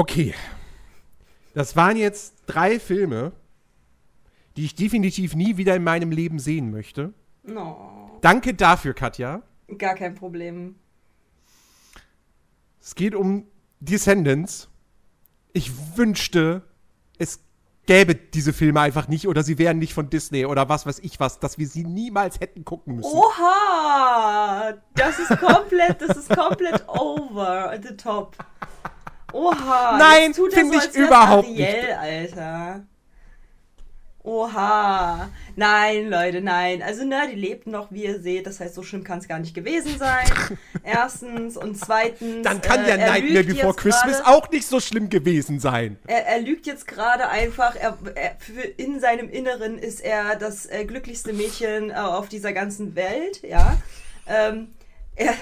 Okay. Das waren jetzt drei Filme, die ich definitiv nie wieder in meinem Leben sehen möchte. No, Danke dafür, Katja. gar kein Problem. Es geht um Descendants. Ich wünschte, es gäbe diese Filme einfach nicht oder sie wären nicht von Disney oder was weiß ich was, dass wir sie niemals hätten gucken müssen. Oha! Das ist komplett, das ist komplett over the top. Oha! Nein, jetzt tut er find ich überhaupt Ariel, Alter. Oha. Nein, Leute, nein. Also, ne, die lebt noch, wie ihr seht. Das heißt, so schlimm kann es gar nicht gewesen sein. Erstens. Und zweitens. Dann kann äh, ja er Nightmare Before Christmas gerade- auch nicht so schlimm gewesen sein. Er, er lügt jetzt gerade einfach. Er, er, in seinem Inneren ist er das äh, glücklichste Mädchen äh, auf dieser ganzen Welt, ja. Ähm, er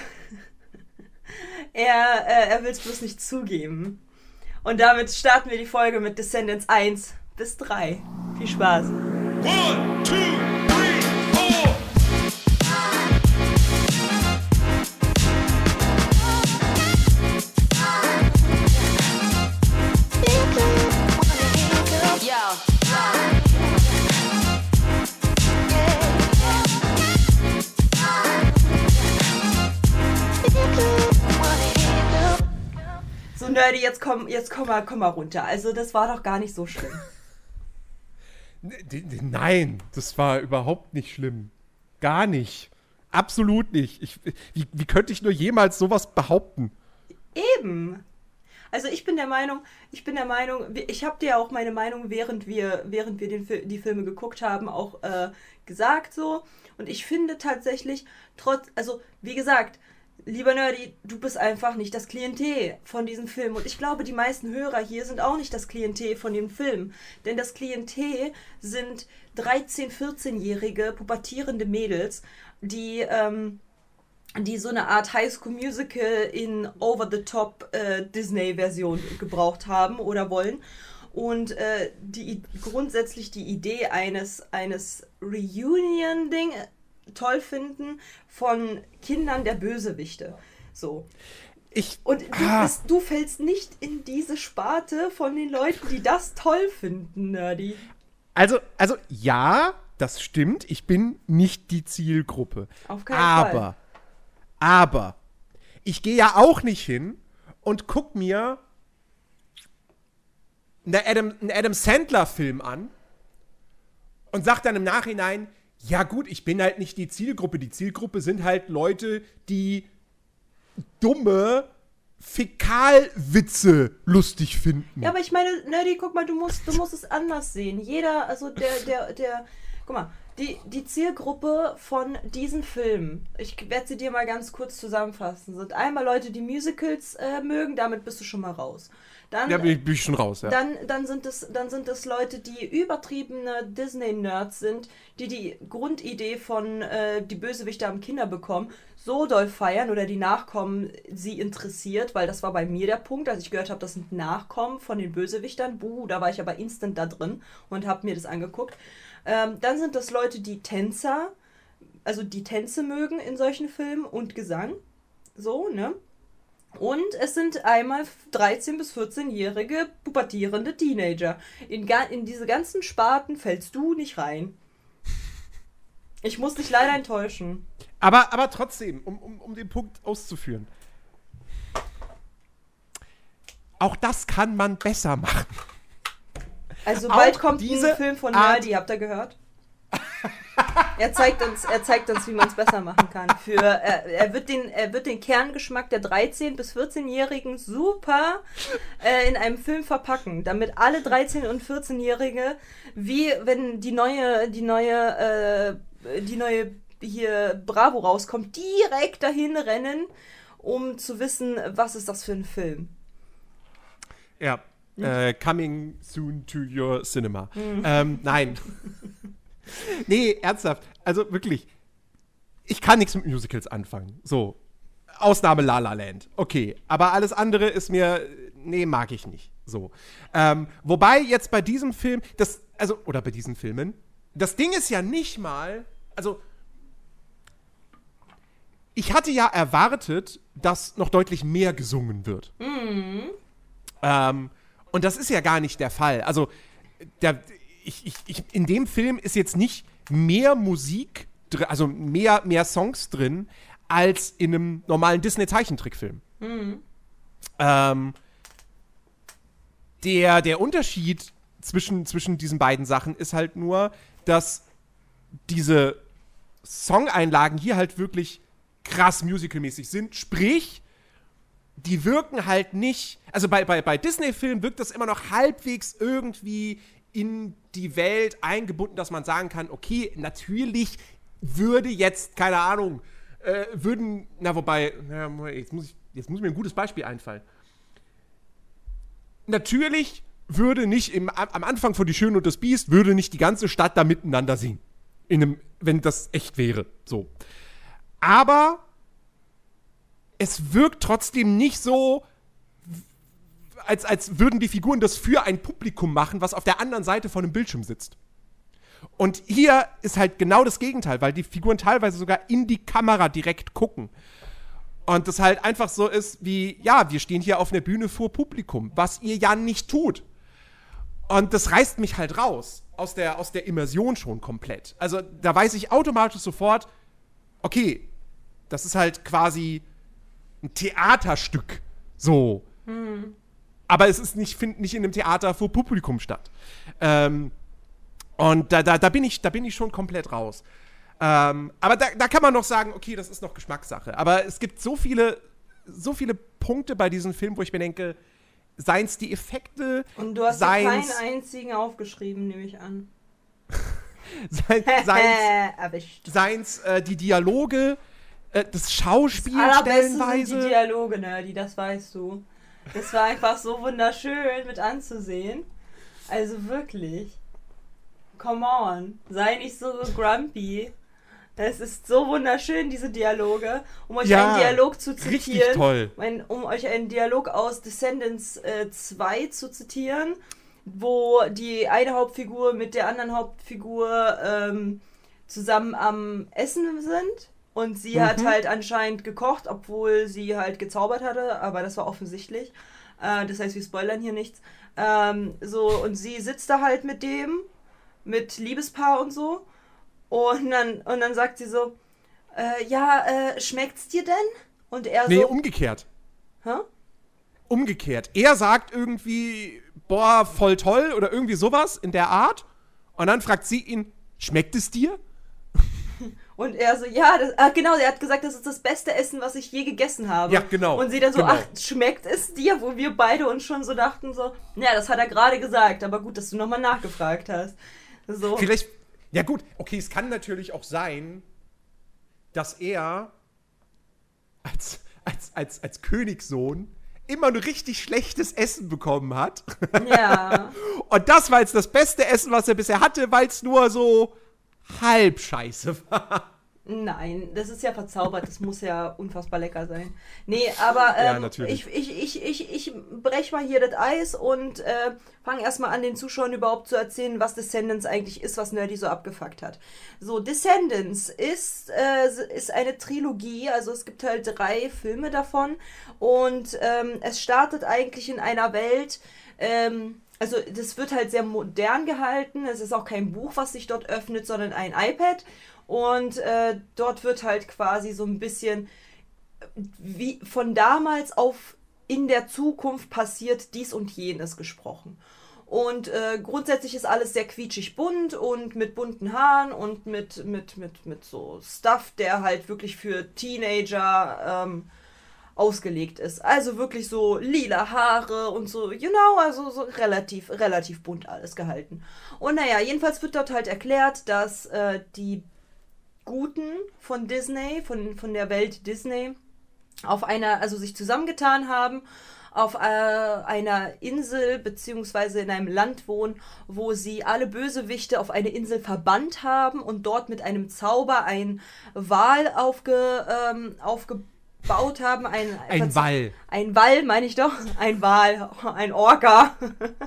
er, äh, er will es bloß nicht zugeben. Und damit starten wir die Folge mit Descendants 1 bis 3. Viel Spaß. One, two, Nerdy, jetzt komm, jetzt komm mal, komm mal runter. Also, das war doch gar nicht so schlimm. Nein, das war überhaupt nicht schlimm. Gar nicht. Absolut nicht. Ich, wie, wie könnte ich nur jemals sowas behaupten? Eben. Also ich bin der Meinung, ich bin der Meinung, ich habe dir auch meine Meinung, während wir, während wir den, die Filme geguckt haben, auch äh, gesagt so. Und ich finde tatsächlich, trotz, also wie gesagt, lieber Nerdy, du bist einfach nicht das Klientel von diesem Film. Und ich glaube, die meisten Hörer hier sind auch nicht das Klientel von dem Film. Denn das Klientel sind 13-, 14-jährige pubertierende Mädels, die ähm, die so eine Art High School Musical in Over-the-Top äh, Disney-Version gebraucht haben oder wollen. Und äh, die, grundsätzlich die Idee eines, eines Reunion-Ding toll finden von Kindern der Bösewichte. So. Ich. Und du, Ah. bist, du fällst nicht in diese Sparte von den Leuten, die das toll finden, Nerdy. Also, also ja, das stimmt. Ich bin nicht die Zielgruppe. Auf keinen aber, Fall. aber, ich gehe ja auch nicht hin und guck mir einen Adam, einen Adam Sandler-Film an und sag dann im Nachhinein, ja gut, ich bin halt nicht die Zielgruppe. Die Zielgruppe sind halt Leute, die dumme Fäkalwitze lustig finden. Ja, aber ich meine, Nerdy, guck mal, du musst, du musst es anders sehen. Jeder, also der, der, der, guck mal, die, die Zielgruppe von diesen Filmen, ich werde sie dir mal ganz kurz zusammenfassen, sind einmal Leute, die Musicals äh, mögen, damit bist du schon mal raus. Dann, ich, bin ich schon raus, ja. dann, dann, sind es, dann sind es Leute, die übertriebene Disney-Nerds sind, die die Grundidee von äh, die Bösewichte haben Kinder bekommen, so doll feiern oder die Nachkommen sie interessiert, weil das war bei mir der Punkt, als ich gehört habe, das sind Nachkommen von den Bösewichtern. Buh, da war ich aber instant da drin und habe mir das angeguckt. Ähm, dann sind das Leute, die Tänzer, also die Tänze mögen in solchen Filmen und Gesang. So, ne? Und es sind einmal 13- bis 14-jährige pubertierende Teenager. In, in diese ganzen Sparten fällst du nicht rein. Ich muss dich leider enttäuschen. Aber, aber trotzdem, um, um, um den Punkt auszuführen. Auch das kann man besser machen. Also bald Auch kommt ein Film von Art- Nerdy, habt ihr gehört? Er zeigt uns, er zeigt uns, wie man es besser machen kann. Für, er, er, wird den, er wird den Kerngeschmack der 13- bis 14-Jährigen super äh, in einem Film verpacken, damit alle 13- und 14-Jährige, wie wenn die neue, die neue, äh, die neue hier Bravo rauskommt, direkt dahin rennen, um zu wissen, was ist das für ein Film. Ja. Äh, coming soon to your cinema. Ähm, nein. nee, ernsthaft. Also wirklich. Ich kann nichts mit Musicals anfangen. So. Ausnahme La La Land. Okay. Aber alles andere ist mir. Nee, mag ich nicht. So. Ähm, wobei jetzt bei diesem Film. Das, also, oder bei diesen Filmen. Das Ding ist ja nicht mal. Also. Ich hatte ja erwartet, dass noch deutlich mehr gesungen wird. Ähm, und das ist ja gar nicht der Fall. Also, der, ich, ich, ich, in dem Film ist jetzt nicht mehr Musik, also mehr, mehr Songs drin, als in einem normalen Disney-Zeichentrickfilm. Ähm, der, der Unterschied zwischen, zwischen diesen beiden Sachen ist halt nur, dass diese Songeinlagen hier halt wirklich krass musicalmäßig sind. Sprich, die wirken halt nicht. Also bei, bei, bei Disney-Filmen wirkt das immer noch halbwegs irgendwie in die Welt eingebunden, dass man sagen kann, okay, natürlich würde jetzt, keine Ahnung, äh, würden, na wobei, na, jetzt, muss ich, jetzt muss mir ein gutes Beispiel einfallen. Natürlich würde nicht im, am Anfang von Die Schöne und das Biest, würde nicht die ganze Stadt da miteinander singen. In einem, wenn das echt wäre. So. Aber es wirkt trotzdem nicht so, als, als würden die Figuren das für ein Publikum machen, was auf der anderen Seite von einem Bildschirm sitzt. Und hier ist halt genau das Gegenteil, weil die Figuren teilweise sogar in die Kamera direkt gucken. Und das halt einfach so ist wie, ja, wir stehen hier auf einer Bühne vor Publikum, was ihr ja nicht tut. Und das reißt mich halt raus aus der, aus der Immersion schon komplett. Also da weiß ich automatisch sofort, okay, das ist halt quasi ein Theaterstück. So. Aber es ist nicht, findet nicht in einem Theater vor Publikum statt. Ähm, und da, da, da, bin ich, da bin ich schon komplett raus. Ähm, aber da, da kann man noch sagen, okay, das ist noch Geschmackssache. Aber es gibt so viele, so viele Punkte bei diesem Film, wo ich mir denke, seien es die Effekte, Und du hast dir keinen einzigen aufgeschrieben, nehme ich an. Erwischt. seien's äh, die Dialoge, äh, das Schauspiel Allerbeste sind die stellenweise. Dialoge, Nerdy, das weißt du. Das war einfach so wunderschön mit anzusehen. Also wirklich. Come on. Sei nicht so grumpy. Es ist so wunderschön, diese Dialoge. Um euch Ja, einen Dialog zu zitieren. toll. Ein, um euch einen Dialog aus Descendants äh, 2 zu zitieren, wo die eine Hauptfigur mit der anderen Hauptfigur ähm, zusammen am Essen sind. Und sie hat halt anscheinend gekocht, obwohl sie halt gezaubert hatte, aber das war offensichtlich. Äh, das heißt, wir spoilern hier nichts. Ähm, so, und sie sitzt da halt mit dem, mit Liebespaar und so. Und dann, und dann sagt sie so, äh, ja, äh, schmeckt's dir denn? Und er Nee, so, umgekehrt. hä? Umgekehrt. Er sagt irgendwie, boah, voll toll oder irgendwie sowas in der Art. Und dann fragt sie ihn, schmeckt es dir? Und er so, ja, das, ah, genau, er hat gesagt, das ist das beste Essen, was ich je gegessen habe. Ja, genau, Und sie dann so, genau. ach, schmeckt es dir? Wo wir beide uns schon so dachten, so, ja, das hat er gerade gesagt, aber gut, dass du nochmal nachgefragt hast. So. Vielleicht, ja gut, okay, es kann natürlich auch sein, dass er als, als, als, als Königssohn immer nur richtig schlechtes Essen bekommen hat. Ja. Und das war jetzt das beste Essen, was er bisher hatte, weil es nur so halb scheiße war. Nein, das ist ja verzaubert, das muss ja unfassbar lecker sein. Nee, aber Ja, ähm, natürlich. ich, ich, ich, ich, ich brech mal hier das Eis und äh, fange erstmal an, den Zuschauern überhaupt zu erzählen, was Descendants eigentlich ist, was Nerdy so abgefuckt hat. So, Descendants ist, äh, ist eine Trilogie, also es gibt halt drei Filme davon und ähm, es startet eigentlich in einer Welt, ähm, also das wird halt sehr modern gehalten. Es ist auch kein Buch, was sich dort öffnet, sondern ein iPad. Und äh, dort wird halt quasi so ein bisschen wie von damals auf in der Zukunft passiert dies und jenes gesprochen. Und äh, grundsätzlich ist alles sehr quietschig bunt und mit bunten Haaren und mit, mit, mit, mit so Stuff, der halt wirklich für Teenager ähm, ausgelegt ist. Also wirklich so lila Haare und so, you know, also so relativ, relativ bunt alles gehalten. Und naja, jedenfalls wird dort halt erklärt, dass äh, die Guten von Disney, von, von der Welt Disney, auf einer, also sich zusammengetan haben, auf äh, einer Insel beziehungsweise in einem Land wohnen, wo sie alle Bösewichte auf eine Insel verbannt haben und dort mit einem Zauber ein Wal aufge, ähm, aufgebaut haben. Ein, Ein Wall. Ein Wall, meine ich doch. Ein Wal, ein Orca.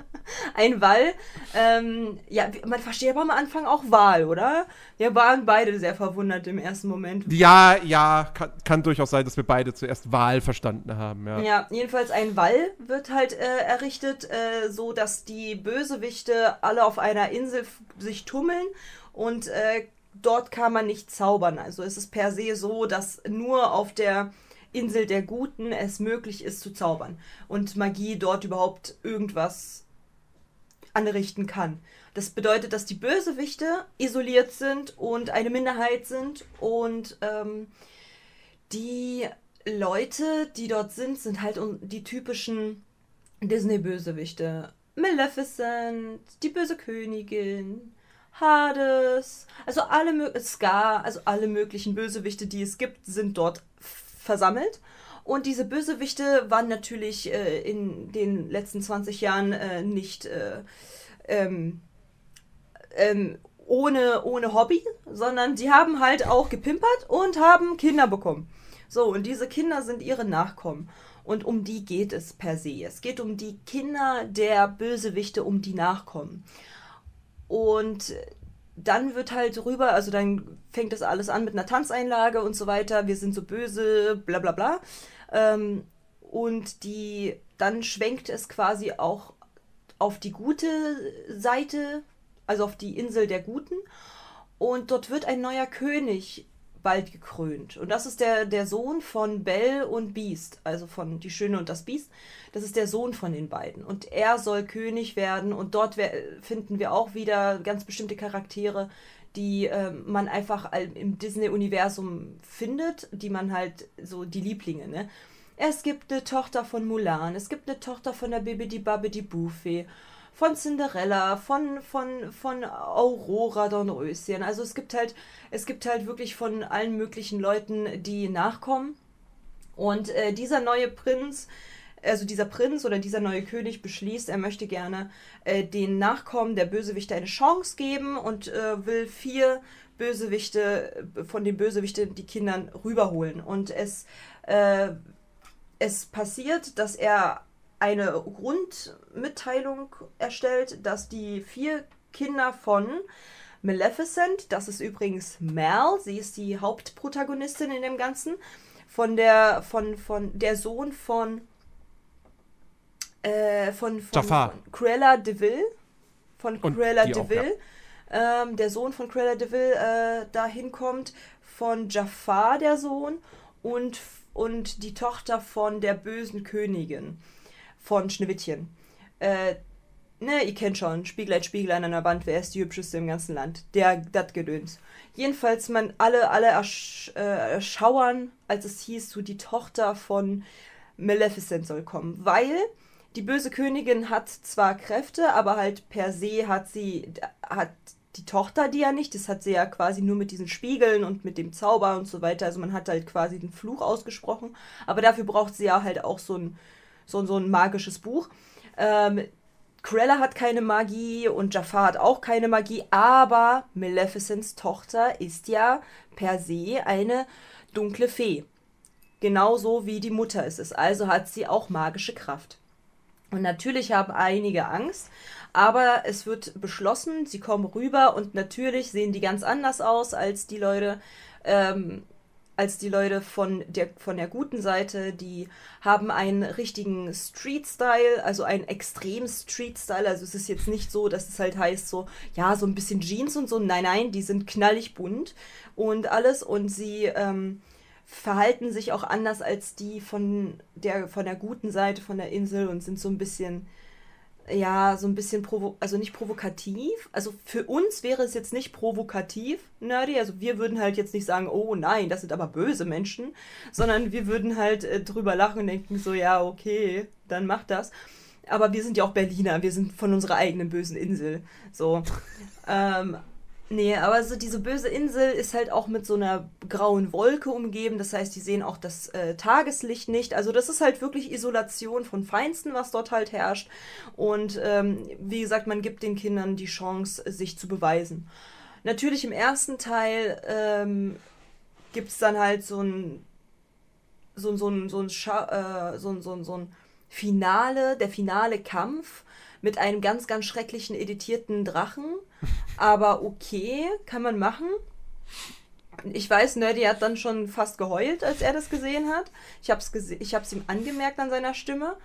ein Wall. Ähm, ja, man versteht aber am Anfang auch Wahl, oder? Wir waren beide sehr verwundert im ersten Moment. Ja, ja, kann, kann durchaus sein, dass wir beide zuerst Wahl verstanden haben, ja. Ja, jedenfalls ein Wall wird halt äh, errichtet, äh, so dass die Bösewichte alle auf einer Insel sich tummeln und äh, dort kann man nicht zaubern. Also es ist per se so, dass nur auf der Insel der Guten es möglich ist zu zaubern und Magie dort überhaupt irgendwas anrichten kann. Das bedeutet, dass die Bösewichte isoliert sind und eine Minderheit sind und ähm, die Leute, die dort sind, sind halt die typischen Disney-Bösewichte. Maleficent, die böse Königin, Hades, also alle Scar, also alle möglichen Bösewichte, die es gibt, sind dort versammelt. Und diese Bösewichte waren natürlich äh, in den letzten 20 Jahren äh, nicht äh, ähm, ähm, ohne, ohne Hobby, sondern die haben halt auch gepimpert und haben Kinder bekommen. So, und diese Kinder sind ihre Nachkommen. Und um die geht es per se. Es geht um die Kinder der Bösewichte, um die Nachkommen. Und dann wird halt rüber, also dann fängt das alles an mit einer Tanzeinlage und so weiter. Wir sind so böse, bla bla bla. Ähm, und die, dann schwenkt es quasi auch auf die gute Seite, also auf die Insel der Guten. Und dort wird ein neuer König bald gekrönt. Und das ist der, der Sohn von Belle und Beast, also von Die Schöne und das Biest. Das ist der Sohn von den beiden. Und er soll König werden. Und dort finden wir auch wieder ganz bestimmte Charaktere, die ähm, man einfach im Disney-Universum findet, die man halt so die Lieblinge, ne? Es gibt eine Tochter von Mulan, es gibt eine Tochter von der Bibidi Babidi Buffet, von Cinderella, von, von, von Aurora Dornröschen. Also es gibt halt, es gibt halt wirklich von allen möglichen Leuten, die nachkommen. Und äh, dieser neue Prinz, also dieser Prinz oder dieser neue König beschließt, er möchte gerne äh, den Nachkommen der Bösewichte eine Chance geben und äh, will vier Bösewichte, von den Bösewichten die Kindern rüberholen. Und es, äh, es passiert, dass er eine Grundmitteilung erstellt, dass die vier Kinder von Maleficent, das ist übrigens Mel, sie ist die Hauptprotagonistin in dem Ganzen, von der, von, von der Sohn von, äh, von, von, von Cruella de Vil, von Und Cruella de Vil, ähm, der Sohn von Cruella de Vil äh, dahin kommt, von Jafar der Sohn und, und die Tochter von der bösen Königin von Schneewittchen. Äh, ne, ihr kennt schon, Spieglein, Spieglein an der Wand, wer ist die hübscheste im ganzen Land? Der, dat Gedöns. Jedenfalls, man alle, alle ersch, äh, erschauern, als es hieß, so die Tochter von Maleficent soll kommen, weil die böse Königin hat zwar Kräfte, aber halt per se hat sie, hat die Tochter die ja nicht, das hat sie ja quasi nur mit diesen Spiegeln und mit dem Zauber und so weiter, also man hat halt quasi den Fluch ausgesprochen, aber dafür braucht sie ja halt auch so ein, so, so ein magisches Buch. Ähm, Cruella hat keine Magie und Jafar hat auch keine Magie, aber Maleficents Tochter ist ja per se eine dunkle Fee. Genauso wie die Mutter es ist. Also hat sie auch magische Kraft. Und natürlich haben einige Angst, aber es wird beschlossen, sie kommen rüber und natürlich sehen die ganz anders aus als die Leute, ähm, als die Leute von der, von der guten Seite. Die haben einen richtigen Street-Style, also einen extremen Street-Style. Also es ist jetzt nicht so, dass es halt heißt so, ja, so ein bisschen Jeans und so. Nein, nein, die sind knallig bunt und alles und sie ähm, verhalten sich auch anders als die von der, von der guten Seite von der Insel und sind so ein bisschen, ja, so ein bisschen, provo also nicht provokativ. Also für uns wäre es jetzt nicht provokativ, nerdy. Also wir würden halt jetzt nicht sagen, oh nein, das sind aber böse Menschen, sondern wir würden halt äh, drüber lachen und denken so, ja, okay, dann mach das. Aber wir sind ja auch Berliner, wir sind von unserer eigenen bösen Insel. So. ähm, Nee, aber so diese böse Insel ist halt auch mit so einer grauen Wolke umgeben. Das heißt, die sehen auch das äh, Tageslicht nicht. Also das ist halt wirklich Isolation von Feinsten, was dort halt herrscht. Und ähm, wie gesagt, man gibt den Kindern die Chance, sich zu beweisen. Natürlich im ersten Teil ähm, gibt es dann halt so ein so, ein- so, ein- so, ein äh, so, so, so ein Finale, der finale Kampf mit einem ganz, ganz schrecklichen editierten Drachen. Aber okay, kann man machen. Ich weiß, Nerdy hat dann schon fast geheult, als er das gesehen hat. Ich habe es ihm angemerkt an seiner Stimme.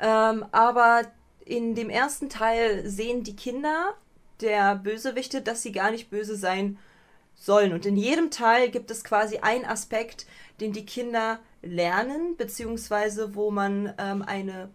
Ähm, aber in dem ersten Teil sehen die Kinder der Bösewichte, dass sie gar nicht böse sein sollen. Und in jedem Teil gibt es quasi einen Aspekt, den die Kinder lernen, beziehungsweise wo man ähm, eine,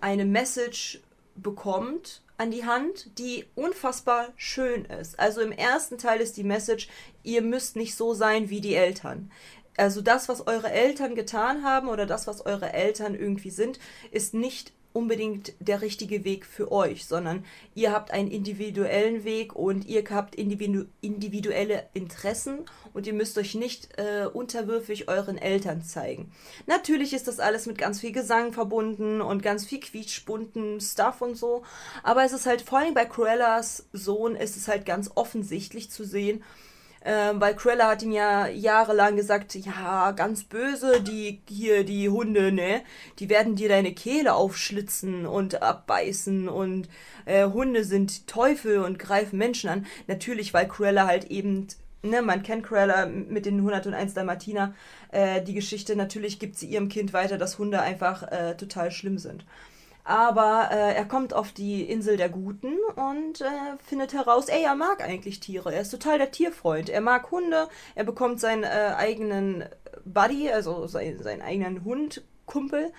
eine Message bekommt an die Hand, die unfassbar schön ist. Also im ersten Teil ist die Message, ihr müsst nicht so sein wie die Eltern. Also das, was eure Eltern getan haben oder das, was eure Eltern irgendwie sind, ist nicht unbedingt der richtige Weg für euch, sondern ihr habt einen individuellen Weg und ihr habt individu individuelle Interessen und ihr müsst euch nicht äh, unterwürfig euren Eltern zeigen. Natürlich ist das alles mit ganz viel Gesang verbunden und ganz viel quietschbunten Stuff und so, aber es ist halt vor allem bei Cruellas Sohn ist es halt ganz offensichtlich zu sehen, ähm, weil Cruella hat ihm ja jahrelang gesagt, ja, ganz böse, die hier, die Hunde, ne? Die werden dir deine Kehle aufschlitzen und abbeißen und äh, Hunde sind Teufel und greifen Menschen an. Natürlich, weil Cruella halt eben Ne, man kennt Cruella mit den 101 Dalmatiner, äh, die Geschichte, natürlich gibt sie ihrem Kind weiter, dass Hunde einfach äh, total schlimm sind. Aber äh, er kommt auf die Insel der Guten und äh, findet heraus, ey, er mag eigentlich Tiere. Er ist total der Tierfreund. Er mag Hunde. Er bekommt seinen äh, eigenen Buddy, also sein, seinen eigenen Hundkumpel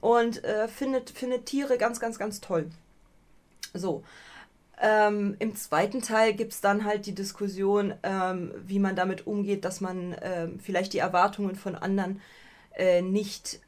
und äh, findet, findet Tiere ganz, ganz, ganz toll. So. Ähm, Im zweiten Teil gibt es dann halt die Diskussion, ähm, wie man damit umgeht, dass man ähm, vielleicht die Erwartungen von anderen äh, nicht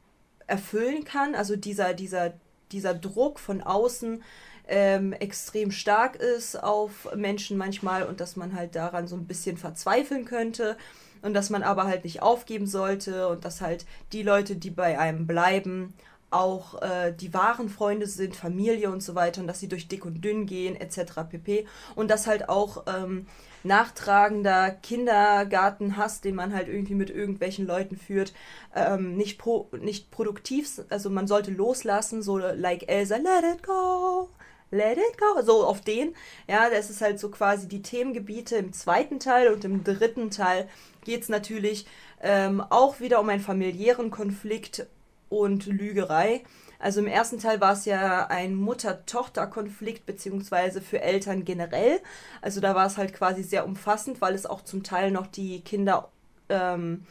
erfüllen kann. Also dieser, dieser dieser Druck von außen ähm, extrem stark ist auf Menschen manchmal und dass man halt daran so ein bisschen verzweifeln könnte und dass man aber halt nicht aufgeben sollte und dass halt die Leute, die bei einem bleiben, auch äh, die wahren Freunde sind, Familie und so weiter und dass sie durch dick und dünn gehen etc. pp. Und dass halt auch ähm, nachtragender Kindergartenhass, den man halt irgendwie mit irgendwelchen Leuten führt, ähm, nicht, pro, nicht produktiv, also man sollte loslassen, so like Elsa, let it go, let it go, so auf den, ja, das ist halt so quasi die Themengebiete im zweiten Teil und im dritten Teil geht es natürlich ähm, auch wieder um einen familiären Konflikt und Lügerei. Also im ersten Teil war es ja ein Mutter-Tochter-Konflikt, beziehungsweise für Eltern generell. Also da war es halt quasi sehr umfassend, weil es auch zum Teil noch die Kinder ähm,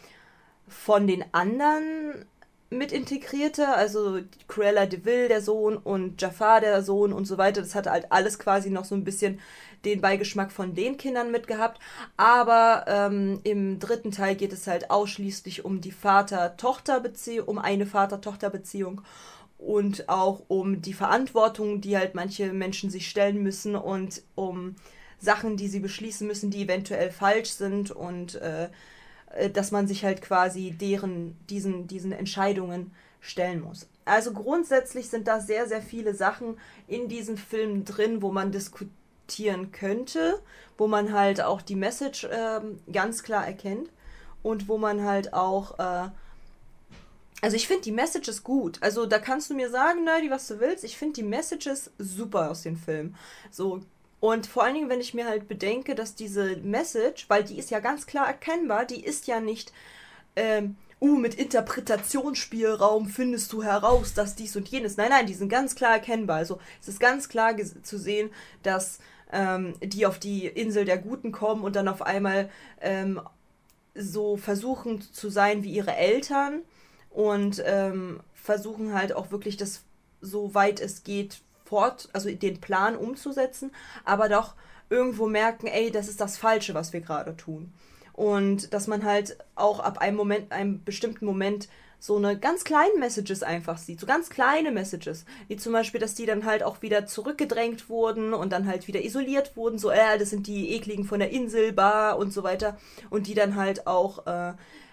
von den anderen mit integrierte, also Cruella de Vil, der Sohn, und Jafar, der Sohn und so weiter. Das hatte halt alles quasi noch so ein bisschen den Beigeschmack von den Kindern mitgehabt. Aber ähm, im dritten Teil geht es halt ausschließlich um die Vater-Tochter-Beziehung, um eine Vater-Tochter-Beziehung und auch um die Verantwortung, die halt manche Menschen sich stellen müssen und um Sachen, die sie beschließen müssen, die eventuell falsch sind und äh, dass man sich halt quasi deren, diesen, diesen Entscheidungen stellen muss. Also grundsätzlich sind da sehr, sehr viele Sachen in diesen Filmen drin, wo man diskutieren könnte, wo man halt auch die Message äh, ganz klar erkennt und wo man halt auch äh, also ich finde die Messages gut. Also da kannst du mir sagen, Nerdy, was du willst. Ich finde die Messages super aus den Filmen. So und vor allen Dingen, wenn ich mir halt bedenke, dass diese Message, weil die ist ja ganz klar erkennbar, die ist ja nicht, ähm, uh, mit Interpretationsspielraum findest du heraus, dass dies und jenes. Nein, nein, die sind ganz klar erkennbar. Also es ist ganz klar zu sehen, dass ähm, die auf die Insel der Guten kommen und dann auf einmal ähm, so versuchen zu sein wie ihre Eltern und ähm, versuchen halt auch wirklich das, so weit es geht, fort, also den Plan umzusetzen, aber doch irgendwo merken, ey, das ist das Falsche, was wir gerade tun. Und dass man halt auch ab einem Moment, einem bestimmten Moment so eine ganz kleine Messages einfach sieht, so ganz kleine Messages, wie zum Beispiel, dass die dann halt auch wieder zurückgedrängt wurden und dann halt wieder isoliert wurden, so, äh, das sind die ekligen von der Inselbar und so weiter und die dann halt auch äh,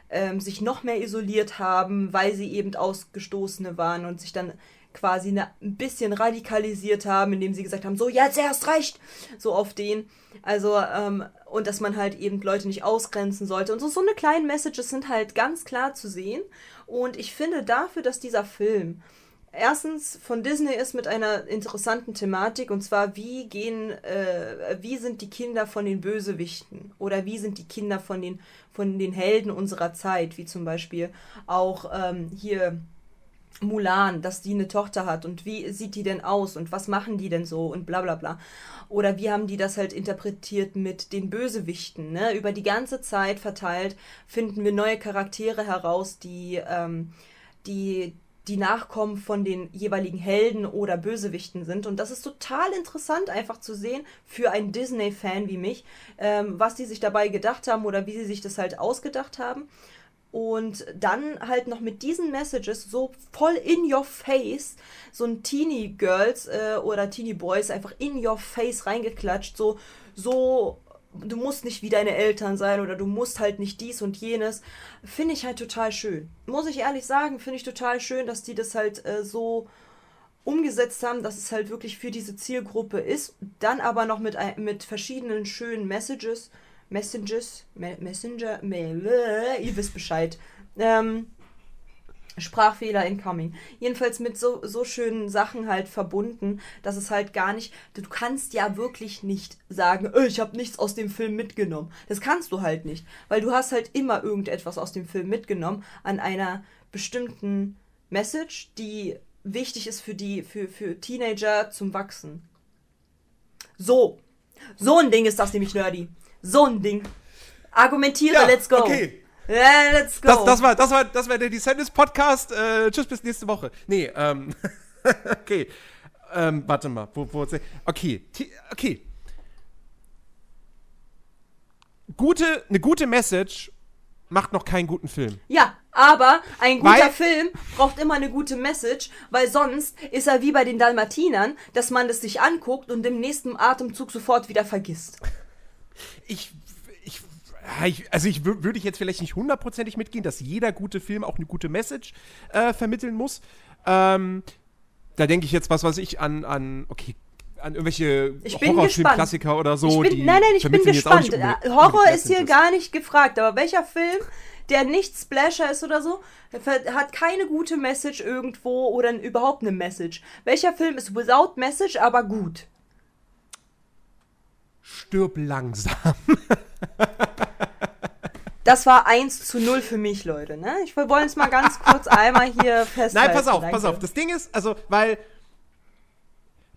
ähm, sich noch mehr isoliert haben, weil sie eben Ausgestoßene waren und sich dann quasi eine, ein bisschen radikalisiert haben, indem sie gesagt haben, so jetzt erst recht, so auf den. Also, ähm, und dass man halt eben Leute nicht ausgrenzen sollte. Und so, so eine kleinen Messages sind halt ganz klar zu sehen. Und ich finde dafür, dass dieser Film erstens von Disney ist mit einer interessanten Thematik und zwar wie gehen, äh, wie sind die Kinder von den Bösewichten oder wie sind die Kinder von den von den Helden unserer Zeit, wie zum Beispiel auch ähm, hier Mulan, dass die eine Tochter hat und wie sieht die denn aus und was machen die denn so und bla bla bla. Oder wie haben die das halt interpretiert mit den Bösewichten, ne? Über die ganze Zeit verteilt finden wir neue Charaktere heraus, die, ähm, die die Nachkommen von den jeweiligen Helden oder Bösewichten sind. Und das ist total interessant einfach zu sehen für einen Disney-Fan wie mich, ähm, was die sich dabei gedacht haben oder wie sie sich das halt ausgedacht haben. Und dann halt noch mit diesen Messages so voll in your face, so ein Teenie Girls äh, oder Teenie Boys einfach in your face reingeklatscht, so, so, du musst nicht wie deine Eltern sein oder du musst halt nicht dies und jenes. Finde ich halt total schön. Muss ich ehrlich sagen, finde ich total schön, dass die das halt äh, so umgesetzt haben, dass es halt wirklich für diese Zielgruppe ist. Dann aber noch mit, mit verschiedenen schönen Messages. Messages, Me Messenger, Mail, ihr wisst Bescheid. Ähm, Sprachfehler incoming. Jedenfalls mit so, so schönen Sachen halt verbunden, dass es halt gar nicht, du kannst ja wirklich nicht sagen, "Äh, ich habe nichts aus dem Film mitgenommen. Das kannst du halt nicht, weil du hast halt immer irgendetwas aus dem Film mitgenommen an einer bestimmten Message, die wichtig ist für die, für, für Teenager zum Wachsen. So. So ein Ding ist das nämlich, Nerdy. So ein Ding. Argumentiere, Ja, let's go. okay. Ja, let's go. Das, das, war, das, war, das war der Descendants Podcast. Äh, tschüss, bis nächste Woche. Nee, ähm. okay. Ähm, warte mal. Wo, wo, okay. Okay. Gute, eine gute Message macht noch keinen guten Film. Ja, aber ein guter Weil- Film braucht immer eine gute Message, weil sonst ist er wie bei den Dalmatinern, dass man das sich anguckt und im nächsten Atemzug sofort wieder vergisst. Ich. ich also ich wür- würde ich jetzt vielleicht nicht hundertprozentig mitgehen, dass jeder gute Film auch eine gute Message äh, vermitteln muss. Ähm, da denke ich jetzt, was weiß ich, an, an okay, an irgendwelche Horrorfilmklassiker oder so. ich bin, die nein, nein, ich bin gespannt. Äh, Horror ist hier gar nicht gefragt, aber welcher Film, der nicht Splasher ist oder so, hat keine gute Message irgendwo oder überhaupt eine Message. Welcher Film ist without Message, aber gut? Stirb langsam. Das war 1 zu 0 für mich, Leute. Ne? Ich wollen es mal ganz kurz einmal hier festhalten. Nein, pass auf, Danke. pass auf. Das Ding ist, also, weil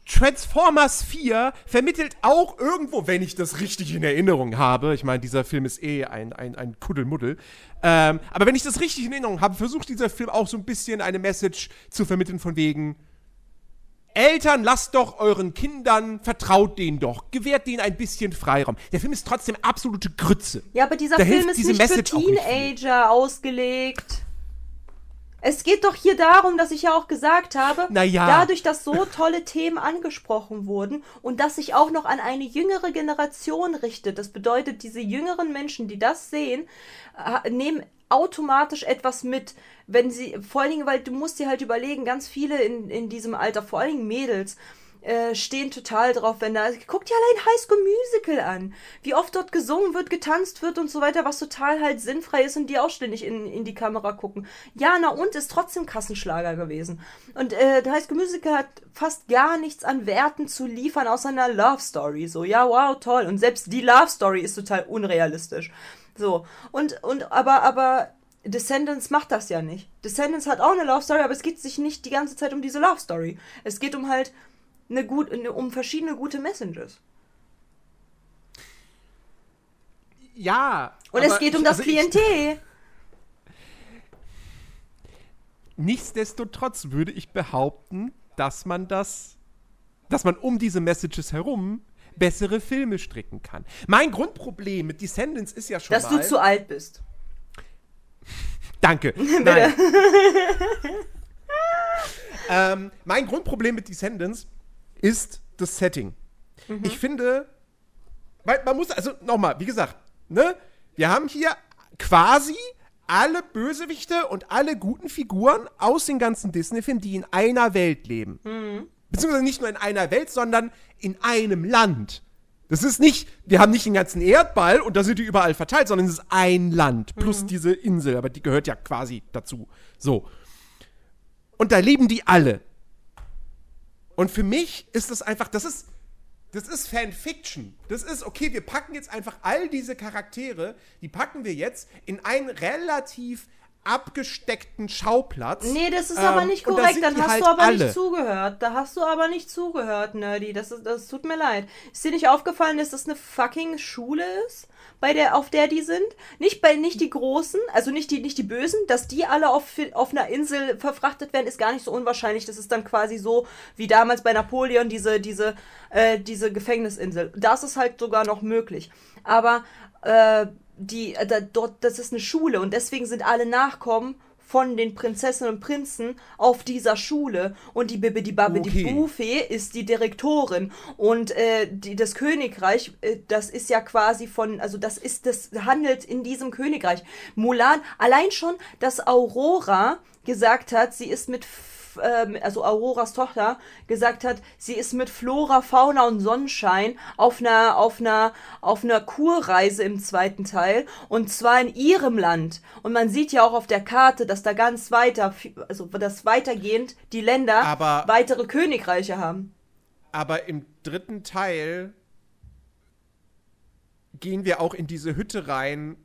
Transformers 4 vermittelt auch irgendwo, wenn ich das richtig in Erinnerung habe, ich meine, dieser Film ist eh ein, ein, ein Kuddelmuddel, ähm, aber wenn ich das richtig in Erinnerung habe, versucht dieser Film auch so ein bisschen eine Message zu vermitteln von wegen, Eltern, lasst doch euren Kindern, vertraut denen doch, gewährt denen ein bisschen Freiraum. Der Film ist trotzdem absolute Grütze. Ja, aber dieser Da Film ist diese nicht für Message nicht viel. Teenager ausgelegt. Es geht doch hier darum, dass ich ja auch gesagt habe, Na ja. dadurch, dass so tolle Themen angesprochen wurden und dass sich auch noch an eine jüngere Generation richtet. Das bedeutet, diese jüngeren Menschen, die das sehen, nehmen automatisch etwas mit, wenn sie, vor allen Dingen, weil du musst dir halt überlegen, ganz viele in, in diesem Alter, vor allen Dingen Mädels, äh, stehen total drauf, wenn da. Guck dir allein High School Musical an. Wie oft dort gesungen wird, getanzt wird und so weiter, was total halt sinnfrei ist und die auch ständig in, in die Kamera gucken. Ja, na und ist trotzdem Kassenschlager gewesen. Und äh, High School Musical hat fast gar nichts an Werten zu liefern, außer einer Love Story. So, ja, wow, toll. Und selbst die Love Story ist total unrealistisch. So. Und, und, aber, aber. Descendants macht das ja nicht. Descendants hat auch eine Love Story, aber es geht sich nicht die ganze Zeit um diese Love Story. Es geht um halt eine gut, um verschiedene gute Messages. Ja. Und es geht um das also Klientel. Nichtsdestotrotz würde ich behaupten, dass man das, dass man um diese Messages herum bessere Filme stricken kann. Mein Grundproblem mit Descendants ist ja schon Dass mal, du zu alt bist. Danke. Nein. ähm, mein Grundproblem mit Descendants ist das Setting. Mhm. Ich finde, weil man muss, also nochmal, wie gesagt, ne, wir haben hier quasi alle Bösewichte und alle guten Figuren aus den ganzen Disney-Filmen, die in einer Welt leben. Mhm. Beziehungsweise nicht nur in einer Welt, sondern in einem Land. Das ist nicht, wir haben nicht den ganzen Erdball und da sind die überall verteilt, sondern es ist ein Land plus diese Insel, aber die gehört ja quasi dazu. So. Und da leben die alle. Und für mich ist das einfach, das ist, das ist Fanfiction. Das ist, okay, wir packen jetzt einfach all diese Charaktere, die packen wir jetzt in einen relativ abgesteckten Schauplatz. Nee, das ist Ähm, aber nicht da korrekt. sind Dann hast halt du aber alle. nicht zugehört. Da hast du aber nicht zugehört, Nerdy. Das, ist, das tut mir leid. Ist dir nicht aufgefallen, dass das eine fucking Schule ist? Bei der, auf der die sind? Nicht bei, nicht die Großen, also nicht die, nicht die Bösen, dass die alle auf, auf einer Insel verfrachtet werden, ist gar nicht so unwahrscheinlich. Das ist dann quasi so, wie damals bei Napoleon, diese, diese, äh, diese Gefängnisinsel. Das ist halt sogar noch möglich. Aber, äh, die, äh, da, dort, das ist eine Schule und deswegen sind alle Nachkommen von den Prinzessinnen und Prinzen auf dieser Schule und die Bibi die Babbe die Okay. Buffee ist die Direktorin und äh, die, das Königreich äh, das ist ja quasi von also das ist das handelt in diesem Königreich Mulan allein schon dass Aurora gesagt hat sie ist mit Ähm, also Auroras Tochter gesagt hat, sie ist mit Flora, Fauna und Sonnenschein auf einer auf einer auf einer Kurreise im zweiten Teil und zwar in ihrem Land und man sieht ja auch auf der Karte, dass da ganz weiter also das weitergehend die Länder Aber- weitere Königreiche haben. Aber im dritten Teil gehen wir auch in diese Hütte rein,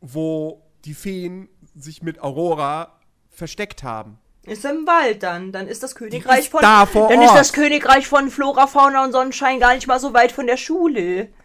wo die Feen sich mit Aurora versteckt haben. Ist im Wald dann, dann ist das Königreich von da vor dann Ort. ist das Königreich von Flora, Fauna und Sonnenschein gar nicht mal so weit von der Schule.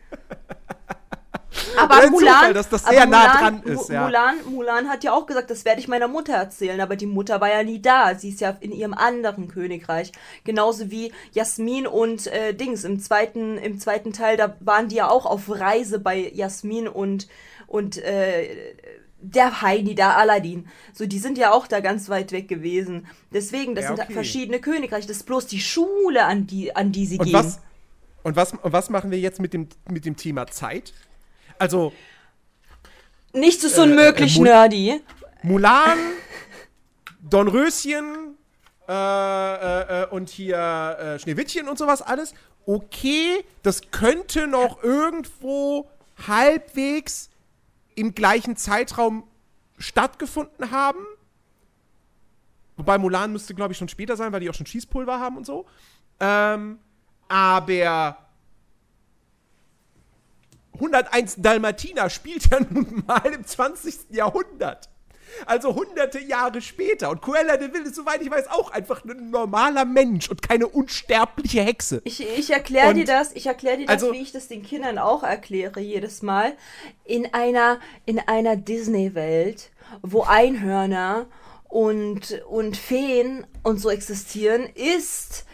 Aber Ein Mulan, Zufall, dass das aber sehr nah Mulan, dran ist, Mu- ja. Mulan, Mulan hat ja auch gesagt, das werde ich meiner Mutter erzählen, aber die Mutter war ja nie da. Sie ist ja in ihrem anderen Königreich. Genauso wie Jasmin und äh, Dings. Im zweiten, im zweiten Teil, da waren die ja auch auf Reise bei Jasmin und, und äh, der Heini, der Aladdin. So, die sind ja auch da ganz weit weg gewesen. Deswegen, das Ja, sind okay. verschiedene Königreiche. Das ist bloß die Schule, an die, an die sie Und gehen. was, und was, und was machen wir jetzt mit dem, mit dem Thema Zeit? Also, Nichts ist äh, unmöglich, Mul- Nerdy. Mulan, Dornröschen äh, äh, äh, und hier äh, Schneewittchen und sowas alles. Okay, das könnte noch irgendwo halbwegs im gleichen Zeitraum stattgefunden haben. Wobei Mulan müsste, glaube ich, schon später sein, weil die auch schon Schießpulver haben und so. Ähm, aber 101 Dalmatiner spielt ja nun mal im 20. Jahrhundert. Also hunderte Jahre später. Und Cruella de Vil ist, soweit ich weiß, auch einfach ein normaler Mensch und keine unsterbliche Hexe. Ich, ich erkläre dir das, ich erkläre dir das, Also- wie ich das den Kindern auch erkläre jedes Mal. In einer, in einer Disney-Welt, wo Einhörner und, und Feen und so existieren, ist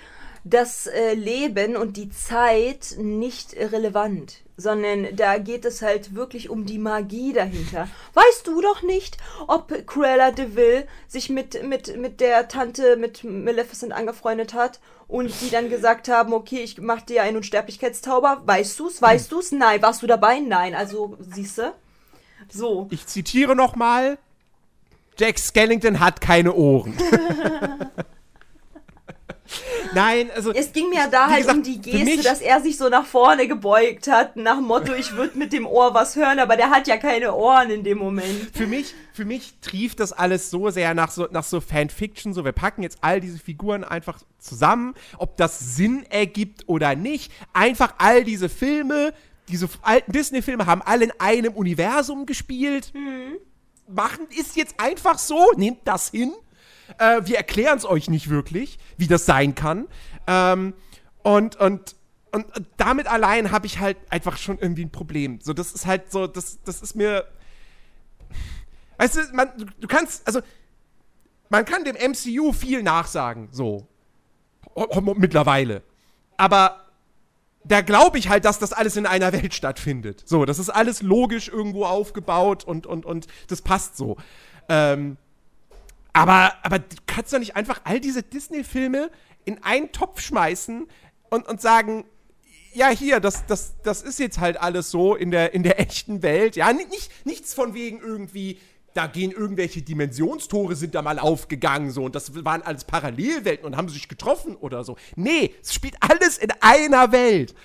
das äh, Leben und die Zeit nicht relevant, sondern da geht es halt wirklich um die Magie dahinter. Weißt du doch nicht, ob Cruella de Vil sich mit, mit, mit der Tante, mit Maleficent angefreundet hat und die dann gesagt haben, okay, ich mach dir einen Unsterblichkeitstauber. Weißt du's? Weißt du's? Nein. Warst du dabei? Nein. Also, siehste. So. Ich zitiere nochmal: Jack Skellington hat keine Ohren. Nein, also. Es ging mir da halt gesagt, um die Geste, dass er sich so nach vorne gebeugt hat, nach dem Motto, ich würde mit dem Ohr was hören, aber der hat ja keine Ohren in dem Moment. für mich, für mich trieft das alles so sehr nach so, nach so Fanfiction. So, wir packen jetzt all diese Figuren einfach zusammen, ob das Sinn ergibt oder nicht. Einfach all diese Filme, diese alten Disney-Filme haben alle in einem Universum gespielt. Machen ist jetzt einfach so, nehmt das hin. Äh, wir erklären es euch nicht wirklich, wie das sein kann. Ähm, und, und, und damit allein habe ich halt einfach schon irgendwie ein Problem. So, das ist halt so, das, das ist mir. Weißt du, man, du, kannst, also, man kann dem MCU viel nachsagen, so. Mittlerweile. Aber da glaube ich halt, dass das alles in einer Welt stattfindet. So, das ist alles logisch irgendwo aufgebaut und, und, und das passt so. Ähm, aber, aber du kannst doch nicht einfach all diese Disney-Filme in einen Topf schmeißen und, und sagen, ja, hier, das, das, das ist jetzt halt alles so in der, in der echten Welt. Ja, Ni- nicht, nichts von wegen irgendwie, da gehen irgendwelche Dimensionstore sind da mal aufgegangen, so, und das waren alles Parallelwelten und haben sich getroffen oder so. Nee, es spielt alles in einer Welt.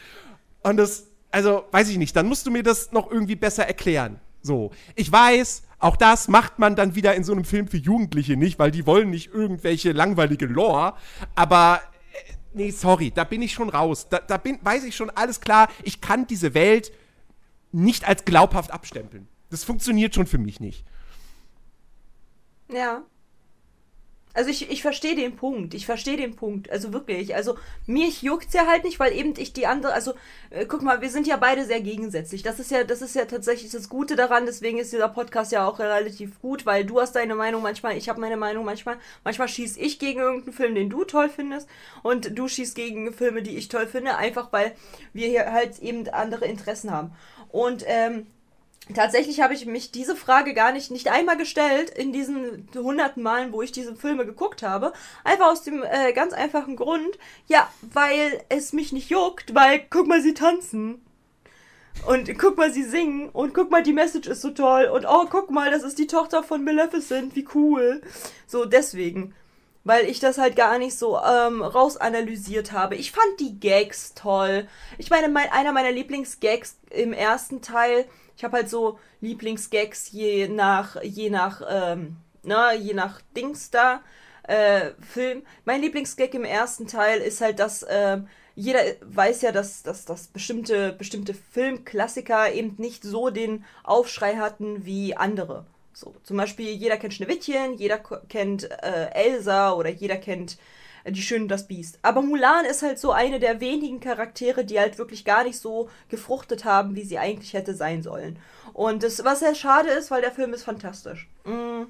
Und das, also, weiß ich nicht, dann musst du mir das noch irgendwie besser erklären. So. Ich weiß, auch das macht man dann wieder in so einem Film für Jugendliche nicht, weil die wollen nicht irgendwelche langweilige Lore, aber nee, sorry, da bin ich schon raus. Da, da bin, weiß ich schon alles klar. Ich kann diese Welt nicht als glaubhaft abstempeln. Das funktioniert schon für mich nicht. Ja. Also ich, ich verstehe den Punkt. Ich verstehe den Punkt. Also wirklich. Also mich juckt's ja halt nicht, weil eben ich die andere, also äh, guck mal, wir sind ja beide sehr gegensätzlich. Das ist ja, das ist ja tatsächlich das Gute daran, deswegen ist dieser Podcast ja auch relativ gut, weil du hast deine Meinung manchmal, ich habe meine Meinung manchmal. Manchmal schieß ich gegen irgendeinen Film, den du toll findest, und du schießt gegen Filme, die ich toll finde, einfach weil wir hier halt eben andere Interessen haben. Und ähm, Tatsächlich habe ich mich diese Frage gar nicht, nicht einmal gestellt in diesen hunderten Malen, wo ich diese Filme geguckt habe. Einfach aus dem äh, ganz einfachen Grund, ja, weil es mich nicht juckt, weil guck mal, sie tanzen. Und guck mal, sie singen. Und guck mal, die Message ist so toll. Und oh, guck mal, das ist die Tochter von Maleficent. Wie cool. So, deswegen. Weil ich das halt gar nicht so ähm, rausanalysiert habe. Ich fand die Gags toll. Ich meine, mein, einer meiner Lieblingsgags im ersten Teil ich habe halt so Lieblingsgags je nach, je nach, ähm, na, je nach Dings da, äh, Film. Mein Lieblingsgag im ersten Teil ist halt, dass äh, jeder weiß ja, dass, dass, dass bestimmte, bestimmte Filmklassiker eben nicht so den Aufschrei hatten wie andere. So, zum Beispiel, jeder kennt Schneewittchen, jeder kennt äh, Elsa oder jeder kennt die Schöne und das Biest. Aber Mulan ist halt so eine der wenigen Charaktere, die halt wirklich gar nicht so gefruchtet haben, wie sie eigentlich hätte sein sollen. Und das, was sehr schade ist, weil der Film ist fantastisch. Mm.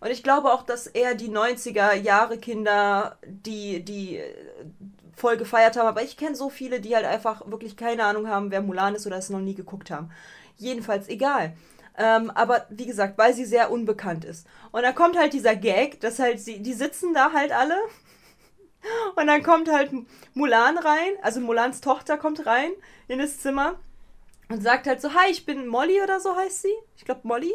Und ich glaube auch, dass eher die 90er Jahre Kinder, die, die voll gefeiert haben, aber ich kenne so viele, die halt einfach wirklich keine Ahnung haben, wer Mulan ist oder es noch nie geguckt haben. Jedenfalls egal. Ähm, aber wie gesagt, weil sie sehr unbekannt ist. Und dann kommt halt dieser Gag, dass halt sie, die sitzen da halt alle und dann kommt halt Mulan rein, also Mulans Tochter kommt rein in das Zimmer und sagt halt so, hi, ich bin Molly oder so heißt sie. Ich glaube Molly.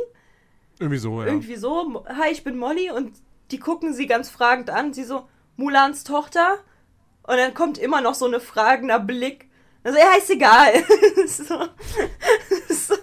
Irgendwie so, ja. Irgendwie so, hi, ich bin Molly und die gucken sie ganz fragend an. Sie so, Mulans Tochter? Und dann kommt immer noch so eine fragender Blick. Also, ja, ist egal. so, so,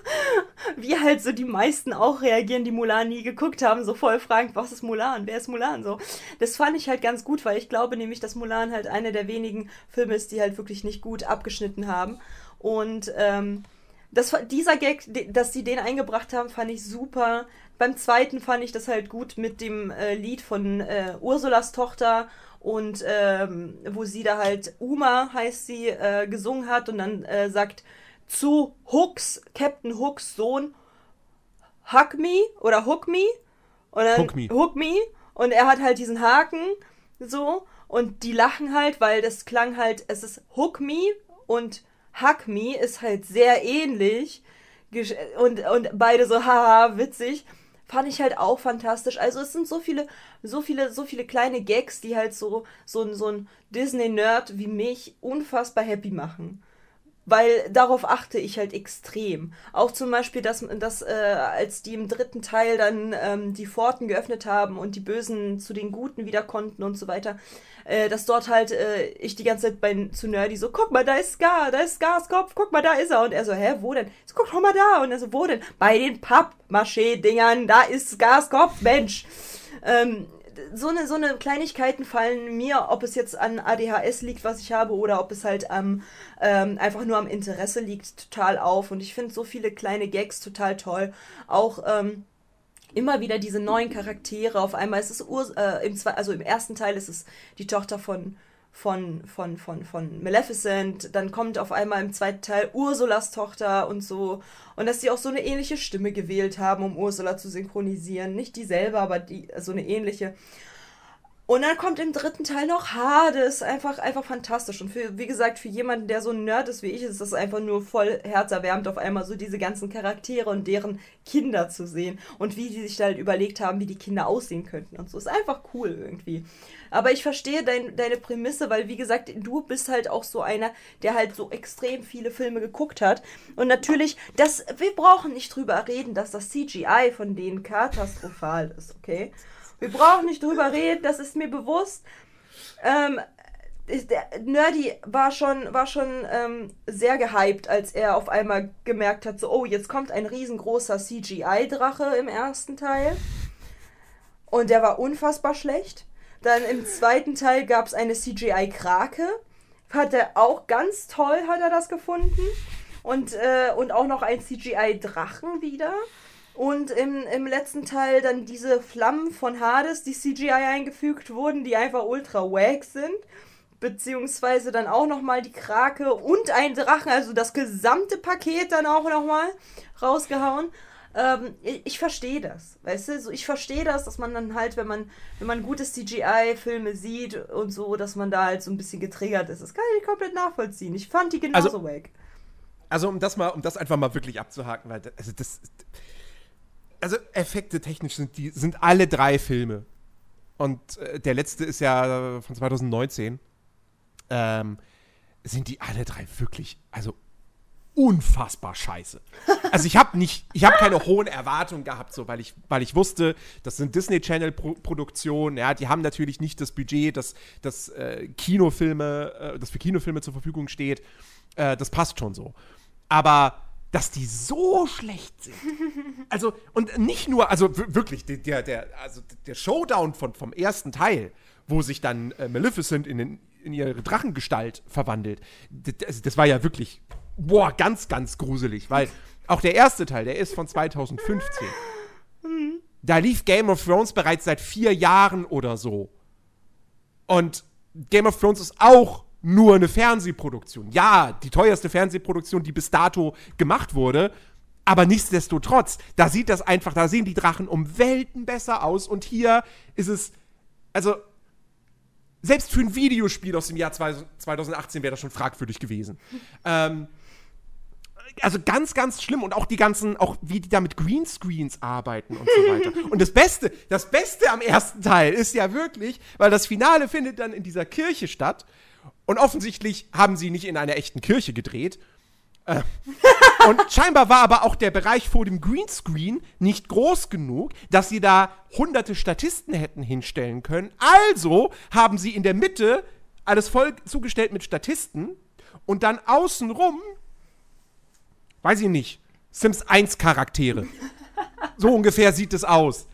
wie halt so die meisten auch reagieren, die Mulan nie geguckt haben, so voll fragend, was ist Mulan? Wer ist Mulan? So. Das fand ich halt ganz gut, weil ich glaube nämlich, dass Mulan halt einer der wenigen Filme ist, die halt wirklich nicht gut abgeschnitten haben. Und ähm, das, dieser Gag, dass sie den eingebracht haben, fand ich super. Beim zweiten fand ich das halt gut mit dem äh, Lied von äh, Ursulas Tochter und ähm, wo sie da halt Uma heißt sie äh, gesungen hat und dann äh, sagt zu Hooks, Captain Hooks Sohn, Hug me oder Hook me. Und dann, Hook me. Hook me. Und er hat halt diesen Haken so. Und die lachen halt, weil das klang halt, es ist Hook me und Hug me ist halt sehr ähnlich. Und, und beide so, haha, witzig. Fand ich halt auch fantastisch. Also es sind so viele, so viele, so viele kleine Gags, die halt so, so, so ein Disney-Nerd wie mich unfassbar happy machen weil darauf achte ich halt extrem. Auch zum Beispiel, dass, dass äh, als die im dritten Teil dann ähm, die Pforten geöffnet haben und die Bösen zu den Guten wieder konnten und so weiter, äh, dass dort halt äh, ich die ganze Zeit bei zu Nerdy so, guck mal, da ist Scar, da ist Scars Kopf, guck mal, da ist er. Und er so, hä, wo denn? So, guck doch mal da. Und er so, wo denn? Bei den Pappmaché-Dingern, da ist Scars Kopf, Mensch. Ähm, so eine, so eine Kleinigkeiten fallen mir, ob es jetzt an ADHS liegt, was ich habe, oder ob es halt am, ähm, einfach nur am Interesse liegt, total auf. Und ich finde so viele kleine Gags total toll. Auch, ähm, immer wieder diese neuen Charaktere. Auf einmal ist es Ur äh, im also im ersten Teil ist es die Tochter von von von von von Maleficent, dann kommt auf einmal im zweiten Teil Ursulas Tochter und so und dass sie auch so eine ähnliche Stimme gewählt haben, um Ursula zu synchronisieren, nicht dieselbe, aber die so eine ähnliche. Und dann kommt im dritten Teil noch Hades. Einfach, einfach fantastisch. Und für, wie gesagt, für jemanden, der so ein Nerd ist wie ich, ist das einfach nur voll herzerwärmend, auf einmal so diese ganzen Charaktere und deren Kinder zu sehen. Und wie die sich da halt überlegt haben, wie die Kinder aussehen könnten und so. Ist einfach cool irgendwie. Aber ich verstehe dein, deine Prämisse, weil, wie gesagt, du bist halt auch so einer, der halt so extrem viele Filme geguckt hat. Und natürlich, das, wir brauchen nicht drüber reden, dass das CGI von denen katastrophal ist, okay? Wir brauchen nicht drüber reden, das ist mir bewusst. Ähm, Nerdy war schon, war schon ähm, sehr gehypt, als er auf einmal gemerkt hat, so, oh, jetzt kommt ein riesengroßer CGI-Drache im ersten Teil. Und der war unfassbar schlecht. Dann im zweiten Teil gab es eine CGI-Krake. Hat er auch ganz toll, hat er das gefunden. Und, äh, und auch noch ein CGI-Drachen wieder. Und im, im letzten Teil dann diese Flammen von Hades, die CGI eingefügt wurden, die einfach ultra wack sind. Beziehungsweise dann auch nochmal die Krake und ein Drachen, also das gesamte Paket dann auch nochmal rausgehauen. Ähm, ich, verstehe das, weißt du, so, ich verstehe das, dass man dann halt, wenn man, wenn man gute CGI-Filme sieht und so, dass man da halt so ein bisschen getriggert ist. Das kann ich komplett nachvollziehen. Ich fand die genauso Also- wack. Also um das mal, um das einfach mal wirklich abzuhaken, weil das- also das, also Effekte technisch sind die, sind alle drei Filme. Und äh, der letzte ist ja von 2019. Ähm, sind die alle drei wirklich, also unfassbar scheiße. Also ich habe nicht, ich habe keine hohen Erwartungen gehabt, so weil ich, weil ich wusste, das sind Disney Channel Pro Produktionen, ja, die haben natürlich nicht das Budget, das, das äh, Kinofilme, äh, das für Kinofilme zur Verfügung steht. Äh, das passt schon so. Aber dass die so schlecht sind. Also, und nicht nur, also wirklich, der, der, also der Showdown von, vom ersten Teil, wo sich dann äh, Maleficent in, den, in ihre Drachengestalt verwandelt, das, das war ja wirklich, boah, ganz, ganz gruselig, weil auch der erste Teil, der ist von 2015. Da lief Game of Thrones bereits seit vier Jahren oder so. Und Game of Thrones ist auch nur eine Fernsehproduktion. Ja, die teuerste Fernsehproduktion, die bis dato gemacht wurde. Aber nichtsdestotrotz, da sieht das einfach, da sehen die Drachen um Welten besser aus. Und hier ist es, also, selbst für ein Videospiel aus dem Jahr 2018 wäre das schon fragwürdig gewesen. ähm, also ganz, ganz schlimm und auch die ganzen, auch wie die da mit Greenscreens arbeiten und so weiter. Und das Beste, das Beste am ersten Teil ist ja wirklich, weil das Finale findet dann in dieser Kirche statt und offensichtlich haben sie nicht in einer echten Kirche gedreht. Äh, und scheinbar war aber auch der Bereich vor dem Greenscreen nicht groß genug, dass sie da hunderte Statisten hätten hinstellen können. Also haben sie in der Mitte alles voll zugestellt mit Statisten und dann außenrum weiß ich nicht, Sims 1 Charaktere. So ungefähr sieht es aus.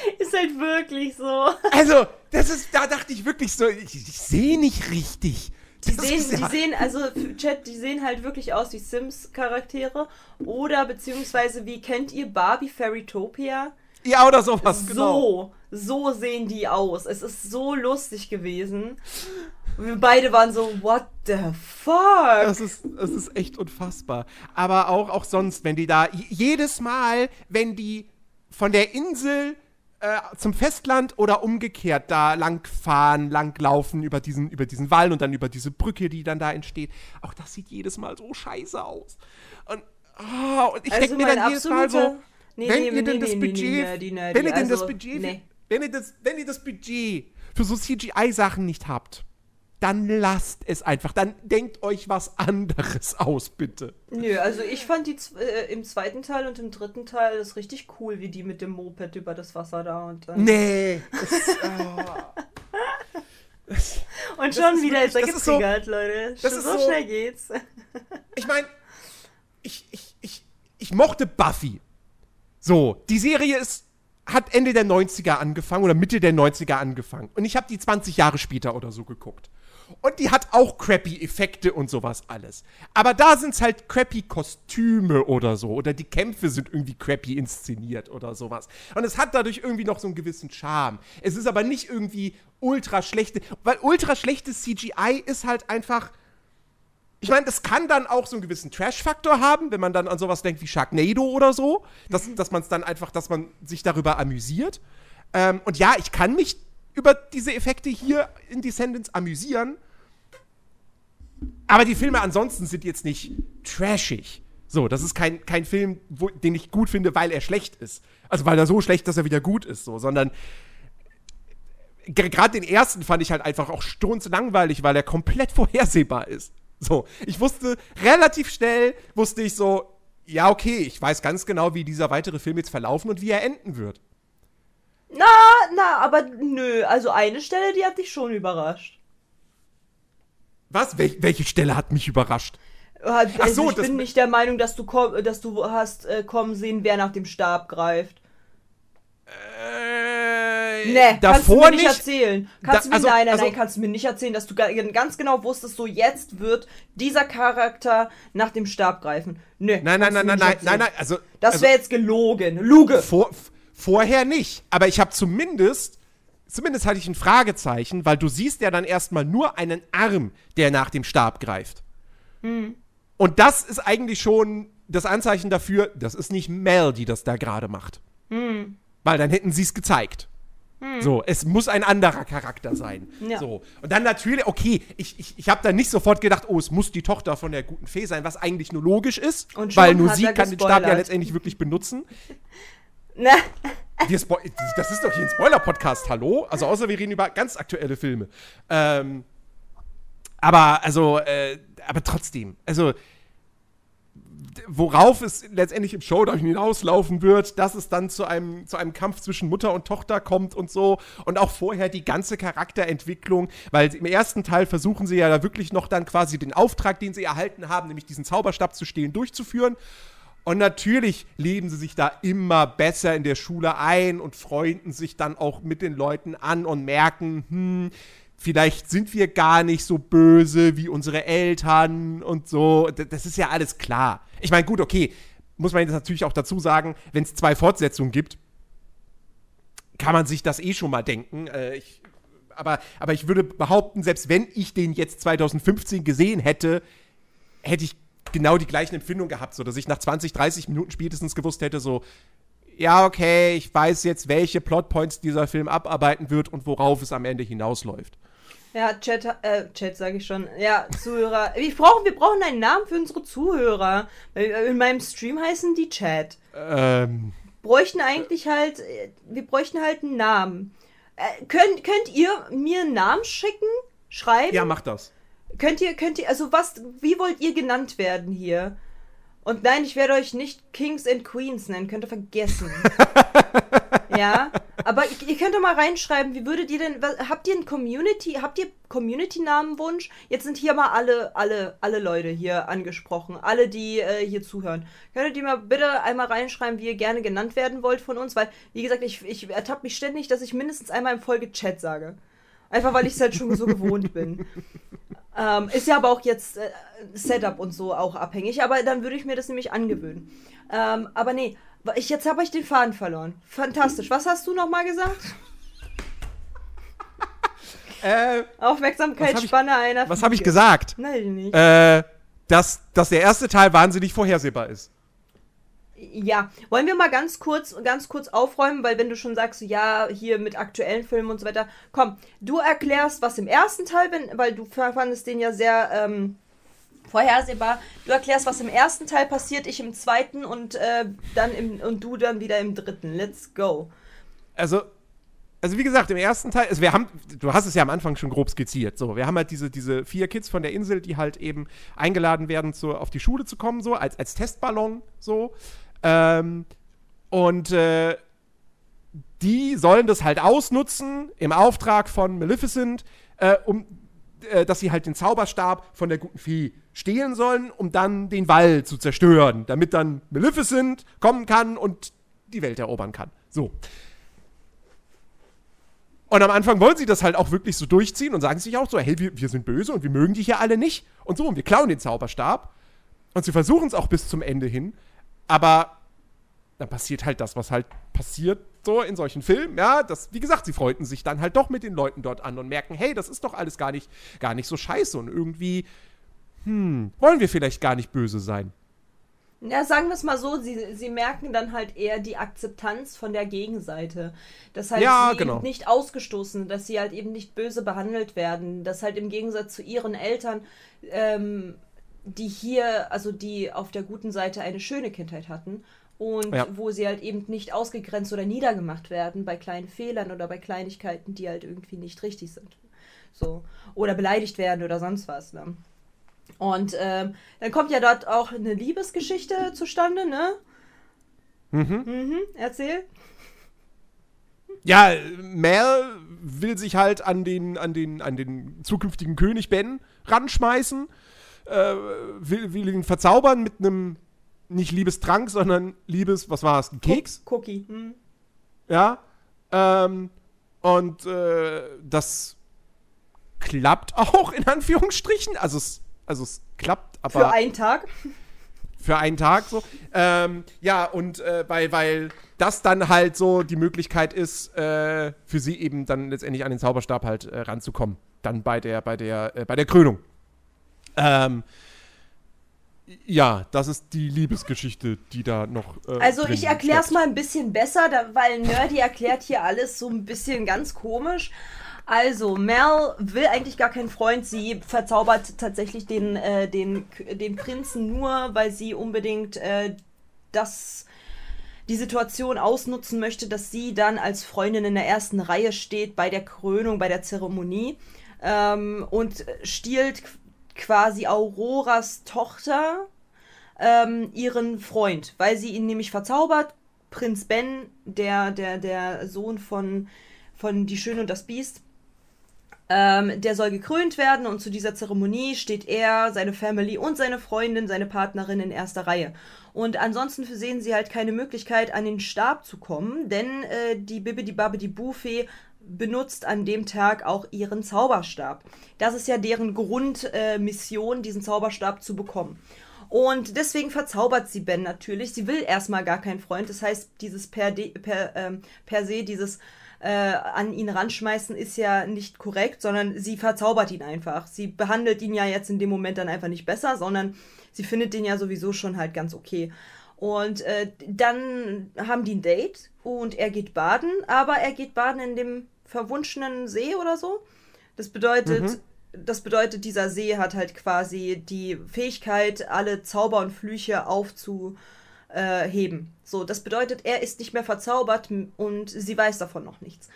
Ist halt wirklich so. Also, das ist, da dachte ich wirklich so, ich, ich sehe nicht richtig. Die sehen, ist die ja- sehen, also Chat, die sehen halt wirklich aus wie Sims-Charaktere. Oder beziehungsweise, wie kennt ihr Barbie Fairytopia? ja, oder sowas, genau. So, so sehen die aus. Es ist so lustig gewesen. Wir beide waren so, what the fuck? Das ist, das ist echt unfassbar. Aber auch, auch sonst, wenn die da, jedes Mal, wenn die von der Insel äh, zum Festland oder umgekehrt da lang fahren, lang laufen über diesen, über diesen Wall und dann über diese Brücke, die dann da entsteht, auch das sieht jedes Mal so scheiße aus. Und, ah, und ich denke mir dann jedes Mal so, Nee, wenn nee, ihr denn das nee, nee, Budget, wenn ihr denn das Also, Budget, nee. wenn ihr das, wenn ihr das Budget für so CGI-Sachen nicht habt, dann lasst es einfach. Dann denkt euch was anderes aus, bitte. Nö, also ich fand die äh, im zweiten Teil und im dritten Teil das richtig cool, wie die mit dem Moped über das Wasser da und dann. Nee. Das, oh. und schon ist wieder ist er ist so- getriggert, Leute. das Schon ist so, so- schnell geht's. Ich meine, ich, ich, ich, ich mochte Buffy. So, die Serie ist, hat Ende der 90er angefangen oder Mitte der 90er angefangen. Und ich habe die 20 Jahre später oder so geguckt. Und die hat auch crappy Effekte und sowas alles. Aber da sind es halt crappy Kostüme oder so. Oder die Kämpfe sind irgendwie crappy inszeniert oder sowas. Und es hat dadurch irgendwie noch so einen gewissen Charme. Es ist aber nicht irgendwie ultra schlechte, weil ultra schlechtes CGI ist halt einfach ich meine, das kann dann auch so einen gewissen Trash-Faktor haben, wenn man dann an sowas denkt wie Sharknado oder so, dass, dass man es dann einfach, dass man sich darüber amüsiert. Ähm, und ja, ich kann mich über diese Effekte hier in Descendants amüsieren, aber die Filme ansonsten sind jetzt nicht trashig. So, das ist kein, kein Film, wo, den ich gut finde, weil er schlecht ist. Also weil er so schlecht, dass er wieder gut ist, so, sondern gerade den ersten fand ich halt einfach auch strunzlangweilig, weil er komplett vorhersehbar ist. So, ich wusste relativ schnell, wusste ich so, ja, okay, ich weiß ganz genau, wie dieser weitere Film jetzt verlaufen und wie er enden wird. Na, na, aber nö. Also eine Stelle, die hat dich schon überrascht. Was? Wel welche Stelle hat mich überrascht? Also Ach so, ich bin nicht der Meinung, dass du, dass du hast äh, kommen sehen, wer nach dem Stab greift. Äh, Nee, kannst du mir nicht, erzählen. Kannst Da- du mir, also- nein, nein, also- nein, kannst du mir nicht erzählen, dass du ga- ganz genau wusstest, so jetzt wird dieser Charakter nach dem Stab greifen. Nee, Nein, nein, nein, nein, nein, nein, nein, also. Das also, wäre jetzt gelogen. Luge. vor, vorher nicht. Aber ich habe zumindest, zumindest hatte ich ein Fragezeichen, weil du siehst ja dann erstmal nur einen Arm, der nach dem Stab greift. Und das ist eigentlich schon das Anzeichen dafür, das ist nicht Mel, die das da gerade macht. Weil dann hätten sie es gezeigt. So, es muss ein anderer Charakter sein. Ja. So. Und dann natürlich, okay, ich, ich, ich habe dann nicht sofort gedacht, oh, es muss die Tochter von der guten Fee sein, was eigentlich nur logisch ist, weil nur sie kann den Stab ja gespoilert. letztendlich wirklich benutzen. Na, spo- das ist doch hier ein Spoiler-Podcast, hallo? Also außer wir reden über ganz aktuelle Filme. Ähm, aber, also, äh, aber trotzdem, also, worauf es letztendlich im Showdown hinauslaufen wird, dass es dann zu einem, zu einem Kampf zwischen Mutter und Tochter kommt und so. Und auch vorher die ganze Charakterentwicklung, weil im ersten Teil versuchen sie ja da wirklich noch dann quasi den Auftrag, den sie erhalten haben, nämlich diesen Zauberstab zu stehlen, durchzuführen. Und natürlich leben sie sich da immer besser in der Schule ein und freunden sich dann auch mit den Leuten an und merken, hm, vielleicht sind wir gar nicht so böse wie unsere Eltern und so. Das ist ja alles klar. Ich meine, gut, okay, muss man jetzt natürlich auch dazu sagen, wenn es zwei Fortsetzungen gibt, kann man sich das eh schon mal denken. Äh, ich, aber, aber ich würde behaupten, selbst wenn ich den jetzt 2015 gesehen hätte, hätte ich genau die gleichen Empfindungen gehabt, so dass ich nach 20, 30 Minuten spätestens gewusst hätte, so, ja, okay, ich weiß jetzt, welche Plotpoints dieser Film abarbeiten wird und worauf es am Ende hinausläuft. ja, Chat, äh, Chat sage ich schon. Ja, Zuhörer. Wir brauchen, wir brauchen einen Namen für unsere Zuhörer. Äh, In meinem Stream heißen die Chat. Ähm, Bräuchten eigentlich halt, äh, wir bräuchten halt einen Namen. Äh, könnt, könnt ihr mir einen Namen schicken? Schreiben? ja, mach das. Könnt ihr, könnt ihr, also was, wie wollt ihr genannt werden hier? Und nein, ich werde euch nicht Kings and Queens nennen, könnt ihr vergessen. ja, aber ihr, könnt doch mal reinschreiben, wie würdet ihr denn, habt ihr ein Community, habt ihr Community-Namenwunsch? Jetzt sind hier mal alle, alle, alle Leute hier angesprochen, alle, die äh, hier zuhören. Könntet ihr mal bitte einmal reinschreiben, wie ihr gerne genannt werden wollt von uns? Weil, wie gesagt, ich, ich ertappe mich ständig, dass ich mindestens einmal in Folge Chat sage. Einfach weil ich es halt schon so gewohnt bin. Ähm, ist ja aber auch jetzt äh, Setup und so auch abhängig, aber dann würde ich mir das nämlich angewöhnen. Ähm, aber nee, ich, jetzt habe ich den Faden verloren. Fantastisch. Was hast du nochmal gesagt? Äh, Aufmerksamkeitsspanne einer. was habe ich gesagt? Nein, nicht. Äh, dass, dass der erste Teil wahnsinnig vorhersehbar ist. Ja, wollen wir mal ganz kurz, ganz kurz aufräumen, weil wenn du schon sagst, ja, hier mit aktuellen Filmen und so weiter, komm, du erklärst, was im ersten Teil, wenn, weil du fandest den ja sehr ähm, vorhersehbar. Du erklärst, was im ersten Teil passiert, ich im zweiten und äh, dann im und du dann wieder im dritten. Let's go. also, also wie gesagt, im ersten Teil, also wir haben, du hast es ja am Anfang schon grob skizziert, so, wir haben halt diese, diese vier Kids von der Insel, die halt eben eingeladen werden, zu, auf die Schule zu kommen, so, als, als Testballon, so, ähm, und, äh, die sollen das halt ausnutzen im Auftrag von Maleficent, äh, um, äh, dass sie halt den Zauberstab von der guten Fee stehlen sollen, um dann den Wall zu zerstören, damit dann Maleficent kommen kann und die Welt erobern kann. So. Und am Anfang wollen sie das halt auch wirklich so durchziehen und sagen sich auch so, hey, wir, wir sind böse und wir mögen die hier alle nicht und so und wir klauen den Zauberstab. Und sie versuchen es auch bis zum Ende hin, aber dann passiert halt das, was halt passiert so in solchen Filmen, ja, das, wie gesagt, sie freuten sich dann halt doch mit den Leuten dort an und merken, hey, das ist doch alles gar nicht, gar nicht so scheiße und irgendwie, hm, wollen wir vielleicht gar nicht böse sein. Ja, sagen wir es mal so, sie, sie merken dann halt eher die Akzeptanz von der Gegenseite. Dass halt Ja, sie genau. nicht ausgestoßen, dass sie halt eben nicht böse behandelt werden. Dass halt im Gegensatz zu ihren Eltern, ähm, die hier, also die auf der guten Seite eine schöne Kindheit hatten und Ja. wo sie halt eben nicht ausgegrenzt oder niedergemacht werden bei kleinen Fehlern oder bei Kleinigkeiten, die halt irgendwie nicht richtig sind. So. Oder beleidigt werden oder sonst was, ne? Und ähm, dann kommt ja dort auch eine Liebesgeschichte zustande, ne? Mhm. Mhm, erzähl. Ja, Mel will sich halt an den, an den, an den zukünftigen König Ben ranschmeißen, äh, will, will ihn verzaubern mit einem nicht Liebestrank, sondern Liebes, was war es, ein Keks? Cookie. Hm. Ja. Ähm, Und äh, das klappt auch in Anführungsstrichen. Also es, also es klappt, aber Für einen Tag. für einen Tag so. Ähm, ja, und äh, weil, weil das dann halt so die Möglichkeit ist, äh, für sie eben dann letztendlich an den Zauberstab halt äh, ranzukommen. Dann bei der, bei der, äh, bei der Krönung. Ähm, ja, das ist die Liebesgeschichte, die da noch. äh, Also ich erkläre es mal ein bisschen besser, da, weil Nerdy erklärt hier alles so ein bisschen ganz komisch. Also, Mel will eigentlich gar keinen Freund. Sie verzaubert tatsächlich den, äh, den, den Prinzen nur, weil sie unbedingt äh, das, die Situation ausnutzen möchte, dass sie dann als Freundin in der ersten Reihe steht bei der Krönung, bei der Zeremonie ähm, und stiehlt quasi Auroras Tochter ähm, ihren Freund, weil sie ihn nämlich verzaubert. Prinz Ben, der, der, der Sohn von, von Die Schöne und das Biest, ähm, der soll gekrönt werden und zu dieser Zeremonie steht er, seine Family und seine Freundin, seine Partnerin in erster Reihe. Und ansonsten sehen sie halt keine Möglichkeit, an den Stab zu kommen, denn äh, die Bibidi Babidi Buffet benutzt an dem Tag auch ihren Zauberstab. Das ist ja deren Grundmission, äh, diesen Zauberstab zu bekommen. Und deswegen verzaubert sie Ben natürlich. Sie will erstmal gar keinen Freund. Das heißt, dieses per, de, per, ähm, per se, dieses äh, an ihn ranschmeißen, ist ja nicht korrekt, sondern sie verzaubert ihn einfach. Sie behandelt ihn ja jetzt in dem Moment dann einfach nicht besser, sondern sie findet den ja sowieso schon halt ganz okay. Und äh, dann haben die ein Date und er geht baden, aber er geht baden in dem verwunschenen See oder so. Das bedeutet, das bedeutet, dieser See hat halt quasi die Fähigkeit, alle Zauber und Flüche aufzuheben. So, das bedeutet, er ist nicht mehr verzaubert und sie weiß davon noch nichts.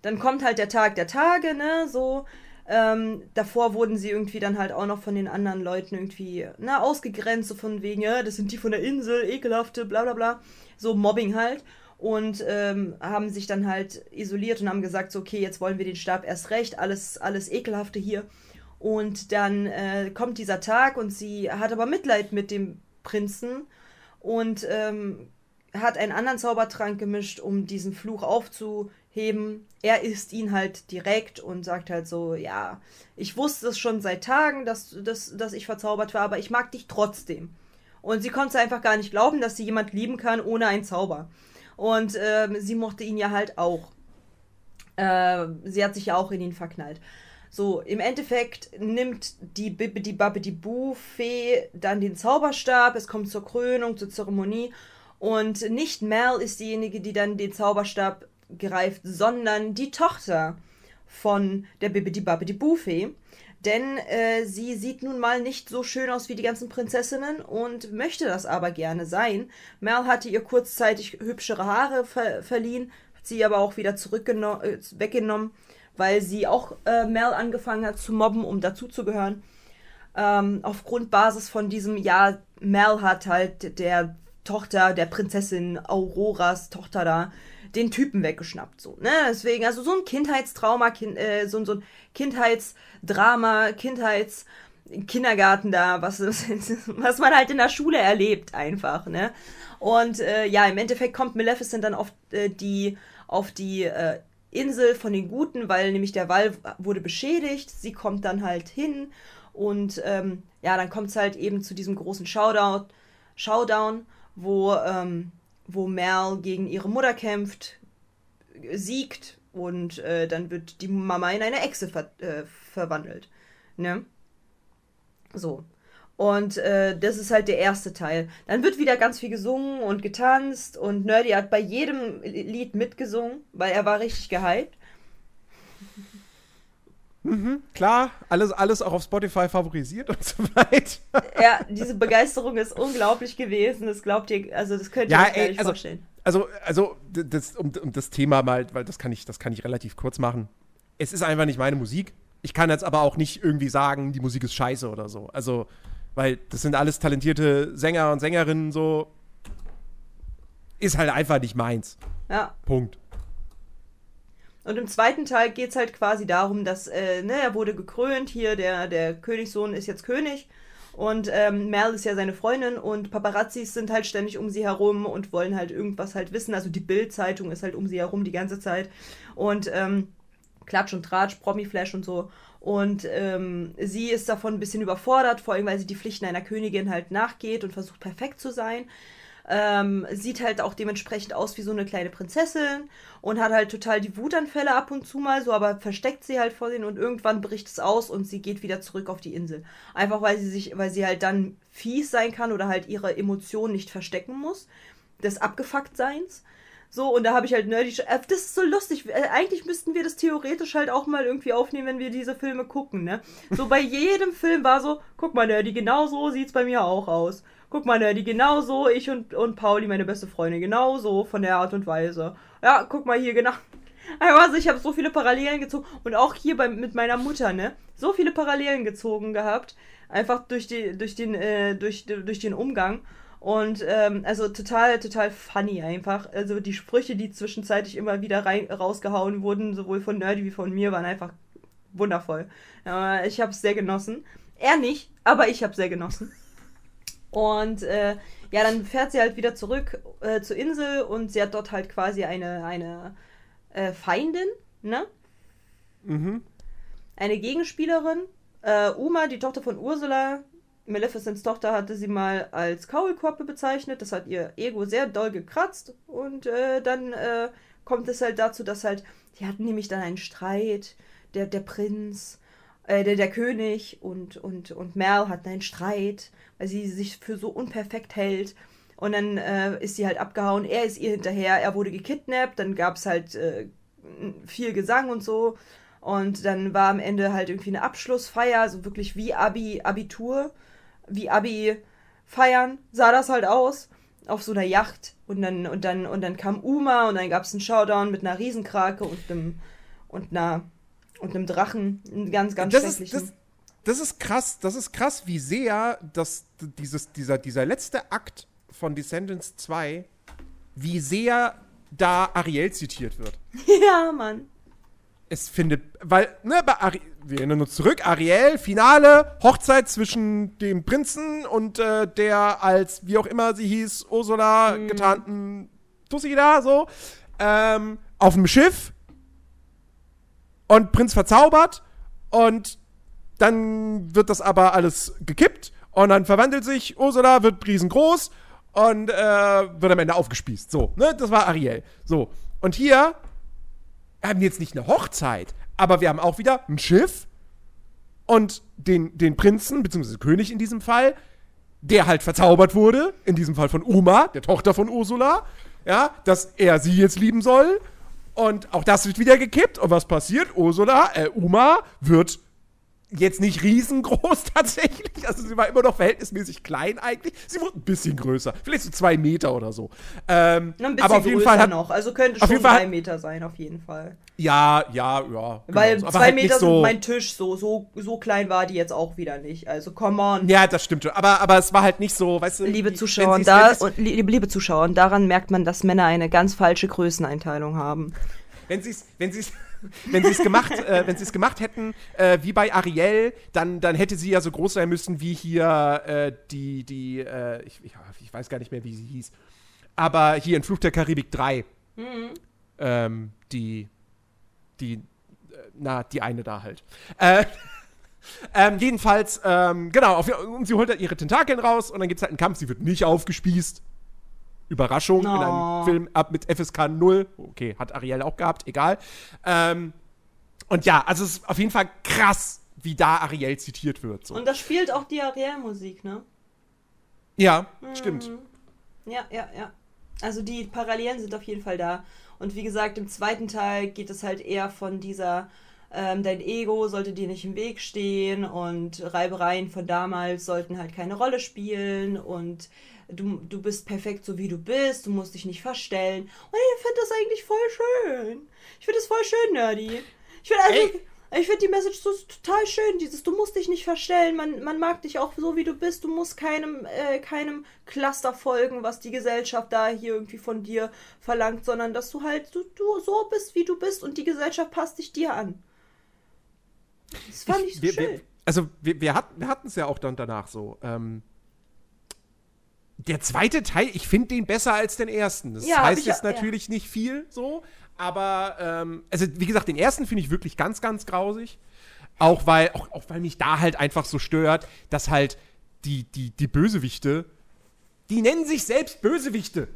Dann kommt halt der Tag der Tage, ne, so. Ähm, davor wurden sie irgendwie dann halt auch noch von den anderen Leuten irgendwie, na, ausgegrenzt, so von wegen, ja, das sind die von der Insel, ekelhafte, bla bla bla. So Mobbing halt. Und ähm, haben sich dann halt isoliert und haben gesagt, so, okay, jetzt wollen wir den Stab erst recht, alles, alles Ekelhafte hier. Und dann äh, kommt dieser Tag und sie hat aber Mitleid mit dem Prinzen und ähm, hat einen anderen Zaubertrank gemischt, um diesen Fluch aufzuheben. Er isst ihn halt direkt und sagt halt so, ja, ich wusste es schon seit Tagen, dass, dass, dass ich verzaubert war, aber ich mag dich trotzdem. Und sie konnte einfach gar nicht glauben, dass sie jemand lieben kann ohne einen Zauber. Und ähm, sie mochte ihn ja halt auch. Äh, sie hat sich ja auch in ihn verknallt. So, im Endeffekt nimmt die Bibbidi Babbidi Boo Fee dann den Zauberstab, es kommt zur Krönung, zur Zeremonie und nicht Mel ist diejenige, die dann den Zauberstab greift, sondern die Tochter von der Bibbidi Babbidi Boo Fee. Denn äh, sie sieht nun mal nicht so schön aus wie die ganzen Prinzessinnen und möchte das aber gerne sein. Mel hatte ihr kurzzeitig hübschere Haare ver verliehen, hat sie aber auch wieder zurückgeno äh, weggenommen, weil sie auch äh, Mel angefangen hat zu mobben, um dazuzugehören. Ähm, auf Grundbasis von diesem, ja, Mel hat halt der Tochter der Prinzessin Auroras Tochter da den Typen weggeschnappt. So, ne? Deswegen, also so ein Kindheitstrauma, kind, äh, so, so ein Kindheitsdrama, Kindheits. Kindergarten da, was, was man halt in der Schule erlebt, einfach, ne? Und äh, ja, im Endeffekt kommt Maleficent dann auf äh, die, auf die äh, Insel von den Guten, weil nämlich der Wall wurde beschädigt. Sie kommt dann halt hin und ähm, ja, dann kommt es halt eben zu diesem großen Showdown, Showdown wo, ähm, wo Mel gegen ihre Mutter kämpft, siegt und äh, dann wird die Mama in eine Echse ver äh, verwandelt. Ne? So. Und äh, das ist halt der erste Teil. Dann wird wieder ganz viel gesungen und getanzt und Nerdy hat bei jedem Lied mitgesungen, weil er war richtig gehypt. Klar, alles, alles auch auf Spotify favorisiert und so weiter. Ja, diese Begeisterung ist unglaublich gewesen. Das glaubt ihr, also das könnt ihr Ja, euch gar nicht also- vorstellen. Also, also das, um, um das Thema mal, weil das kann ich, das kann ich relativ kurz machen. Es ist einfach nicht meine Musik. Ich kann jetzt aber auch nicht irgendwie sagen, die Musik ist scheiße oder so. Also, weil das sind alles talentierte Sänger und Sängerinnen so. Ist halt einfach nicht meins. Ja. Punkt. Und im zweiten Teil geht es halt quasi darum, dass, äh, ne, er wurde gekrönt, hier, der, der Königssohn ist jetzt König. Und ähm, Mel ist ja seine Freundin und Paparazzis sind halt ständig um sie herum und wollen halt irgendwas halt wissen. Also die Bild-Zeitung ist halt um sie herum die ganze Zeit. Und ähm, Klatsch und Tratsch, Promi-Flash und so. Und ähm, sie ist davon ein bisschen überfordert, vor allem weil sie die Pflichten einer Königin halt nachgeht und versucht perfekt zu sein. Ähm, sieht halt auch dementsprechend aus wie so eine kleine Prinzessin und hat halt total die Wutanfälle ab und zu mal so, aber versteckt sie halt vor denen und irgendwann bricht es aus und sie geht wieder zurück auf die Insel. Einfach weil sie sich, weil sie halt dann fies sein kann oder halt ihre Emotionen nicht verstecken muss. Des Abgefucktseins. So, und da habe ich halt nerdig. Äh, das ist so lustig. Äh, Eigentlich müssten wir das theoretisch halt auch mal irgendwie aufnehmen, wenn wir diese Filme gucken, ne? So bei jedem Film war so, guck mal, Nerdy, genau so sieht's bei mir auch aus. Guck mal, Nerdy, genau so, ich und, und Pauli, meine beste Freundin, genau so von der Art und Weise. Ja, guck mal hier, genau. Also ich habe so viele Parallelen gezogen und auch hier bei, mit meiner Mutter, ne? So viele Parallelen gezogen gehabt, einfach durch, die, durch, den, äh, durch, durch den Umgang. Und ähm, also total, total funny einfach. Also die Sprüche, die zwischenzeitlich immer wieder rein, rausgehauen wurden, sowohl von Nerdy wie von mir, waren einfach wundervoll. Ja, ich habe es sehr genossen. Er nicht, aber ich habe sehr genossen. Und äh, ja, dann fährt sie halt wieder zurück äh, zur Insel und sie hat dort halt quasi eine, eine äh, Feindin, ne? Mhm. Eine Gegenspielerin. Äh, Uma, die Tochter von Ursula, Maleficents Tochter hatte sie mal als Kaulquappe bezeichnet. Das hat ihr Ego sehr doll gekratzt. Und äh, dann äh, kommt es halt dazu, dass halt, die hatten nämlich dann einen Streit. Der, der Prinz, äh, der, der König und, und, und Merl hatten einen Streit, weil sie sich für so unperfekt hält. Und dann äh, ist sie halt abgehauen. Er ist ihr hinterher. Er wurde gekidnappt. Dann gab es halt äh, viel Gesang und so. Und dann war am Ende halt irgendwie eine Abschlussfeier, so wirklich wie Abi, Abitur, wie Abi feiern, sah das halt aus. Auf so einer Yacht. Und dann, und dann, und dann kam Uma und dann gab es einen Showdown mit einer Riesenkrake und einem, und einer, und einem Drachen. Einen ganz, ganz das ist, schrecklichen. das, das ist krass, das ist krass, wie sehr das, dieses, dieser, dieser letzte Akt von Descendants 2, wie sehr da Ariel zitiert wird. ja, Mann. Es findet, weil, ne, bei Ari wir erinnern uns zurück, Ariel, Finale, Hochzeit zwischen dem Prinzen und äh, der als, wie auch immer sie hieß, Ursula getarnten Tussi da, so, ähm, auf dem Schiff und Prinz verzaubert und dann wird das aber alles gekippt und dann verwandelt sich Ursula, wird riesengroß und äh, wird am Ende aufgespießt. So, ne, das war Ariel. So, und hier haben wir jetzt nicht eine Hochzeit, aber wir haben auch wieder ein Schiff und den, den Prinzen, beziehungsweise König in diesem Fall, der halt verzaubert wurde, in diesem Fall von Uma, der Tochter von Ursula, ja, dass er sie jetzt lieben soll. Und auch das wird wieder gekippt. Und was passiert? Ursula, äh, Uma wird jetzt nicht riesengroß tatsächlich. Also sie war immer noch verhältnismäßig klein eigentlich. Sie wurde ein bisschen größer. Vielleicht so zwei Meter oder so. Ähm, ein bisschen aber auf jeden größer Fall hat, noch. Also könnte auf schon jeden Fall drei Meter sein, auf jeden Fall. Ja, ja, ja. Weil genau. Zwei halt Meter so, sind mein Tisch, so, so, so klein war die jetzt auch wieder nicht. Also come on. Ja, das stimmt schon. Aber, aber es war halt nicht so, weißt du. Liebe Zuschauer, da, und, liebe, liebe Zuschauer, und daran merkt man, dass Männer eine ganz falsche Größeneinteilung haben. Wenn sie es, wenn sie es, wenn sie es gemacht, äh, wenn sie es gemacht hätten, äh, wie bei Ariel, dann, dann hätte sie ja so groß sein müssen wie hier äh, die, die, äh, ich, ich, weiß gar nicht mehr, wie sie hieß. Aber hier in Fluch der Karibik 3. Ähm, die, die, äh, na, die eine da halt. Äh, ähm, jedenfalls, ähm, genau, auf, und sie holt halt ihre Tentakeln raus und dann gibt es halt einen Kampf. Sie wird nicht aufgespießt. Überraschung in Oh. einem Film ab mit FSK 0. Okay, hat Ariel auch gehabt, egal. Ähm, und ja, also es ist auf jeden Fall krass, wie da Ariel zitiert wird. So. Und das spielt auch die Ariel-Musik, ne? ja, stimmt. Ja, ja, ja. Also die Parallelen sind auf jeden Fall da. Und wie gesagt, im zweiten Teil geht es halt eher von dieser, ähm, dein Ego sollte dir nicht im Weg stehen und Reibereien von damals sollten halt keine Rolle spielen und du, du bist perfekt so wie du bist, du musst dich nicht verstellen. Und ich finde das eigentlich voll schön. Ich finde das voll schön, Nerdy. Ich finde also, ich finde die Message so total schön, dieses du musst dich nicht verstellen, man, man mag dich auch so wie du bist, du musst keinem äh, keinem Cluster folgen, was die Gesellschaft da hier irgendwie von dir verlangt, sondern dass du halt du, du so bist wie du bist und die Gesellschaft passt dich dir an. Das fand ich, so wir, schön. wir, also wir, wir hatten es ja auch dann danach so. Ähm, der zweite Teil, ich finde den besser als den ersten. Das Ja, heißt ich jetzt ja- natürlich nicht viel so, aber ähm, also wie gesagt, den ersten finde ich wirklich ganz, ganz grausig. Auch weil, auch, auch weil mich da halt einfach so stört, dass halt die, die, die Bösewichte, die nennen sich selbst Bösewichte.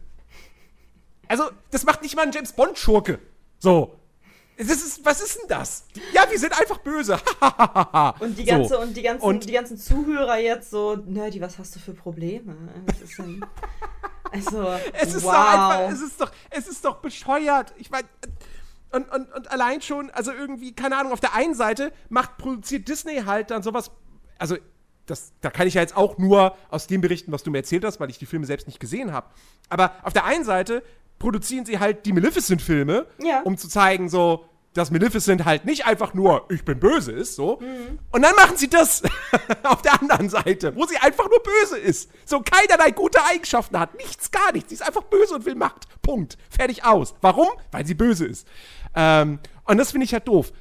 Also, das macht nicht mal ein James Bond-Schurke. So. Ist, was ist denn das? Ja, wir sind einfach böse. Und die So. ganze und die ganzen Und- die ganzen Zuhörer jetzt so, Nerdy, was hast du für Probleme? Was ist denn? Also, Es ist wow. doch einfach, es ist doch, es ist doch bescheuert. Ich meine, und, und, und allein schon, also irgendwie, keine Ahnung, auf der einen Seite macht, produziert Disney halt dann sowas, also das, da kann ich ja jetzt auch nur aus dem berichten, was du mir erzählt hast, weil ich die Filme selbst nicht gesehen habe. Aber auf der einen Seite produzieren sie halt die Maleficent-Filme, Ja. um zu zeigen, so, dass Maleficent halt nicht einfach nur ich bin böse ist, so. Mhm. Und dann machen sie das auf der anderen Seite, wo sie einfach nur böse ist. So keinerlei gute Eigenschaften hat. Nichts, gar nichts. Sie ist einfach böse und will Macht. Punkt. Fertig aus. Warum? Weil sie böse ist. Ähm, und das finde ich halt doof.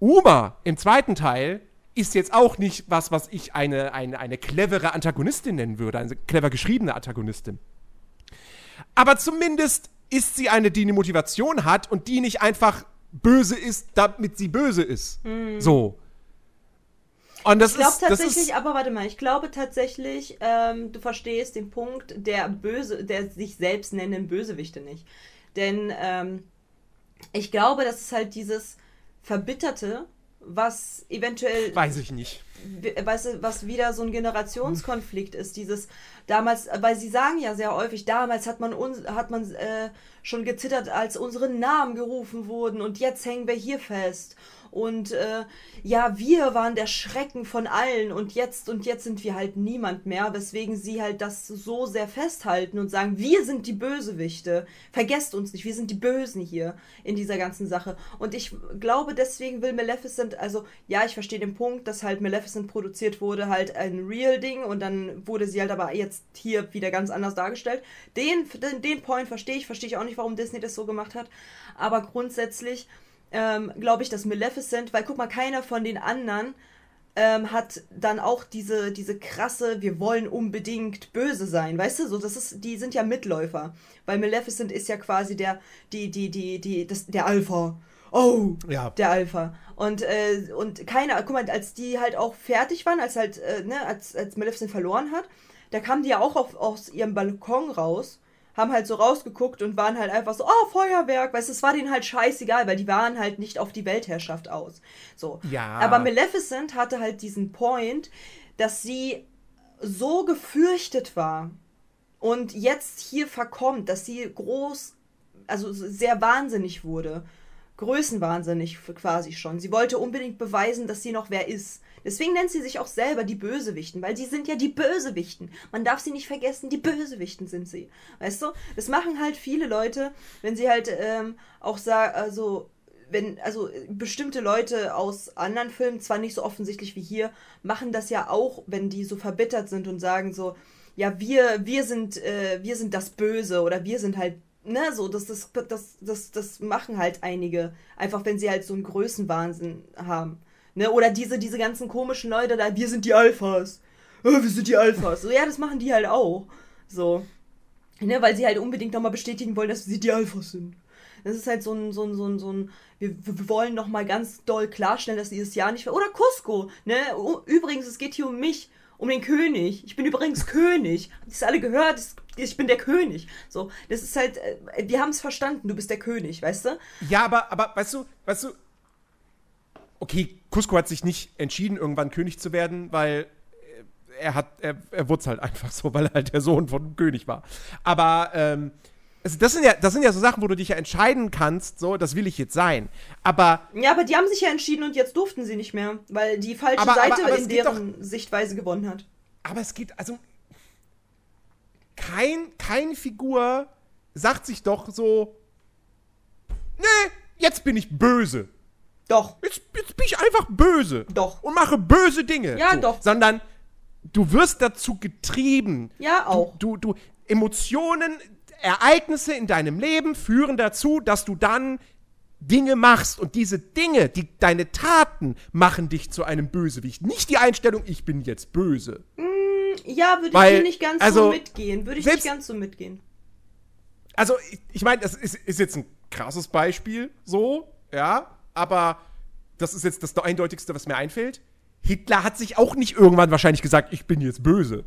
Uma im zweiten Teil ist jetzt auch nicht was, was ich eine, eine, eine clevere Antagonistin nennen würde, eine clever geschriebene Antagonistin. Aber zumindest ist sie eine, die eine Motivation hat und die nicht einfach böse ist, damit sie böse ist. So. Und das Ich glaube tatsächlich, ist, aber warte mal, ich glaube tatsächlich, ähm, du verstehst den Punkt der böse, der sich selbst nennenden Bösewichte nicht. Denn ähm, ich glaube, das ist halt dieses Verbitterte, was eventuell weiß ich nicht. weißt du, was wieder so ein Generationskonflikt ist, dieses damals, weil sie sagen ja sehr häufig, damals hat man uns, hat man äh, schon gezittert, als unsere Namen gerufen wurden und jetzt hängen wir hier fest. Und äh, ja, wir waren der Schrecken von allen und jetzt und jetzt sind wir halt niemand mehr, weswegen sie halt das so sehr festhalten und sagen, wir sind die Bösewichte. Vergesst uns nicht, wir sind die Bösen hier in dieser ganzen Sache. Und ich glaube, deswegen will Maleficent, also ja, ich verstehe den Punkt, dass halt Maleficent produziert wurde, halt ein Real-Ding und dann wurde sie halt aber jetzt hier wieder ganz anders dargestellt. Den, den, den Point verstehe ich, verstehe ich auch nicht, warum Disney das so gemacht hat. Aber grundsätzlich ähm, glaube ich, dass Maleficent, weil guck mal, keiner von den anderen ähm, hat dann auch diese, diese krasse, wir wollen unbedingt böse sein, weißt du? So, das ist, die sind ja Mitläufer. Weil Maleficent ist ja quasi der, die, die, die, die, das, der Alpha. Oh, Ja. der Alpha. Und, äh, und keiner, guck mal, als die halt auch fertig waren, als halt, äh, ne, als, als Maleficent verloren hat, da kamen die ja auch auf, aus ihrem Balkon raus, haben halt so rausgeguckt und waren halt einfach so, oh, Feuerwerk, weißt du, es war denen halt scheißegal, weil die waren halt nicht auf die Weltherrschaft aus. So. Ja. Aber Maleficent hatte halt diesen Point, dass sie so gefürchtet war und jetzt hier verkommt, dass sie groß, also sehr wahnsinnig wurde. Größenwahnsinnig quasi schon. Sie wollte unbedingt beweisen, dass sie noch wer ist. Deswegen nennt sie sich auch selber die Bösewichten, weil sie sind ja die Bösewichten. Man darf sie nicht vergessen, die Bösewichten sind sie. Weißt du? Das machen halt viele Leute, wenn sie halt ähm, auch sagen, also wenn, also bestimmte Leute aus anderen Filmen, zwar nicht so offensichtlich wie hier, machen das ja auch, wenn die so verbittert sind und sagen so, ja, wir, wir sind, äh, wir sind das Böse oder wir sind halt, ne, so, das, das, das, das, das machen halt einige, einfach wenn sie halt so einen Größenwahnsinn haben. Ne, oder diese, diese ganzen komischen Leute da, wir sind die Alphas. Äh, wir sind die Alphas. So, ja, das machen die halt auch. So. Ne, weil sie halt unbedingt nochmal bestätigen wollen, dass sie die Alphas sind. Das ist halt so ein, so ein, so ein, so ein wir, wir wollen nochmal ganz doll klarstellen, dass dieses Jahr nicht. Oder Cusco, ne? Übrigens, es geht hier um mich, um den König. Ich bin übrigens König. Habt ihr es alle gehört? Ich bin der König. So, das ist halt, äh, wir haben es verstanden, du bist der König, weißt du? Ja, aber, aber weißt du, weißt du, okay, Cusco hat sich nicht entschieden, irgendwann König zu werden, weil äh, er hat, er, er wurde halt einfach so, weil er halt der Sohn von einem König war. Aber ähm, also das sind ja, das sind ja so Sachen, wo du dich ja entscheiden kannst, so, das will ich jetzt sein. Aber Ja, aber die haben sich ja entschieden und jetzt durften sie nicht mehr, weil die falsche Aber- aber- Seite aber es in deren Sichtweise gewonnen hat. Aber es geht, also. Kein, keine Figur sagt sich doch so. Nee, jetzt bin ich böse. Doch. Jetzt, jetzt bin ich einfach böse. Doch. Und mache böse Dinge. Ja, so. doch. Sondern du wirst dazu getrieben. Ja, auch. Du, du, du, Emotionen, Ereignisse in deinem Leben führen dazu, dass du dann Dinge machst und diese Dinge, die deine Taten machen dich zu einem Bösewicht. Nicht die Einstellung, ich bin jetzt böse. Ja, würde ich Weil, dir nicht ganz so also, mitgehen. Würde ich selbst- nicht ganz so mitgehen. Also, ich, ich meine, das ist, ist jetzt ein krasses Beispiel, so, ja, aber das ist jetzt das eindeutigste, was mir einfällt. Hitler hat sich auch nicht irgendwann wahrscheinlich gesagt, ich bin jetzt böse.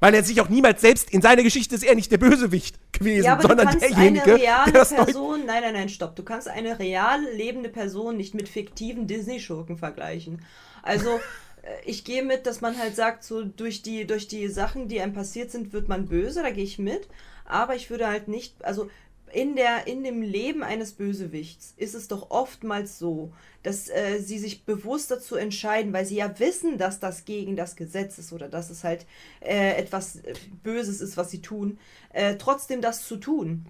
Weil er sich auch niemals selbst, in seiner Geschichte ist er nicht der Bösewicht gewesen, Ja, sondern kannst derjenige, eine reale der das Person, nein, nein, nein, stopp. Du kannst eine real lebende Person nicht mit fiktiven Disney-Schurken vergleichen. Also, äh, ich gehe mit, dass man halt sagt, so durch die, durch die Sachen, die einem passiert sind, wird man böse, da gehe ich mit. Aber ich würde halt nicht, also in, der, in dem Leben eines Bösewichts ist es doch oftmals so, dass äh, sie sich bewusst dazu entscheiden, weil sie ja wissen, dass das gegen das Gesetz ist oder dass es halt äh, etwas äh, Böses ist, was sie tun, äh, trotzdem das zu tun.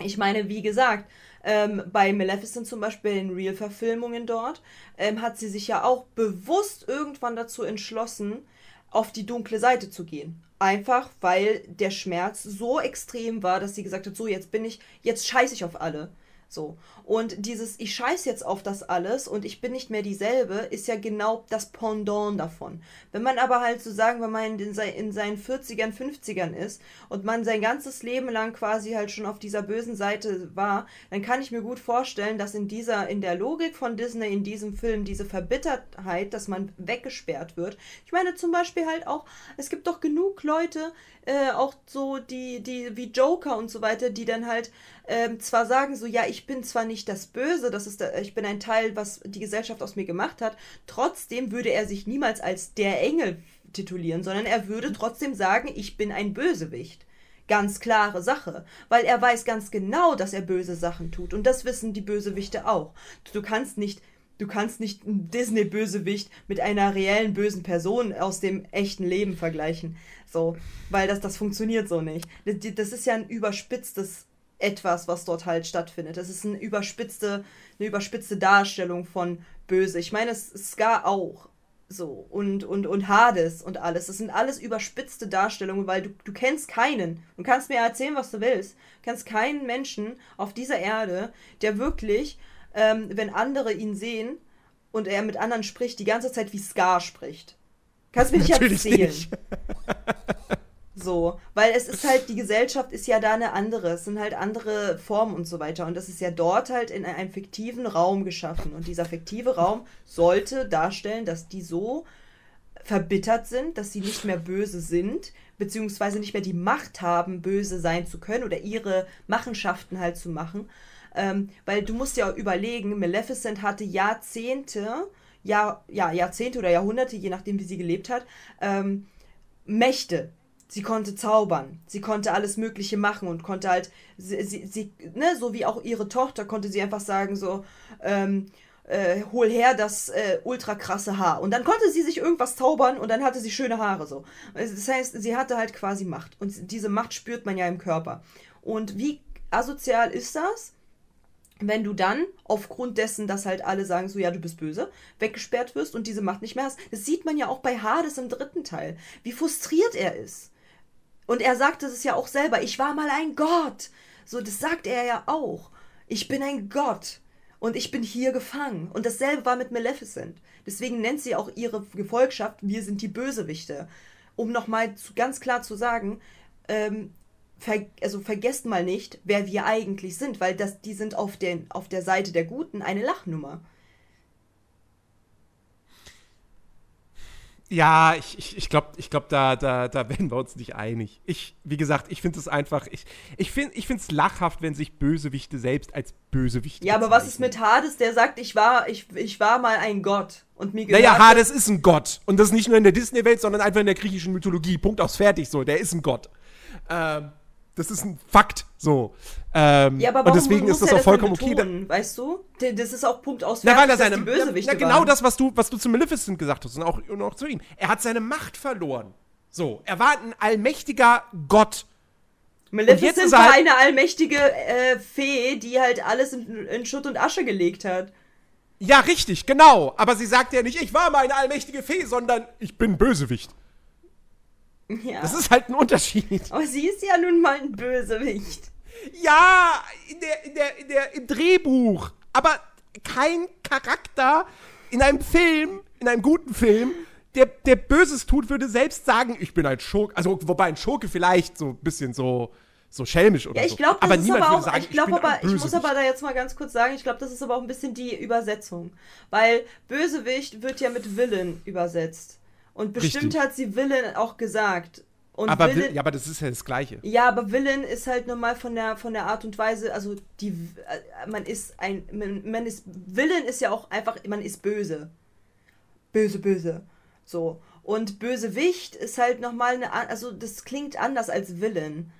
Ich meine, wie gesagt, ähm, bei Maleficent zum Beispiel in Real-Verfilmungen dort, ähm, hat sie sich ja auch bewusst irgendwann dazu entschlossen, auf die dunkle Seite zu gehen. Einfach weil der Schmerz so extrem war, dass sie gesagt hat, so jetzt bin ich, jetzt scheiße ich auf alle. So. Und dieses, ich scheiß jetzt auf das alles und ich bin nicht mehr dieselbe, ist ja genau das Pendant davon. Wenn man aber halt so sagen, wenn man in, in seinen 40ern, 50ern ist und man sein ganzes Leben lang quasi halt schon auf dieser bösen Seite war, dann kann ich mir gut vorstellen, dass in dieser, in der Logik von Disney in diesem Film diese Verbittertheit, dass man weggesperrt wird. Ich meine zum Beispiel halt auch, es gibt doch genug Leute, äh, auch so die, die wie Joker und so weiter, die dann halt ähm, zwar sagen so, ja, ich bin zwar nicht das Böse, das ist, der, ich bin ein Teil, was die Gesellschaft aus mir gemacht hat, trotzdem würde er sich niemals als der Engel titulieren, sondern er würde trotzdem sagen, ich bin ein Bösewicht. Ganz klare Sache, weil er weiß ganz genau, dass er böse Sachen tut und das wissen die Bösewichte auch. Du kannst nicht Du kannst nicht einen Disney-Bösewicht mit einer reellen bösen Person aus dem echten Leben vergleichen. So, weil das, das funktioniert so nicht. Das ist ja ein überspitztes etwas, was dort halt stattfindet. Das ist eine überspitzte, eine überspitzte Darstellung von böse. Ich meine, es Scar auch. So, und, und, und Hades und alles. Das sind alles überspitzte Darstellungen, weil du, du kennst keinen. Du kannst mir erzählen, was du willst. Du kennst keinen Menschen auf dieser Erde, der wirklich, ähm, wenn andere ihn sehen und er mit anderen spricht, die ganze Zeit wie Scar spricht. Kannst mir nicht Natürlich erzählen. nicht. So, weil es ist halt, die Gesellschaft ist ja da eine andere, es sind halt andere Formen und so weiter. Und das ist ja dort halt in einem fiktiven Raum geschaffen. Und dieser fiktive Raum sollte darstellen, dass die so verbittert sind, dass sie nicht mehr böse sind, beziehungsweise nicht mehr die Macht haben, böse sein zu können oder ihre Machenschaften halt zu machen. Ähm, weil du musst ja überlegen, Maleficent hatte Jahrzehnte, ja, ja, Jahrzehnte oder Jahrhunderte, je nachdem, wie sie gelebt hat, ähm, Mächte. Sie konnte zaubern, sie konnte alles Mögliche machen und konnte halt, sie, sie, sie ne, so wie auch ihre Tochter, konnte sie einfach sagen, so, ähm, äh, hol her das äh, ultra krasse Haar. Und dann konnte sie sich irgendwas zaubern und dann hatte sie schöne Haare so. Das heißt, sie hatte halt quasi Macht. Und diese Macht spürt man ja im Körper. Und wie asozial ist das? wenn du dann aufgrund dessen, dass halt alle sagen, so ja, du bist böse, weggesperrt wirst und diese Macht nicht mehr hast. Das sieht man ja auch bei Hades im dritten Teil, wie frustriert er ist. Und er sagte es ja auch selber, ich war mal ein Gott. So, das sagt er ja auch. Ich bin ein Gott. Und ich bin hier gefangen. Und dasselbe war mit Maleficent. Deswegen nennt sie auch ihre Gefolgschaft, wir sind die Bösewichte. Um nochmal ganz klar zu sagen, ähm, ver also vergesst mal nicht, wer wir eigentlich sind, weil das, die sind auf, den, auf der Seite der Guten eine Lachnummer. Ja, ich, ich, ich glaube, ich glaub, da, da, da werden wir uns nicht einig. Ich, wie gesagt, ich finde es einfach, ich, ich finde es lachhaft, wenn sich Bösewichte selbst als Bösewichte Ja, aber was ist bezeichnen. mit Hades, der sagt, ich war, ich, ich war mal ein Gott und mir gehört. Naja, Hades ist ein Gott. Und das nicht nur in der Disney-Welt, sondern einfach in der griechischen Mythologie. Punkt aus fertig so. Der ist ein Gott. Ähm, das ist ein Fakt so. Ähm, Ja, aber warum und deswegen ist das er auch vollkommen denn okay. Betonen, weißt du? Das ist auch Punkt aus, na, weil er seine, Bösewichte na, genau waren. das, was du, was du zu Maleficent gesagt hast und auch, und auch zu ihm. Er hat seine Macht verloren. So, er war ein allmächtiger Gott. Maleficent ist war halt- eine allmächtige äh, Fee, die halt alles in, in Schutt und Asche gelegt hat. Ja, richtig, genau. Aber sie sagt ja nicht, ich war mal eine allmächtige Fee, sondern ich bin Bösewicht. Ja. Das ist halt ein Unterschied. aber sie ist ja nun mal ein Bösewicht. Ja, in der, in der, in der, im Drehbuch. Aber kein Charakter in einem Film, in einem guten Film, der, der Böses tut, würde selbst sagen, ich bin ein Schurke. Also, wobei ein Schurke vielleicht so ein bisschen so, so schelmisch oder Ja, ich so. glaube, das aber niemand aber würde auch, sagen, ich glaube bin ein aber, ich muss Bösewicht. aber da jetzt mal ganz kurz sagen, ich glaube, das ist aber auch ein bisschen die Übersetzung. Weil Bösewicht wird ja mit Villain übersetzt. Und bestimmt Richtig. hat sie Villain auch gesagt. Und aber, Villain, ja, aber das ist ja das Gleiche. Ja, aber Villain ist halt normal von der von der Art und Weise, also die äh, man ist ein man, man ist Villain ist ja auch einfach man ist böse. Böse böse. So und Bösewicht ist halt nochmal eine an- also das klingt anders als Villain.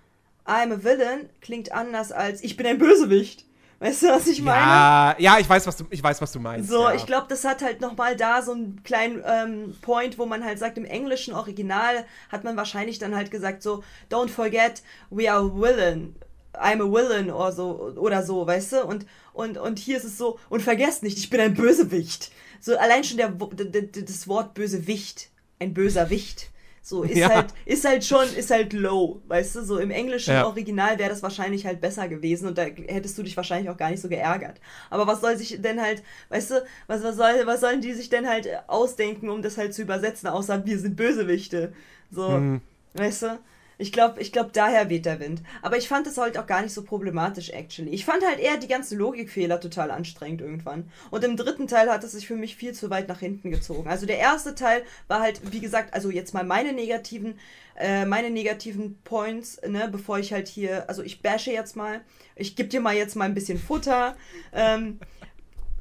I'm a villain klingt anders als ich bin ein Bösewicht. Weißt du, was ich meine? Ja, ja, ich weiß, was du, ich weiß, was du meinst. So, ja. ich glaube, das hat halt nochmal da so einen kleinen ähm, Point, wo man halt sagt, im englischen Original hat man wahrscheinlich dann halt gesagt so, don't forget, we are villain. I'm a villain oder so, oder so, weißt du? Und, und, und hier ist es so, und vergesst nicht, ich bin ein Bösewicht. So, allein schon der, das Wort Bösewicht, ein böser Wicht. So, ist Ja. halt, ist halt schon, ist halt low, weißt du? So im englischen Ja. Original wäre das wahrscheinlich halt besser gewesen und da hättest du dich wahrscheinlich auch gar nicht so geärgert. Aber was soll sich denn halt, weißt du, was, was, soll, was sollen die sich denn halt ausdenken, um das halt zu übersetzen, außer wir sind Bösewichte? So, Hm. weißt du? Ich glaube, ich glaub, daher weht der Wind. Aber ich fand das halt auch gar nicht so problematisch, actually. Ich fand halt eher die ganzen Logikfehler total anstrengend irgendwann. Und im dritten Teil hat es sich für mich viel zu weit nach hinten gezogen. Also der erste Teil war halt, wie gesagt, also jetzt mal meine negativen, äh, meine negativen Points, ne, bevor ich halt hier, also ich bashe jetzt mal. Ich gebe dir mal jetzt mal ein bisschen Futter. Ähm,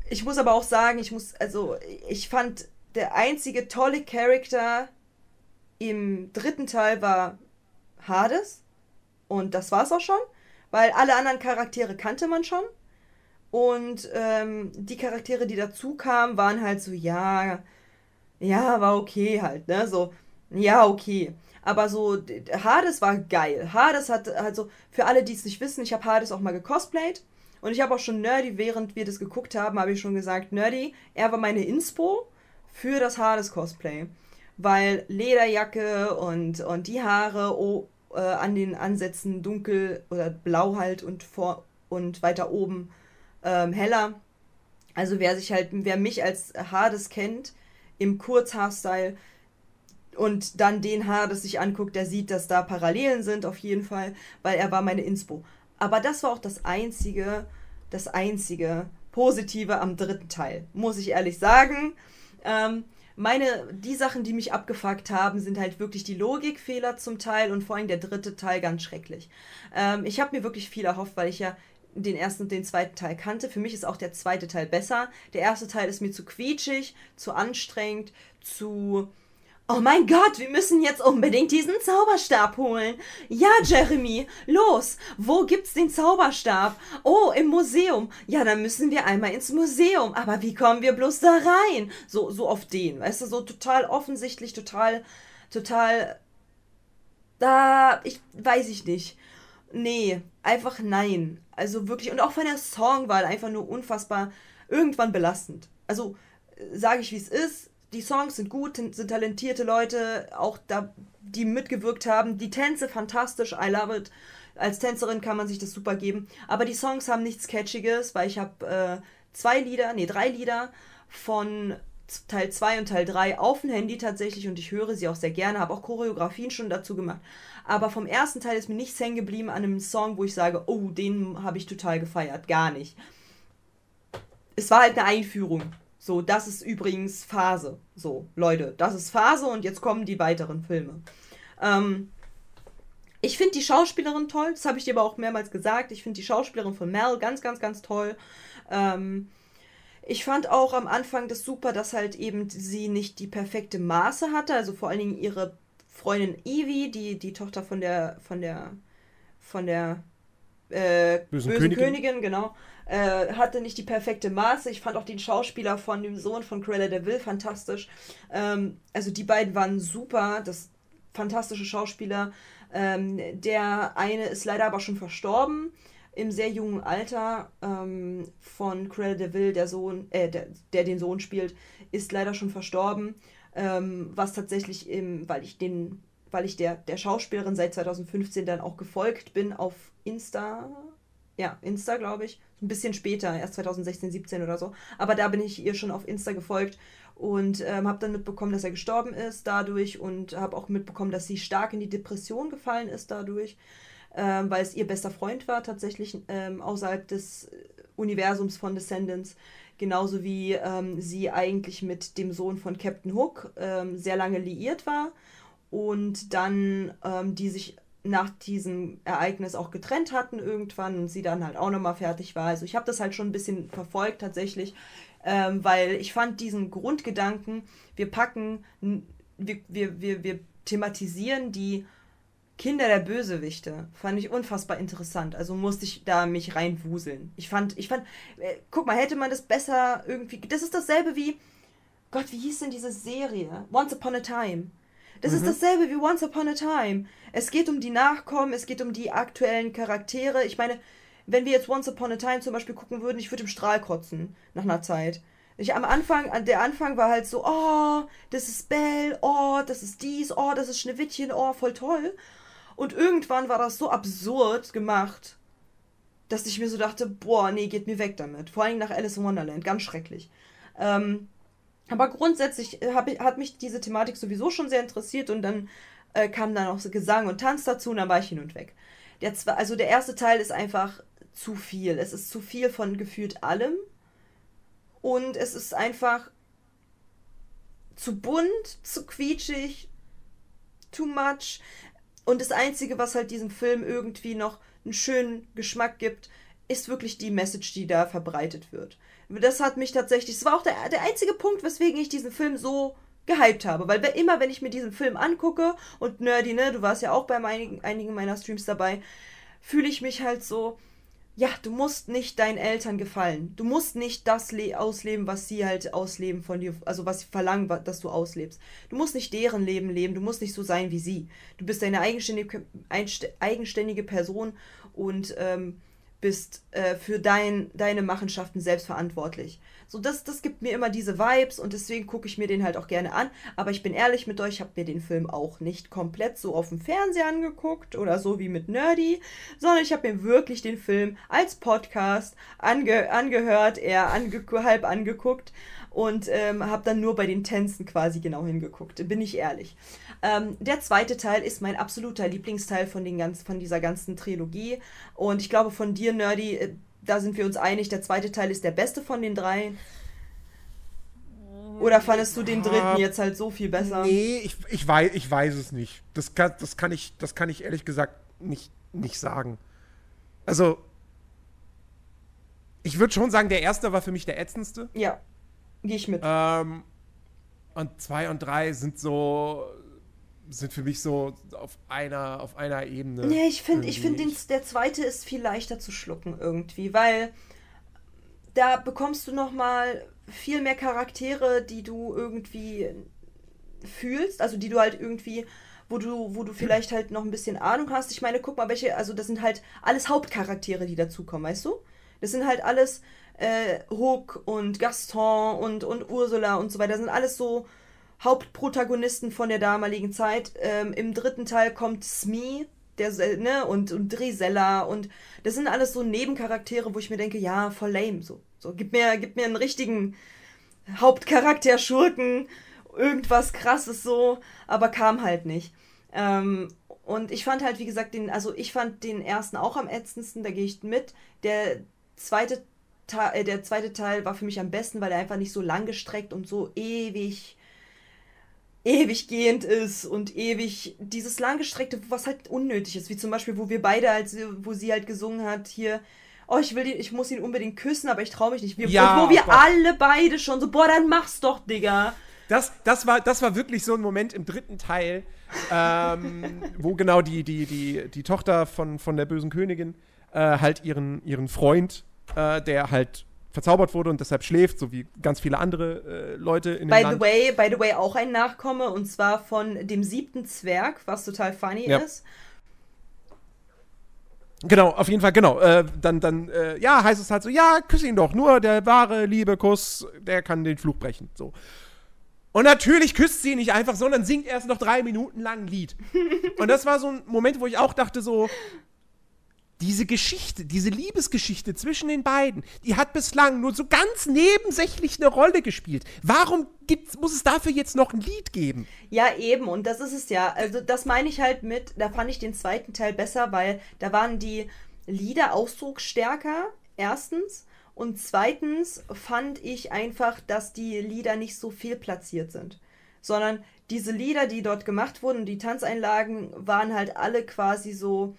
ich muss aber auch sagen, ich muss, also ich fand, der einzige tolle Charakter im dritten Teil war Hades. Und das war's auch schon, weil alle anderen Charaktere kannte man schon. Und ähm, die Charaktere, die dazu kamen, waren halt so, ja, ja, war okay halt, ne? So, ja, okay. Aber so, Hades war geil. Hades hat, also, für alle, die es nicht wissen, ich habe Hades auch mal gecosplayt. Und ich habe auch schon Nerdy, während wir das geguckt haben, habe ich schon gesagt, Nerdy, er war meine Inspo für das Hades-Cosplay. Weil Lederjacke und, und die Haare oh, äh, an den Ansätzen dunkel oder blau halt und vor und weiter oben ähm, heller. Also wer sich halt, wer mich als Hades kennt, im Kurzhaarstyle und dann den Hades sich anguckt, der sieht, dass da Parallelen sind, auf jeden Fall, weil er war meine Inspo. Aber das war auch das einzige, das einzige Positive am dritten Teil, muss ich ehrlich sagen. Ähm, meine, die Sachen, die mich abgefuckt haben, sind halt wirklich die Logikfehler zum Teil und vor allem der dritte Teil ganz schrecklich. Ähm, ich habe mir wirklich viel erhofft, weil ich ja den ersten und den zweiten Teil kannte. Für mich ist auch der zweite Teil besser. Der erste Teil ist mir zu quietschig, zu anstrengend, zu. Oh mein Gott, wir müssen jetzt unbedingt diesen Zauberstab holen. Ja, Jeremy, los. Wo gibt's den Zauberstab? Oh, im Museum. Ja, dann müssen wir einmal ins Museum. Aber wie kommen wir bloß da rein? So, so auf den, weißt du, so total offensichtlich, total, total. Da, ich weiß ich nicht. Nee, einfach nein. Also wirklich, und auch von der Songwahl einfach nur unfassbar irgendwann belastend. Also, sage ich wie es ist, die Songs sind gut, sind talentierte Leute, auch da, die mitgewirkt haben. Die Tänze fantastisch, I love it. Als Tänzerin kann man sich das super geben. Aber die Songs haben nichts Catchiges, weil ich habe äh, zwei Lieder, nee, drei Lieder von Teil 2 und Teil 3 auf dem Handy tatsächlich und ich höre sie auch sehr gerne, habe auch Choreografien schon dazu gemacht. Aber vom ersten Teil ist mir nichts hängen geblieben an einem Song, wo ich sage, oh, den habe ich total gefeiert. Gar nicht. Es war halt eine Einführung. So, das ist übrigens Phase. So, Leute, das ist Phase und jetzt kommen die weiteren Filme. Ähm, ich finde die Schauspielerin toll, das habe ich dir aber auch mehrmals gesagt. Ich finde die Schauspielerin von Mel ganz, ganz, ganz toll. Ähm, ich fand auch am Anfang das super, dass halt eben sie nicht die perfekte Maße hatte. Also vor allen Dingen ihre Freundin Evie, die, die Tochter von der, von der, von der äh, Bösen bösen, Königin. Königin. genau, äh, hatte nicht die perfekte Maße. Ich fand auch den Schauspieler von dem Sohn von Cruella de Vil fantastisch. Ähm, also die beiden waren super, das fantastische Schauspieler. Ähm, der eine ist leider aber schon verstorben im sehr jungen Alter ähm, von Cruella de Vil, der Sohn, äh, der, der den Sohn spielt, ist leider schon verstorben. Ähm, was tatsächlich im, weil ich den, weil ich der, der Schauspielerin seit 2015 dann auch gefolgt bin auf Insta. Ja, Insta, glaube ich. Ein bisschen später, erst 2016, 17 oder so. Aber da bin ich ihr schon auf Insta gefolgt und ähm, habe dann mitbekommen, dass er gestorben ist dadurch und habe auch mitbekommen, dass sie stark in die Depression gefallen ist dadurch, ähm, weil es ihr bester Freund war, tatsächlich ähm, außerhalb des Universums von Descendants. Genauso wie ähm, sie eigentlich mit dem Sohn von Captain Hook ähm, sehr lange liiert war und dann ähm, die sich nach diesem Ereignis auch getrennt hatten irgendwann und sie dann halt auch nochmal fertig war. Also ich habe das halt schon ein bisschen verfolgt tatsächlich, ähm, weil ich fand diesen Grundgedanken, wir packen, wir, wir, wir, wir thematisieren die Kinder der Bösewichte, fand ich unfassbar interessant. Also musste ich da mich reinwuseln. Ich fand, ich fand, äh, guck mal, hätte man das besser irgendwie, das ist dasselbe wie, Gott, wie hieß denn diese Serie? Once Upon a Time. Das ist dasselbe wie Once Upon a Time. Es geht um die Nachkommen, es geht um die aktuellen Charaktere. Ich meine, wenn wir jetzt Once Upon a Time zum Beispiel gucken würden, ich würde im Strahl kotzen nach einer Zeit. Ich am Anfang, an der Anfang war halt so, oh, das ist Belle, oh, das ist dies, oh, das ist Schneewittchen, oh, voll toll. Und irgendwann war das so absurd gemacht, dass ich mir so dachte, boah, nee, geht mir weg damit. Vor allem nach Alice in Wonderland, ganz schrecklich. Ähm, aber grundsätzlich äh, hab, hat mich diese Thematik sowieso schon sehr interessiert und dann äh, kam dann auch Gesang und Tanz dazu und dann war ich hin und weg. Der, zwe- also der erste Teil ist einfach zu viel. Es ist zu viel von gefühlt allem und es ist einfach zu bunt, zu quietschig, too much. Und das Einzige, was halt diesem Film irgendwie noch einen schönen Geschmack gibt, ist wirklich die Message, die da verbreitet wird. Das hat mich tatsächlich, das war auch der, der einzige Punkt, weswegen ich diesen Film so gehypt habe. Weil we- immer, wenn ich mir diesen Film angucke, und Nerdy, ne, du warst ja auch bei einigen, einigen meiner Streams dabei, fühle ich mich halt so, ja, du musst nicht deinen Eltern gefallen. Du musst nicht das le ausleben, was sie halt ausleben von dir, also was sie verlangen, dass du auslebst. Du musst nicht deren Leben leben, du musst nicht so sein wie sie. Du bist eine eigenständige, eigenständige Person und ähm, bist äh, für dein, deine Machenschaften selbst verantwortlich. So, das, das gibt mir immer diese Vibes und deswegen gucke ich mir den halt auch gerne an. Aber ich bin ehrlich mit euch, ich habe mir den Film auch nicht komplett so auf dem Fernseher angeguckt oder so wie mit Nerdy, sondern ich habe mir wirklich den Film als Podcast ange angehört, eher ange halb angeguckt und ähm, habe dann nur bei den Tänzen quasi genau hingeguckt, bin ich ehrlich. Ähm, der zweite Teil ist mein absoluter Lieblingsteil von, den ganz, von dieser ganzen Trilogie und ich glaube von dir, Nerdy, äh, da sind wir uns einig, der zweite Teil ist der beste von den drei. Oder fandest du den dritten jetzt halt so viel besser? Nee, ich, ich, weiß, ich weiß es nicht. Das kann, das, kann ich, das kann ich ehrlich gesagt nicht, nicht sagen. Also, ich würde schon sagen, der erste war für mich der ätzendste. Ja, gehe ich mit. Ähm, und zwei und drei sind so, sind für mich so auf einer, auf einer Ebene. Nee, ich finde, ich finde, der zweite ist viel leichter zu schlucken irgendwie, weil da bekommst du noch mal viel mehr Charaktere, die du irgendwie fühlst, also die du halt irgendwie, wo du, wo du vielleicht halt noch ein bisschen Ahnung hast. Ich meine, guck mal, welche, also das sind halt alles Hauptcharaktere, die dazukommen, weißt du? Das sind halt alles äh, Hook und Gaston und, und Ursula und so weiter. Das sind alles so Hauptprotagonisten von der damaligen Zeit. Ähm, Im dritten Teil kommt Smee, der, ne, und, und Drisella und das sind alles so Nebencharaktere, wo ich mir denke, ja, voll lame, so. So, gib mir, gib mir einen richtigen Hauptcharakter, Schurken, irgendwas krasses so, aber kam halt nicht. Ähm, und ich fand halt, wie gesagt, den, also ich fand den ersten auch am ätzendsten, da gehe ich mit. Der zweite, Teil, äh, der zweite Teil war für mich am besten, weil er einfach nicht so lang gestreckt und so ewig, ewig gehend ist und ewig dieses langgestreckte, was halt unnötig ist, wie zum Beispiel, wo wir beide, als wo sie halt gesungen hat, hier, oh, ich will den, ich muss ihn unbedingt küssen, aber ich traue mich nicht. Wir, Ja, wo wir Gott. alle beide schon so, boah, dann mach's doch, Digga. Das, das, war, das war wirklich so ein Moment im dritten Teil, ähm, wo genau die, die, die, die Tochter von, von der bösen Königin äh, halt ihren, ihren Freund, äh, der halt verzaubert wurde und deshalb schläft, so wie ganz viele andere äh, Leute in dem By Land. the way, by the way, auch ein Nachkomme und zwar von dem siebten Zwerg, was total funny Ja. ist. Genau, auf jeden Fall, genau. Äh, dann, dann, äh, ja, heißt es halt so, ja, küss ihn doch, nur der wahre Liebe-Kuss, der kann den Fluch brechen. So. Und natürlich küsst sie ihn nicht einfach, sondern singt erst noch drei Minuten lang ein Lied. Und das war so ein Moment, wo ich auch dachte so, diese Geschichte, diese Liebesgeschichte zwischen den beiden, die hat bislang nur so ganz nebensächlich eine Rolle gespielt. Warum gibt's, muss es dafür jetzt noch ein Lied geben? Ja, eben, und das ist es ja. Also, das meine ich halt mit, da fand ich den zweiten Teil besser, weil da waren die Lieder ausdrucksstärker, erstens. Und zweitens fand ich einfach, dass die Lieder nicht so viel platziert sind. Sondern diese Lieder, die dort gemacht wurden, die Tanzeinlagen, waren halt alle quasi so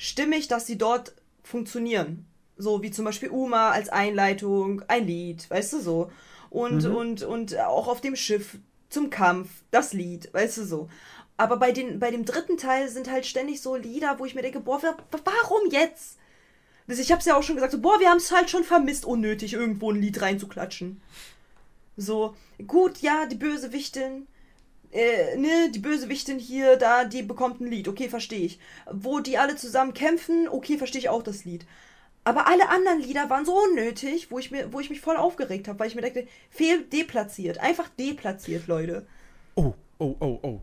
stimmig, dass sie dort funktionieren. So wie zum Beispiel Uma als Einleitung, ein Lied, weißt du so. Und, und, und auch auf dem Schiff zum Kampf, das Lied, weißt du so. Aber bei, den, bei dem dritten Teil sind halt ständig so Lieder, wo ich mir denke, boah, wa- wa- warum jetzt? Ich hab's ja auch schon gesagt, so, boah, wir haben es halt schon vermisst, unnötig irgendwo ein Lied reinzuklatschen. So, gut, ja, die Bösewichtin, äh, ne, die Bösewichtin hier, da, die bekommt ein Lied, okay, verstehe ich. Wo die alle zusammen kämpfen, okay, verstehe ich auch das Lied. Aber alle anderen Lieder waren so unnötig, wo ich, mir, wo ich mich voll aufgeregt habe, weil ich mir dachte, fehl deplatziert. Einfach deplatziert, Leute. Oh, oh, oh, oh.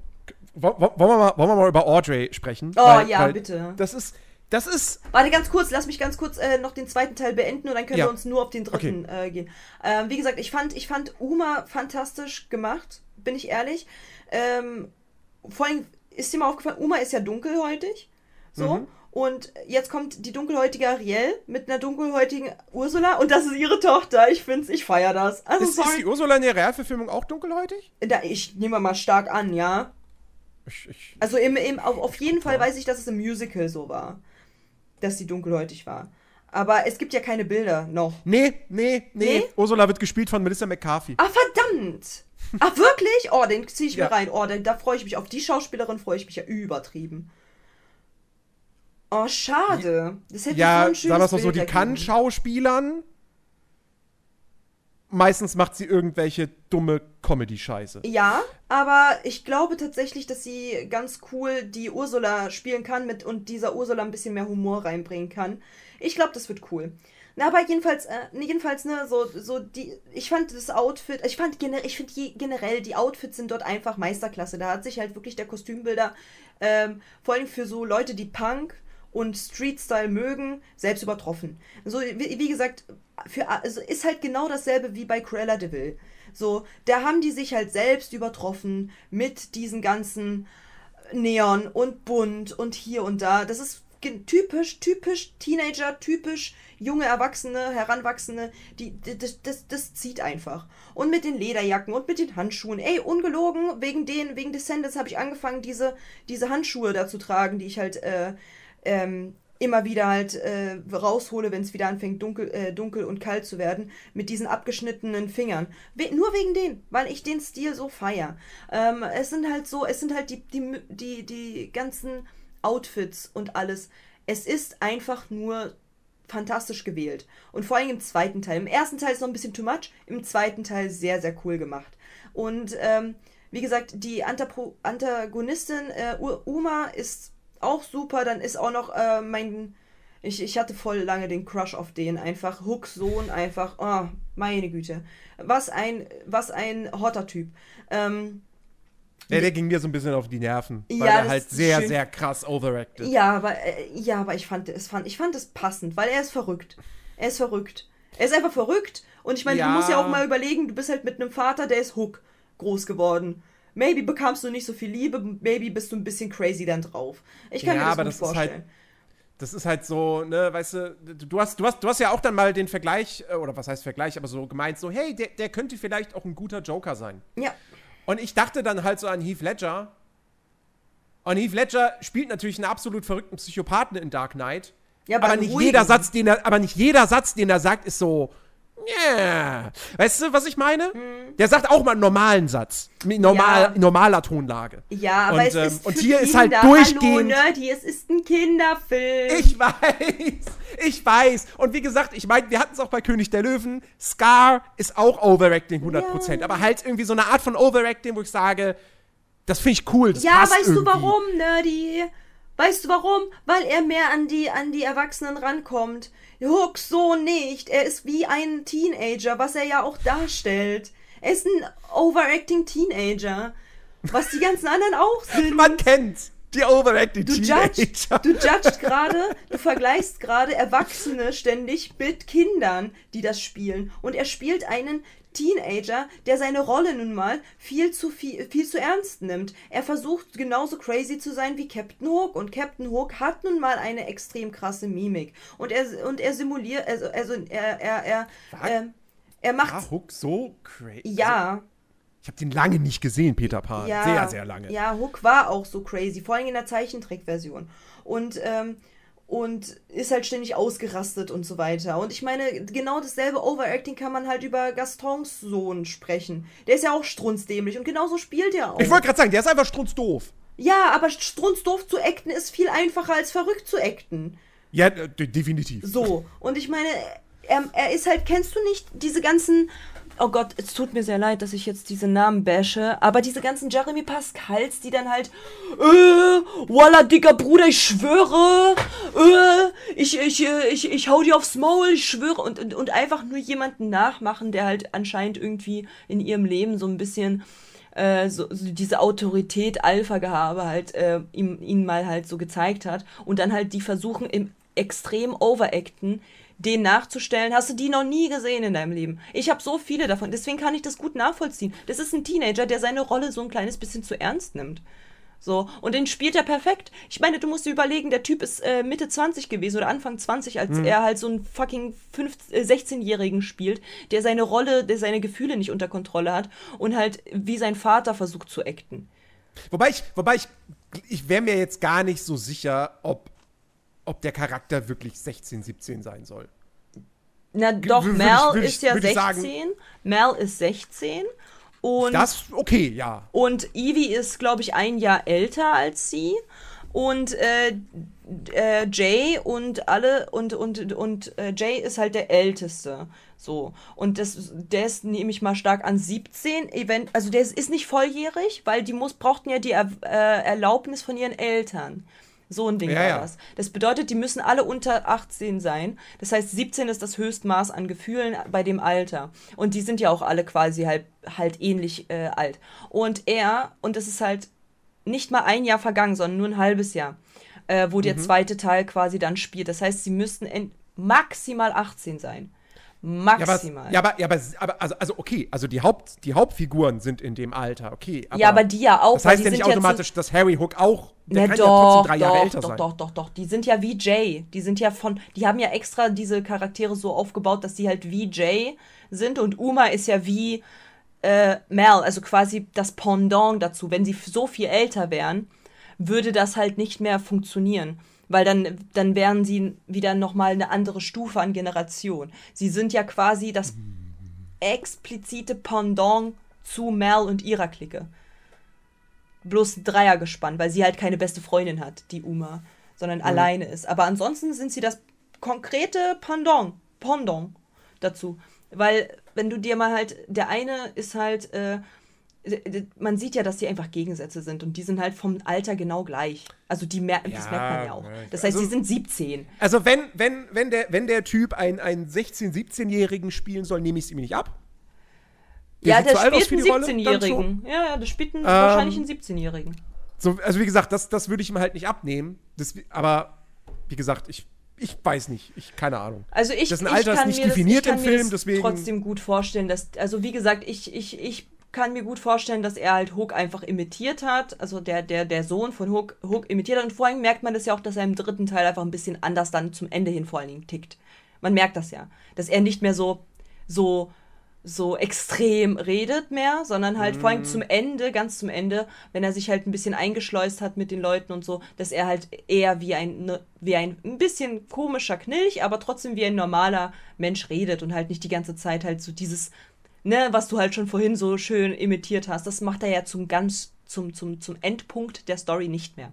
Wo- wo- Wollen wir mal, wollen wir mal über Audrey sprechen? Oh, ja, bitte. Das ist, das ist, Warte ganz kurz, lass mich ganz kurz äh, noch den zweiten Teil beenden und dann können Ja. wir uns nur auf den dritten äh, gehen. Ähm, wie gesagt, ich fand, ich fand Uma fantastisch gemacht, bin ich ehrlich. Ähm, vor allem ist dir mal aufgefallen, Uma ist ja dunkelhäutig. So. Mhm. Und jetzt kommt die dunkelhäutige Ariel mit einer dunkelhäutigen Ursula und das ist ihre Tochter. Ich find's, ich feier das. Also ist, ist die Ursula in der Realverfilmung auch dunkelhäutig? Da, ich nehme mal stark an, ja. Ich, ich, Also im, im, auf, auf jeden Fall weiß ich, dass es im Musical so war. Dass sie dunkelhäutig war. Aber es gibt ja keine Bilder noch. nee, nee, nee, Nee? Ursula wird gespielt von Melissa McCarthy. Ah, verdammt! Ach, wirklich? Oh, den ziehe ich Ja. mir rein. Oh, da, da freue ich mich. Auf die Schauspielerin freue ich mich ja übertrieben. Oh, schade. Das hätte so ja, ein sagen schönes wir es mal so, die ergeben. kann Schauspielern. Meistens macht sie irgendwelche dumme Comedy-Scheiße. Ja, aber ich glaube tatsächlich, dass sie ganz cool die Ursula spielen kann mit und dieser Ursula ein bisschen mehr Humor reinbringen kann. Ich glaube, das wird cool. Na, aber jedenfalls, äh, jedenfalls, ne, so, so die, ich fand das Outfit, ich fand generell, ich finde generell, die Outfits sind dort einfach Meisterklasse. Da hat sich halt wirklich der Kostümbilder, ähm, vor allem für so Leute, die Punk und Street-Style mögen, selbst übertroffen. So, wie, wie gesagt, für, also ist halt genau dasselbe wie bei Cruella de Vil. So, da haben die sich halt selbst übertroffen mit diesen ganzen Neon und bunt und hier und da. Das ist typisch, typisch Teenager, typisch junge Erwachsene, Heranwachsende, die, das, das, das zieht einfach. Und mit den Lederjacken und mit den Handschuhen. Ey, ungelogen, wegen den, wegen Descendants habe ich angefangen, diese, diese Handschuhe da zu tragen, die ich halt äh, ähm, immer wieder halt äh, raushole, wenn es wieder anfängt, dunkel, äh, dunkel und kalt zu werden, mit diesen abgeschnittenen Fingern. We nur wegen denen, weil ich den Stil so feier. Ähm, es sind halt so, es sind halt die, die, die, die ganzen Outfits und alles. Es ist einfach nur fantastisch gewählt. Und vor allem im zweiten Teil. Im ersten Teil ist noch ein bisschen too much, im zweiten Teil sehr, sehr cool gemacht. Und ähm, wie gesagt, die Antapro Antagonistin äh, Uma ist auch super. Dann ist auch noch äh, mein. Ich, ich hatte voll lange den Crush auf den. Einfach Hooks Sohn, einfach. Oh, meine Güte. Was ein, was ein hotter Typ. Ähm, Ja, der ging mir so ein bisschen auf die Nerven, weil Ja, er halt sehr, schön. sehr krass overacted. Ja, aber äh, ja, aber ich fand es fand ich fand es passend, weil er ist verrückt. Er ist verrückt. Er ist einfach verrückt und ich meine, Ja. du musst ja auch mal überlegen, du bist halt mit einem Vater, der ist Hook groß geworden. Maybe bekamst du nicht so viel Liebe, maybe bist du ein bisschen crazy dann drauf. Ich kann Ja, mir das aber das ist halt- vorstellen. Das ist halt so, ne, weißt du, du hast, du hast, du hast ja auch dann mal den Vergleich, äh, oder was heißt Vergleich, aber so gemeint, so, hey, der, der könnte vielleicht auch ein guter Joker sein. ja. Und ich dachte dann halt so an Heath Ledger. Und Heath Ledger spielt natürlich einen absolut verrückten Psychopathen in Dark Knight. Ja, aber aber nicht ruhigen. jeder Satz, den er, aber nicht jeder Satz, den er sagt, ist so, yeah. Weißt du, was ich meine? Der sagt auch mal einen normalen Satz. Mit normal, Hm. Ja. normaler Tonlage. Ja, aber Und, es ähm, ist und hier Kinder. ist halt Hallo, durchgehend- Nerdy, es ist ein Kinderfilm. Ich weiß, ich weiß. Und wie gesagt, ich meine, wir hatten es auch bei König der Löwen. Scar ist auch Overacting 100%. Ja. Aber halt irgendwie so eine Art von Overacting, wo ich sage, das finde ich cool. Ja, weißt du irgendwie. warum, Nerdy? Weißt du warum? Weil er mehr an die, an die Erwachsenen rankommt. Hook so nicht. Er ist wie ein Teenager, was er ja auch darstellt. Er ist ein overacting Teenager. Was die ganzen anderen auch sind. Man kennt's. Die overacting Du judgst, du judgst gerade, du vergleichst gerade Erwachsene ständig mit Kindern, die das spielen. Und er spielt einen Teenager, der seine Rolle nun mal viel zu viel, viel zu ernst nimmt. Er versucht genauso crazy zu sein wie Captain Hook und Captain Hook hat nun mal eine extrem krasse Mimik und er und er simuliert, also, also er er er ähm, er macht War Hook so crazy? ja Ich habe den lange nicht gesehen, Peter Pan. ja, Sehr, sehr lange. Ja, Hook war auch so crazy, vor allem in der Zeichentrickversion. Und, ähm, und ist halt ständig ausgerastet und so weiter. Und ich meine, genau dasselbe Overacting kann man halt über Gastons Sohn sprechen. Der ist ja auch strunzdämlich und genauso spielt er auch. Ich wollte gerade sagen, der ist einfach strunzdoof. ja, aber strunzdoof zu acten ist viel einfacher als verrückt zu acten. Ja, äh, de- definitiv. So, und ich meine, er, er ist halt, kennst du nicht diese ganzen. Oh Gott, es tut mir sehr leid, dass ich jetzt diese Namen bashe, aber diese ganzen Jeremy Pascals, die dann halt, äh, voila, dicker Bruder, ich schwöre, äh, ich, ich, ich, ich hau dir aufs Maul, ich schwöre, und, und, und einfach nur jemanden nachmachen, der halt anscheinend irgendwie in ihrem Leben so ein bisschen äh, so, so diese Autorität, Alpha-Gehabe halt äh, ihm, ihnen mal halt so gezeigt hat und dann halt die versuchen im extrem overacten, den nachzustellen. Hast du die noch nie gesehen in deinem Leben? Ich habe so viele davon, deswegen kann ich das gut nachvollziehen. Das ist ein Teenager, der seine Rolle so ein kleines bisschen zu ernst nimmt. So, und den spielt er perfekt. Ich meine, du musst dir überlegen, der Typ ist äh, Mitte 20 gewesen oder Anfang 20, als er halt so einen fucking 15, äh, 16-Jährigen spielt, der seine Rolle, der seine Gefühle nicht unter Kontrolle hat und halt wie sein Vater versucht zu acten. Wobei ich, wobei ich, ich wäre mir jetzt gar nicht so sicher, ob, ob der Charakter wirklich 16, 17 sein soll. Na doch, ich- Mel ich- ist ja würd ich 16. sagen- Mel ist 16. Und, Das, okay, ja. und Evie ist, glaube ich, ein Jahr älter als sie. Und äh, äh, Jay und alle und und und äh, Jay ist halt der älteste so und das der ist nehme ich mal stark an 17 Event also der ist, ist nicht volljährig weil die muss brauchten ja die er, äh, Erlaubnis von ihren Eltern so ein Ding Ja, war ja. das das bedeutet die müssen alle unter 18 sein das heißt 17 ist das Höchstmaß an Gefühlen bei dem Alter und die sind ja auch alle quasi halt halt ähnlich äh, alt und er und das ist halt nicht mal ein Jahr vergangen, sondern nur ein halbes Jahr, äh, wo Mhm. der zweite Teil quasi dann spielt. Das heißt, sie müssten en- maximal 18 sein. Ja, aber, Maximal. ja, aber, ja, aber, aber also, also okay, also die, Haupt, die Hauptfiguren sind in dem Alter, okay. Aber Ja, aber die ja auch, Das heißt ja nicht ja automatisch, dass Harry Hook auch, der Na kann ja doch, trotzdem drei Jahre doch, älter doch, sein. doch, doch, doch. Die sind ja wie Jay. Die sind ja von, die haben ja extra diese Charaktere so aufgebaut, dass die halt wie Jay sind und Uma ist ja wie äh, Mel, also quasi das Pendant dazu. Wenn sie so viel älter wären, würde das halt nicht mehr funktionieren. Weil dann, dann wären sie wieder nochmal eine andere Stufe an Generation. Sie sind ja quasi das explizite Pendant zu Mel und ihrer Clique bloß Dreier gespannt, weil sie halt keine beste Freundin hat, die Uma, sondern alleine ist. Aber ansonsten sind sie das konkrete Pendant, Pendant dazu. Weil, wenn du dir mal halt, der eine ist halt, äh, man sieht ja, dass die einfach Gegensätze sind und die sind halt vom Alter genau gleich. Also die mer das Ja, merkt man ja auch. ja, Das heißt, also- sie sind 17. Also wenn, wenn, wenn, der, wenn der Typ einen, einen 16-, 17-Jährigen spielen soll, nehme ich es ihm nicht ab. ja, der alt aus spielt einen die Rolle, dann 17-Jährigen. Ja, ja, der spielt einen, wahrscheinlich einen 17-Jährigen. So, also wie gesagt, das, das würde ich ihm halt nicht abnehmen. Das, aber wie gesagt, ich, ich weiß nicht. Ich, keine Ahnung. Also ich, Dessen ich Alter ist kann nicht mir definiert das, ich im kann mir Film, das deswegen- trotzdem gut vorstellen, dass, also wie gesagt, ich, ich, ich kann mir gut vorstellen, dass er halt Hook einfach imitiert hat, also der, der, der Sohn von Hook, Hook imitiert hat. Und vor allem merkt man das ja auch, dass er im dritten Teil einfach ein bisschen anders dann zum Ende hin vor allen Dingen tickt. Man merkt das ja, dass er nicht mehr so, so, so extrem redet mehr, sondern halt vor allem zum Ende, ganz zum Ende, wenn er sich halt ein bisschen eingeschleust hat mit den Leuten und so, dass er halt eher wie ein, ne, wie ein, ein bisschen komischer Knilch, aber trotzdem wie ein normaler Mensch redet und halt nicht die ganze Zeit halt so dieses, ne, was du halt schon vorhin so schön imitiert hast, das macht er ja zum ganz, zum, zum, zum Endpunkt der Story nicht mehr.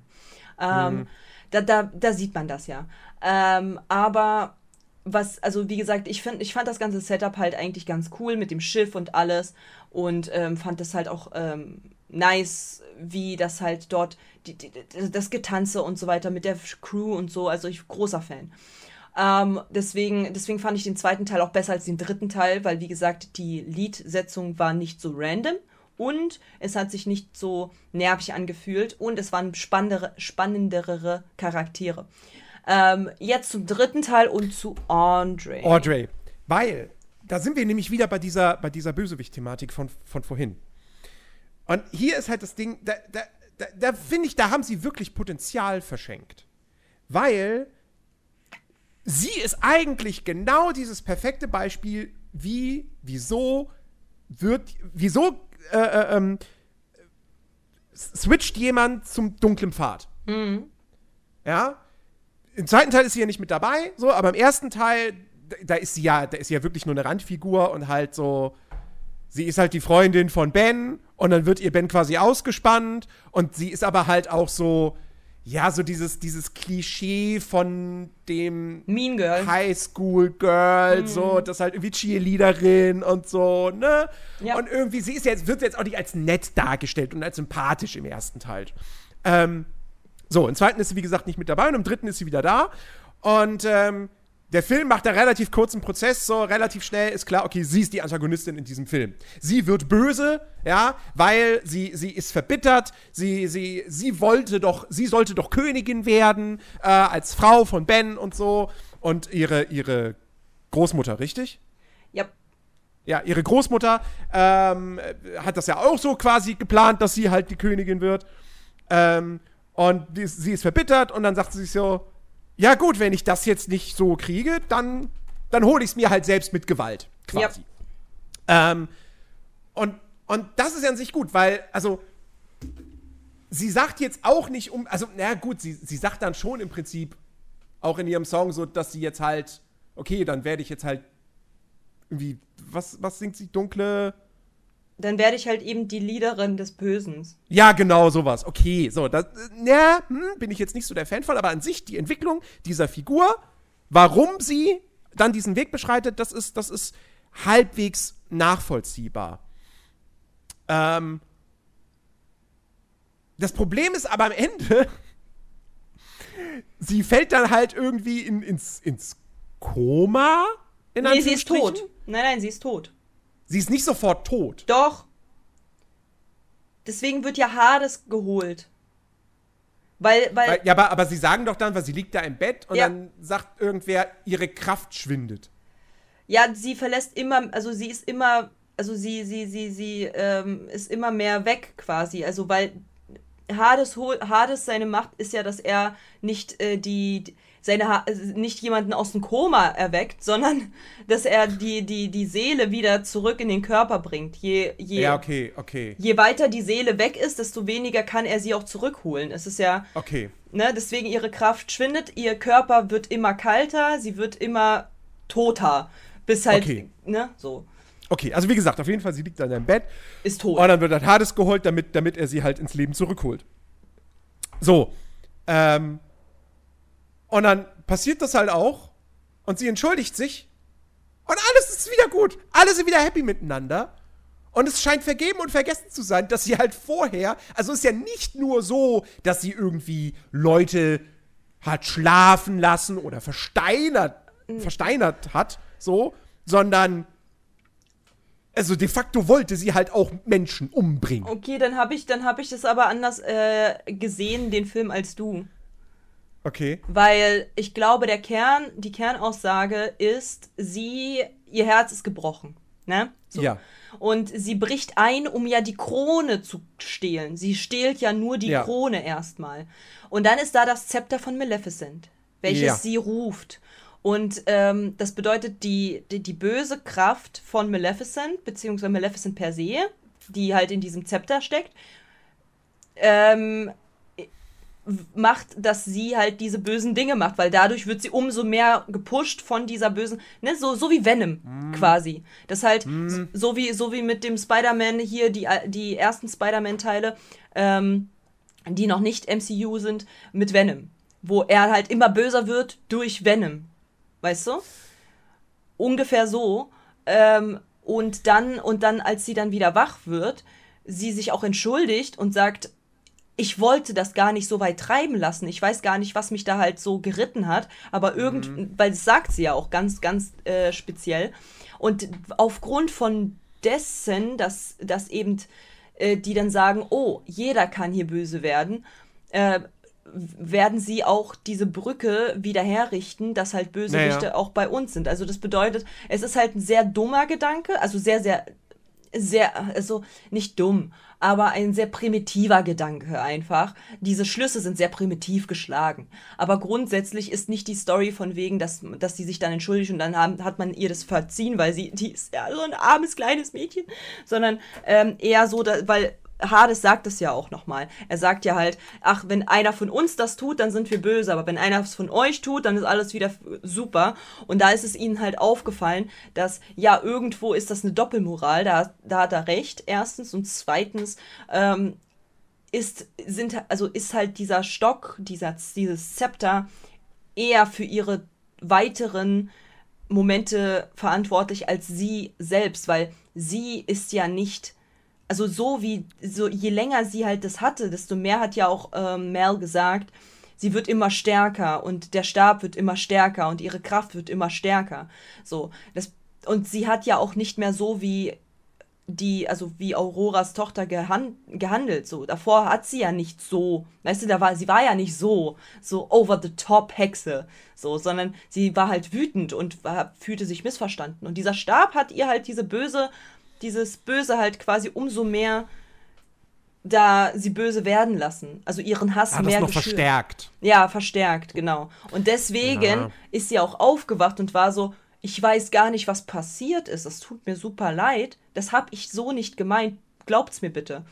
Ähm, da, da, da sieht man das ja. Ähm, aber was, also wie gesagt, ich, find, ich fand das ganze Setup halt eigentlich ganz cool mit dem Schiff und alles und ähm, fand das halt auch ähm, nice, wie das halt dort, die, die, das Getanze und so weiter mit der Crew und so, also ich großer Fan. Ähm, deswegen, deswegen fand ich den zweiten Teil auch besser als den dritten Teil, weil wie gesagt, die Liedsetzung war nicht so random und es hat sich nicht so nervig angefühlt und es waren spannendere, spannendere Charaktere. Ähm, jetzt zum dritten Teil und zu Andre. Audrey. Weil, da sind wir nämlich wieder bei dieser, bei dieser Bösewicht-Thematik von, von vorhin. Und hier ist halt das Ding, da, da, da, da finde ich, da haben sie wirklich Potenzial verschenkt. Weil sie ist eigentlich genau dieses perfekte Beispiel, wie, wieso wird, wieso äh, äh, ähm, switcht jemand zum dunklen Pfad. Ja, im zweiten Teil ist sie ja nicht mit dabei, so, aber im ersten Teil, da- da ist sie ja, da ist sie ja wirklich nur eine Randfigur und halt so, sie ist halt die Freundin von Ben und dann wird ihr Ben quasi ausgespannt und sie ist aber halt auch so, ja, so dieses, dieses Klischee von dem Mean Girl. Highschool Girl, so, das halt irgendwie Cheerleaderin und so, ne? Ja. Und irgendwie, sie ist jetzt, wird jetzt auch nicht als nett dargestellt und als sympathisch im ersten Teil. Ähm, so, im zweiten ist sie, wie gesagt, nicht mit dabei und im dritten ist sie wieder da. Und ähm, der Film macht da relativ kurzen Prozess, so relativ schnell ist klar, okay, sie ist die Antagonistin in diesem Film. Sie wird böse, ja, weil sie, sie ist verbittert, sie, sie, sie wollte doch, sie sollte doch Königin werden, äh, als Frau von Ben und so. Und ihre, ihre Großmutter, richtig? Ja, Ja, ihre Großmutter ähm, hat das ja auch so quasi geplant, dass sie halt die Königin wird. Ähm, und die, sie ist verbittert und dann sagt sie sich so, ja gut, wenn ich das jetzt nicht so kriege, dann, dann hole ich es mir halt selbst mit Gewalt, quasi. Ähm, und, und das ist ja an sich gut, weil, also, sie sagt jetzt auch nicht um, also, na gut, sie, sie sagt dann schon im Prinzip auch in ihrem Song so, dass sie jetzt halt, okay, dann werde ich jetzt halt irgendwie, was, was singt sie? Dunkle. Dann werde ich halt eben die Leaderin des Bösen. Ja, genau, sowas. Okay, so, das, äh, ja, hm, bin ich jetzt nicht so der Fan von, aber an sich die Entwicklung dieser Figur, warum sie dann diesen Weg beschreitet, das ist, das ist halbwegs nachvollziehbar. Ähm, das Problem ist aber am Ende, sie fällt dann halt irgendwie in, ins, ins Koma. In Nee, sie ist tot. Nein, nein, sie ist tot. Sie ist nicht sofort tot. Doch. Deswegen wird ja Hades geholt. Weil, weil, Weil, ja, aber, aber sie sagen doch dann, weil sie liegt da im Bett und Ja. dann sagt irgendwer, ihre Kraft schwindet. ja, sie verlässt immer, also sie ist immer, also sie, sie, sie, sie ähm, ist immer mehr weg quasi. Also weil Hades, Hades seine Macht ist ja, dass er nicht äh, die seine ha äh, nicht jemanden aus dem Koma erweckt, sondern dass er die, die, die Seele wieder zurück in den Körper bringt. Je, je, Ja, okay, okay, je weiter die Seele weg ist, desto weniger kann er sie auch zurückholen. Es ist ja, okay. ne, deswegen ihre Kraft schwindet, ihr Körper wird immer kalter, sie wird immer toter. Bis halt, Okay. ne, so. Okay, also wie gesagt, auf jeden Fall, sie liegt da in ihrem Bett Ist tot. und dann wird halt Hades geholt, damit, damit er sie halt ins Leben zurückholt. So, ähm, und dann passiert das halt auch und sie entschuldigt sich und alles ist wieder gut. Alle sind wieder happy miteinander. Und es scheint vergeben und vergessen zu sein, dass sie halt vorher, also es ist ja nicht nur so, dass sie irgendwie Leute hat schlafen lassen oder versteinert, versteinert hat, so, sondern also de facto wollte sie halt auch Menschen umbringen. Okay, dann habe ich, dann hab ich das aber anders äh, gesehen, den Film, als du. Okay. Weil ich glaube, der Kern, die Kernaussage ist, sie, ihr Herz ist gebrochen. Ne? So. Ja. Und sie bricht ein, um ja die Krone zu stehlen. Sie stehlt ja nur die Ja. Krone erstmal. Und dann ist da das Zepter von Maleficent, welches Ja. sie ruft. Und ähm, das bedeutet, die, die, die böse Kraft von Maleficent, beziehungsweise Maleficent per se, die halt in diesem Zepter steckt, ähm, macht, dass sie halt diese bösen Dinge macht, weil dadurch wird sie umso mehr gepusht von dieser bösen, ne, so, so wie Venom quasi. Das halt so, so wie so wie mit dem Spider-Man hier die die ersten Spider-Man-Teile, ähm, die noch nicht MCU sind, mit Venom, wo er halt immer böser wird durch Venom, weißt du? Ungefähr so. Ähm, und dann und dann, als sie dann wieder wach wird, sie sich auch entschuldigt und sagt ich wollte das gar nicht so weit treiben lassen. Ich weiß gar nicht, was mich da halt so geritten hat, aber irgend, weil das sagt sie ja auch ganz, ganz äh, speziell. Und aufgrund von dessen, dass, dass eben äh, die dann sagen, oh, jeder kann hier böse werden, äh, werden sie auch diese Brücke wieder herrichten, dass halt Bösewichte Naja. auch bei uns sind. Also das bedeutet, es ist halt ein sehr dummer Gedanke, also sehr, sehr, sehr, also nicht dumm, aber ein sehr primitiver Gedanke einfach. Diese Schlüsse sind sehr primitiv geschlagen. Aber grundsätzlich ist nicht die Story von wegen, dass, dass sie sich dann entschuldigt und dann haben, hat man ihr das verziehen, weil sie, die ist ja so ein armes kleines Mädchen, sondern ähm, eher so, da, weil Hades sagt es ja auch nochmal. Er sagt ja halt, ach, wenn einer von uns das tut, dann sind wir böse, aber wenn einer es von euch tut, dann ist alles wieder super. Und da ist es ihnen halt aufgefallen, dass ja, irgendwo ist das eine Doppelmoral, da, da hat er recht, erstens. Und zweitens, ähm, ist, sind, also ist halt dieser Stock, dieser, dieses Zepter eher für ihre weiteren Momente verantwortlich als sie selbst, weil sie ist ja nicht, also so wie, so je länger sie halt das hatte, desto mehr hat ja auch ähm, Mel gesagt, sie wird immer stärker und der Stab wird immer stärker und ihre Kraft wird immer stärker. So, das, und sie hat ja auch nicht mehr so wie die, also wie Auroras Tochter gehan gehandelt, so. Davor hat sie ja nicht so, weißt du, da war, sie war ja nicht so, so over the top Hexe, so, sondern sie war halt wütend und war, fühlte sich missverstanden. Und dieser Stab hat ihr halt diese böse, dieses Böse halt quasi umso mehr da sie böse werden lassen. Also ihren Hass das mehr noch geschürt. verstärkt. Ja, verstärkt, genau. Und deswegen Ja. ist sie auch aufgewacht und war so, ich weiß gar nicht, was passiert ist. Es tut mir super leid. Das habe ich so nicht gemeint. Glaubt's mir bitte.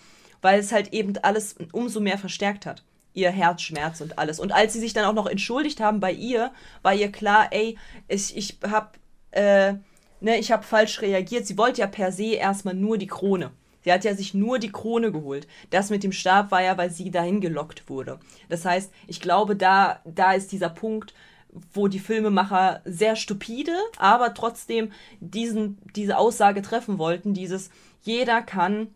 Weil es halt eben alles umso mehr verstärkt hat. Ihr Herzschmerz und alles. Und als sie sich dann auch noch entschuldigt haben bei ihr, war ihr klar, ey, ich, ich hab, äh, ne, ich hab falsch reagiert. Sie wollte ja per se erstmal nur die Krone. Sie hat ja sich nur die Krone geholt. Das mit dem Stab war ja, weil sie dahin gelockt wurde. Das heißt, ich glaube, da, da ist dieser Punkt, wo die Filmemacher sehr stupide, aber trotzdem diesen, diese Aussage treffen wollten, dieses jeder kann,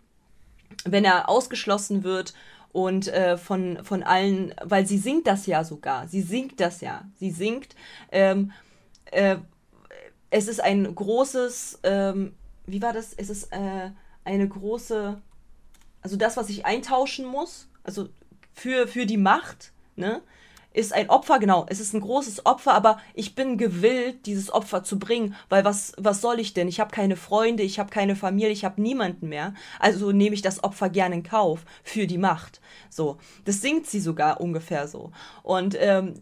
wenn er ausgeschlossen wird und äh, von, von allen, weil sie singt das ja sogar, sie singt das ja, sie singt, ähm, äh, es ist ein großes, ähm, wie war das, es ist äh, eine große, also das, was ich eintauschen muss, also für, für die Macht, ne, ist ein Opfer, genau, es ist ein großes Opfer, aber ich bin gewillt, dieses Opfer zu bringen, weil was, was soll ich denn? Ich habe keine Freunde, ich habe keine Familie, ich habe niemanden mehr. Also nehme ich das Opfer gerne in Kauf für die Macht. So, das singt sie sogar ungefähr so. Und ähm,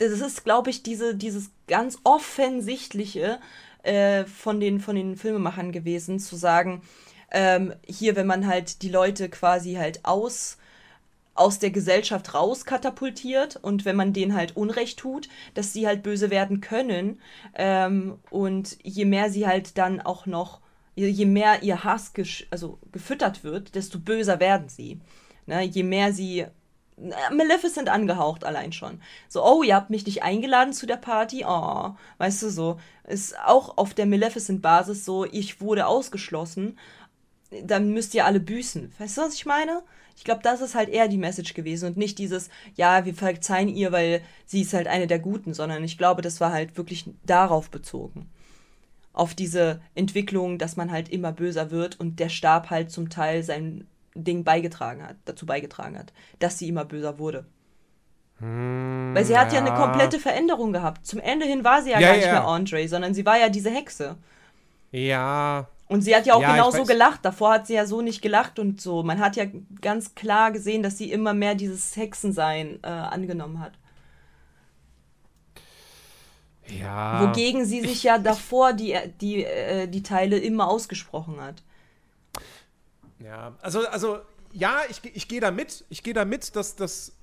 das ist, glaube ich, diese, dieses ganz offensichtliche äh, von, den, von den Filmemachern gewesen, zu sagen, ähm, hier, wenn man halt die Leute quasi halt aus aus der Gesellschaft rauskatapultiert und wenn man denen halt Unrecht tut, dass sie halt böse werden können ähm, und je mehr sie halt dann auch noch, je, mehr ihr Hass also gefüttert wird, desto böser werden sie. Ne? Je mehr sie Maleficent angehaucht allein schon. So, oh, ihr habt mich nicht eingeladen zu der Party. Oh, weißt du so. Ist auch auf der Maleficent-Basis so, ich wurde ausgeschlossen. Dann müsst ihr alle büßen. Weißt du, was ich meine? Ich glaube, das ist halt eher die Message gewesen und nicht dieses, ja, wir verzeihen ihr, weil sie ist halt eine der Guten, sondern ich glaube, das war halt wirklich darauf bezogen. Auf diese Entwicklung, dass man halt immer böser wird und der Stab halt zum Teil sein Ding beigetragen hat, dazu beigetragen hat, dass sie immer böser wurde. Weil sie hat ja eine ja. komplette Veränderung gehabt. Zum Ende hin war sie ja, Ja, gar nicht ja. mehr Andre, sondern sie war ja diese Hexe. Ja, Und sie hat ja auch genau so gelacht. Davor hat sie ja so nicht gelacht und so. Man hat ja ganz klar gesehen, dass sie immer mehr dieses Hexensein äh, angenommen hat. ja. Wogegen sie sich ja davor die, die, äh, die Teile immer ausgesprochen hat. Ja, also, also ja, ich, ich gehe da mit. Ich gehe da mit, dass das,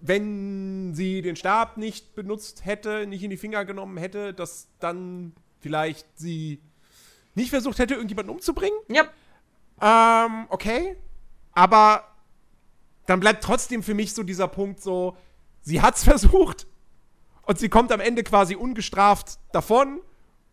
wenn sie den Stab nicht benutzt hätte, nicht in die Finger genommen hätte, dass dann vielleicht sie nicht versucht hätte, irgendjemanden umzubringen. Ja, Ähm, okay. Aber dann bleibt trotzdem für mich so dieser Punkt so, sie hat's versucht und sie kommt am Ende quasi ungestraft davon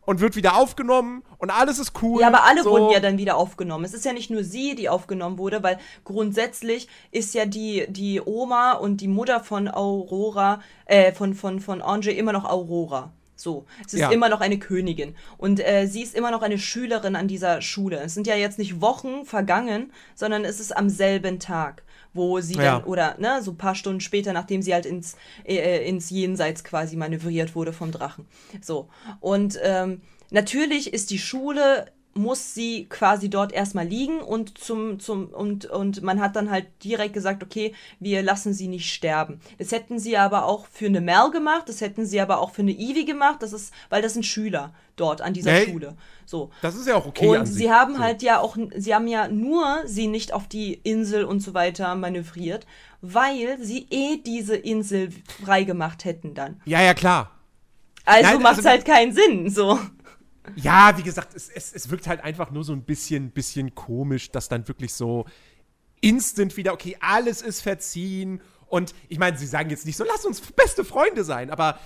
und wird wieder aufgenommen und alles ist cool. Ja, aber alle so. wurden ja dann wieder aufgenommen. Es ist ja nicht nur sie, die aufgenommen wurde, weil grundsätzlich ist ja die, die Oma und die Mutter von Aurora, äh, von, von, von Andre immer noch Aurora. So, es ist Ja. immer noch eine Königin. Und äh, sie ist immer noch eine Schülerin an dieser Schule. Es sind ja jetzt nicht Wochen vergangen, sondern es ist am selben Tag, wo sie Ja. dann, oder ne, so ein paar Stunden später, nachdem sie halt ins, äh, ins Jenseits quasi manövriert wurde vom Drachen. So. Und ähm, natürlich ist die Schule muss sie quasi dort erstmal liegen und zum, zum, und, und man hat dann halt direkt gesagt, okay, wir lassen sie nicht sterben. Das hätten sie aber auch für eine Mel gemacht, das hätten sie aber auch für eine Ivy gemacht, das ist, weil das sind Schüler dort an dieser Nee. Schule. So. Das ist ja auch okay und sie haben so. halt ja auch, sie haben ja nur sie nicht auf die Insel und so weiter manövriert, weil sie eh diese Insel freigemacht hätten dann. Ja, ja, klar. Also Nein, macht's also- halt keinen Sinn, so. Ja, wie gesagt, es, es, es wirkt halt einfach nur so ein bisschen, bisschen komisch, dass dann wirklich so instant wieder, okay, alles ist verziehen. Und ich meine, sie sagen jetzt nicht so, lass uns beste Freunde sein, aber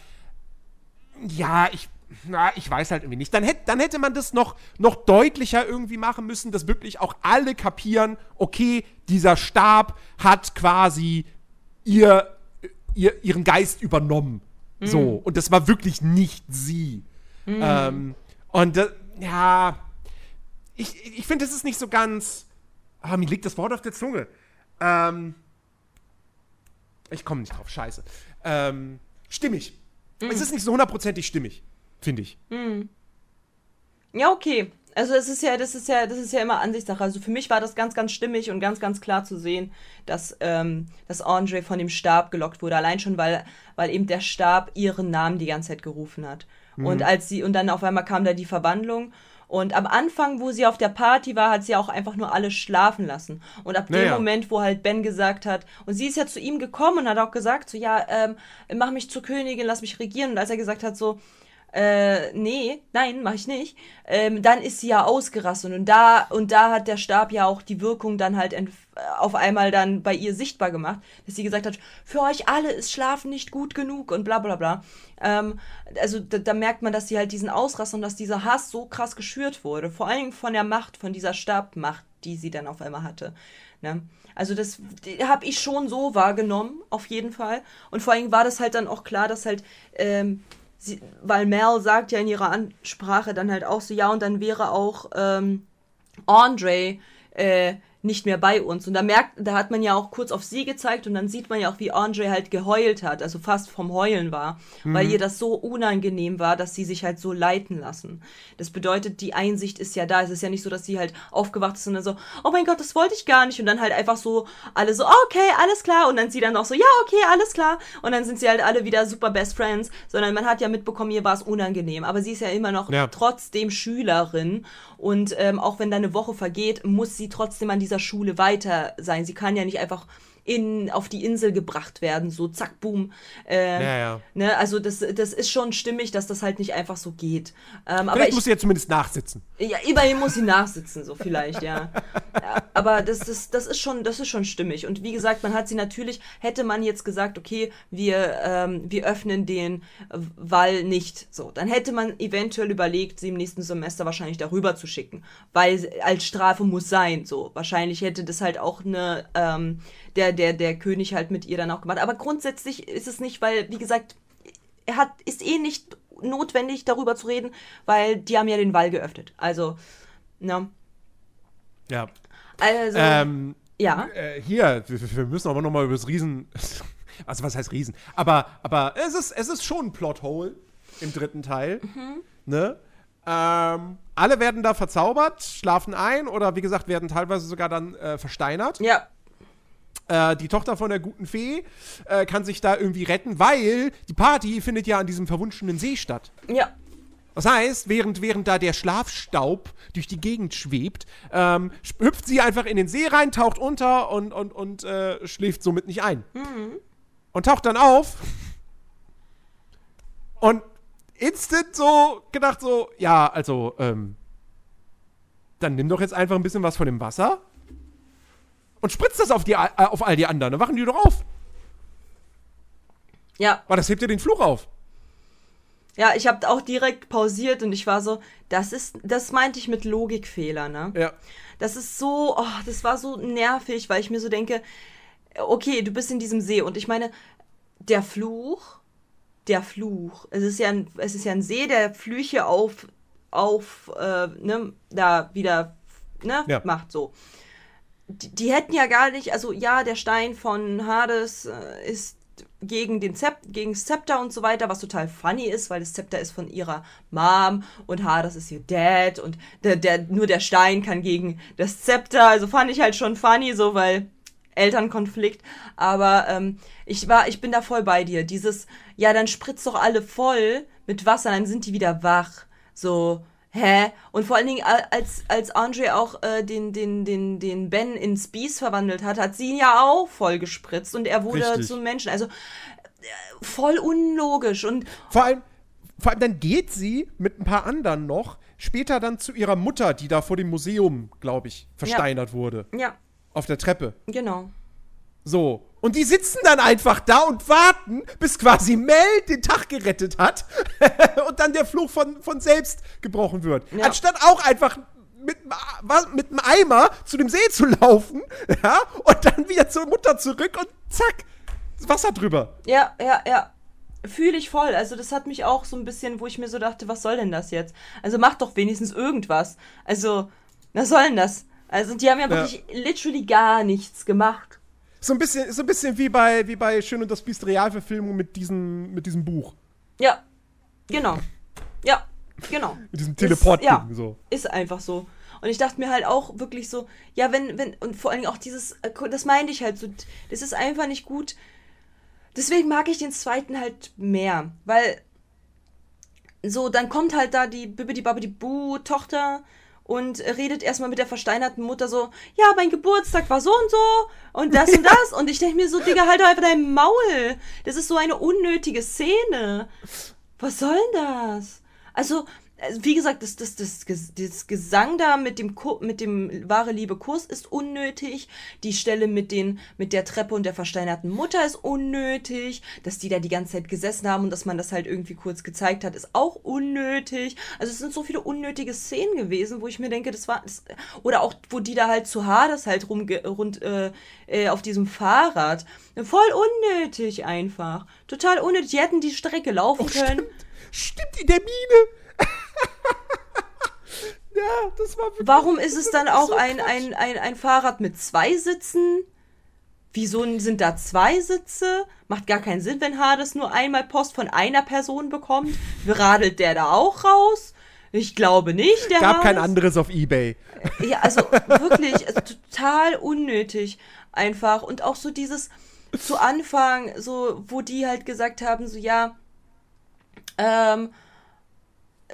ja, ich, na, ich weiß halt irgendwie nicht. Dann, hätt, dann hätte man das noch, noch deutlicher irgendwie machen müssen, dass wirklich auch alle kapieren, okay, dieser Stab hat quasi ihr, ihr, ihren Geist übernommen. So. Und das war wirklich nicht sie. Ähm, und äh, ja, ich, ich finde, das ist nicht so ganz. Ah, mir liegt das Wort auf der Zunge. Ähm, ich komme nicht drauf, scheiße. Ähm, stimmig. Es ist nicht so hundertprozentig stimmig, finde ich. Ja, okay. Also es ist ja, das ist ja, das ist ja immer Ansichtssache. Also für mich war das ganz, ganz stimmig und ganz, ganz klar zu sehen, dass, ähm, dass Andre von dem Stab gelockt wurde. Allein schon, weil, weil eben der Stab ihren Namen die ganze Zeit gerufen hat. Mhm. Und als sie, und dann auf einmal kam da die Verwandlung. Und am Anfang, wo sie auf der Party war, hat sie auch einfach nur alle schlafen lassen. Und ab dem Naja. Moment, wo halt Ben gesagt hat, und sie ist ja zu ihm gekommen und hat auch gesagt, so, ja, ähm, mach mich zur Königin, lass mich regieren. Und als er gesagt hat, so, äh, nee, nein, mach ich nicht. Ähm, dann ist sie ja ausgerastet und da und da hat der Stab ja auch die Wirkung dann halt äh, auf einmal dann bei ihr sichtbar gemacht, dass sie gesagt hat, für euch alle ist Schlafen nicht gut genug und bla bla bla. Ähm, also da, da merkt man, dass sie halt diesen Ausraster und dass dieser Hass so krass geschürt wurde, vor allem von der Macht, von dieser Stabmacht, die sie dann auf einmal hatte. Ne? Also das habe ich schon so wahrgenommen, auf jeden Fall. Und vor allem war das halt dann auch klar, dass halt ähm, sie, weil Mel sagt ja in ihrer Ansprache dann halt auch so, ja, und dann wäre auch ähm, Andre äh, nicht mehr bei uns. Und da merkt, da hat man ja auch kurz auf sie gezeigt und dann sieht man ja auch, wie Andre halt geheult hat, also fast vom Heulen war, weil ihr das so unangenehm war, dass sie sich halt so leiten lassen. Das bedeutet, die Einsicht ist ja da. Es ist ja nicht so, dass sie halt aufgewacht ist und dann so, oh mein Gott, das wollte ich gar nicht. Und dann halt einfach so alle so, okay, alles klar. Und dann sie dann auch so, ja, okay, alles klar. Und dann sind sie halt alle wieder super Best Friends. Sondern man hat ja mitbekommen, ihr war es unangenehm. Aber sie ist ja immer noch Ja. trotzdem Schülerin. Und ähm, auch wenn da eine Woche vergeht, muss sie trotzdem an dieser Schule weiter sein. Sie kann ja nicht einfach in, auf die Insel gebracht werden, so zack, boom. Äh, Ja, ja. Ne, also das, das ist schon stimmig, dass das halt nicht einfach so geht. Ähm, aber ich, muss sie ja zumindest nachsitzen. ja, immerhin muss sie nachsitzen, so vielleicht, ja. ja aber das, das, das, ist schon, das ist schon stimmig. Und wie gesagt, man hat sie natürlich, hätte man jetzt gesagt, okay, wir, ähm, wir öffnen den Wall nicht, so, dann hätte man eventuell überlegt, sie im nächsten Semester wahrscheinlich darüber zu schicken. Weil als Strafe muss sein, so. Wahrscheinlich hätte das halt auch eine, ähm, der, der, der König halt mit ihr dann auch gemacht. Aber grundsätzlich ist es nicht, weil, wie gesagt, er hat, ist eh nicht notwendig, darüber zu reden, weil die haben ja den Wall geöffnet. Also, ne? Ja. Also, Ähm, ja. äh, hier, wir, müssen aber noch mal über das Riesen. Also, was heißt Riesen? Aber, aber es, ist, es ist schon ein Plothole im dritten Teil. Mhm. Ne? Ähm, alle werden da verzaubert, schlafen ein oder wie gesagt, werden teilweise sogar dann äh, versteinert. Ja. Äh, die Tochter von der guten Fee äh, kann sich da irgendwie retten, weil die Party findet ja an diesem verwunschenen See statt. Ja. Das heißt, während, während da der Schlafstaub durch die Gegend schwebt, ähm, hüpft sie einfach in den See rein, taucht unter und, und, und äh, schläft somit nicht ein. Und taucht dann auf und instant so gedacht so, ja, also, ähm, dann nimm doch jetzt einfach ein bisschen was von dem Wasser und spritzt das auf, die, äh, auf all die anderen. Dann wachen die doch auf. Ja. Weil das hebt ja den Fluch auf. Ja, ich habe auch direkt pausiert und ich war so, das ist, das meinte ich mit Logikfehler, ne? Ja. Das ist so, oh, das war so nervig, weil ich mir so denke, okay, du bist in diesem See und ich meine, der Fluch, der Fluch, es ist ja ein, es ist ja ein See, der Flüche auf, auf, äh, ne, da wieder, ne, Ja. macht so. Die, die hätten ja gar nicht, also ja, der Stein von Hades äh, ist gegen den Zep gegen das Zepter und so weiter, was total funny ist, weil das Zepter ist von ihrer Mom und Hades ist ihr Dad und der, der, nur der Stein kann gegen das Zepter. Also fand ich halt schon funny, so weil Elternkonflikt. Aber ähm, ich war, ich bin da voll bei dir. Dieses, ja, dann spritzt doch alle voll mit Wasser, dann sind die wieder wach. So, hä? Und vor allen Dingen, als, als Andre auch äh, den, den, den, den Ben in Spees verwandelt hat, hat sie ihn ja auch voll gespritzt und er wurde Richtig. zum Menschen. Also äh, voll unlogisch und Vor allem, vor allem dann geht sie mit ein paar anderen noch später dann zu ihrer Mutter, die da vor dem Museum, glaube ich, versteinert wurde. ja, Auf der Treppe. genau. So. Und die sitzen dann einfach da und warten, bis quasi Mel den Tag gerettet hat und dann der Fluch von, von selbst gebrochen wird. Ja. Anstatt auch einfach mit, mit einem Eimer zu dem See zu laufen ja, und dann wieder zur Mutter zurück und zack, Wasser drüber. Ja, ja, ja. Fühle ich voll. Also das hat mich auch so ein bisschen, wo ich mir so dachte, was soll denn das jetzt? Also mach doch wenigstens irgendwas. Also, was soll denn das? Also die haben ja Ja. wirklich literally gar nichts gemacht. So ein bisschen, so ein bisschen wie bei, wie bei Schön und das Biest Realverfilmung mit diesem, mit diesem Buch. Ja, genau. Ja, genau. Mit diesem Ist- Teleport-Ding. ja. So. Ist einfach so. Und ich dachte mir halt auch wirklich so, ja, wenn, wenn, und vor allen Dingen auch dieses, äh, das meinte ich halt so, das ist einfach nicht gut. Deswegen mag ich den zweiten halt mehr, weil so, dann kommt halt da die Bibbidi Babbidi Boo Tochter und redet erstmal mit der versteinerten Mutter so, ja, mein Geburtstag war so und so und das und das und ich denke mir so, Digga, halt doch einfach dein Maul. Das ist so eine unnötige Szene. Was soll denn das? Also, äh, wie gesagt, das, das, das, das Gesang da mit dem, mit dem wahre Liebe Kuss ist unnötig. Die Stelle mit, den, mit der Treppe und der versteinerten Mutter ist unnötig. Dass die da die ganze Zeit gesessen haben und dass man das halt irgendwie kurz gezeigt hat, ist auch unnötig. Also es sind so viele unnötige Szenen gewesen, wo ich mir denke, das war. Das, oder auch, wo die da halt zu Hades halt rumge rund äh, äh, auf diesem Fahrrad. Voll unnötig einfach. Total unnötig. Die hätten die Strecke laufen können. Stimmt, in der Mine. Ja, das war wirklich Warum ist es dann auch so ein, ein, ein, ein Fahrrad mit zwei Sitzen? Wieso sind da zwei Sitze? Macht gar keinen Sinn, wenn Hades nur einmal Post von einer Person bekommt. Radelt der da auch raus? Ich glaube nicht. Der Gab kein Hades. anderes auf Ebay. Ja, also wirklich, also total unnötig einfach. Und auch so dieses zu Anfang, so, wo die halt gesagt haben, so ja, ähm,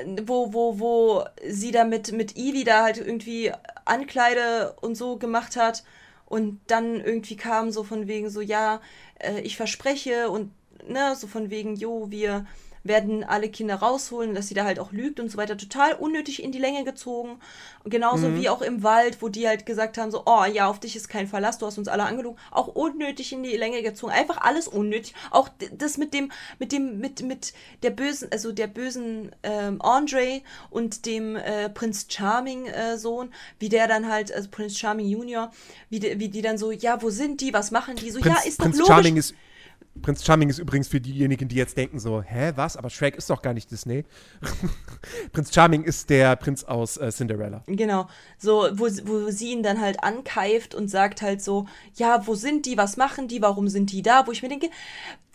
wo, wo, wo sie da mit, mit Ivy da halt irgendwie Ankleide und so gemacht hat und dann irgendwie kam so von wegen so, ja, äh, ich verspreche und ne, so von wegen, jo, wir werden alle Kinder rausholen, dass sie da halt auch lügt und so weiter. Total unnötig in die Länge gezogen. Genauso wie auch im Wald, wo die halt gesagt haben, so, oh ja, auf dich ist kein Verlass, du hast uns alle angelogen. Auch unnötig in die Länge gezogen. Einfach alles unnötig. Auch das mit dem, mit dem, mit, mit der bösen, also der bösen ähm, Andre und dem äh, Prinz Charming äh, Sohn, wie der dann halt, also Prinz Charming Junior, wie, die- wie die dann so, ja, wo sind die, was machen die? So, Prinz, ja, ist Prinz doch logisch. Charming ist Prinz Charming ist übrigens für diejenigen, die jetzt denken so, hä, was? Aber Shrek ist doch gar nicht Disney. Prinz Charming ist der Prinz aus äh, Cinderella. Genau, so, wo, sie- wo sie ihn dann halt ankeift und sagt halt so, ja, wo sind die, was machen die, warum sind die da? Wo ich mir denke,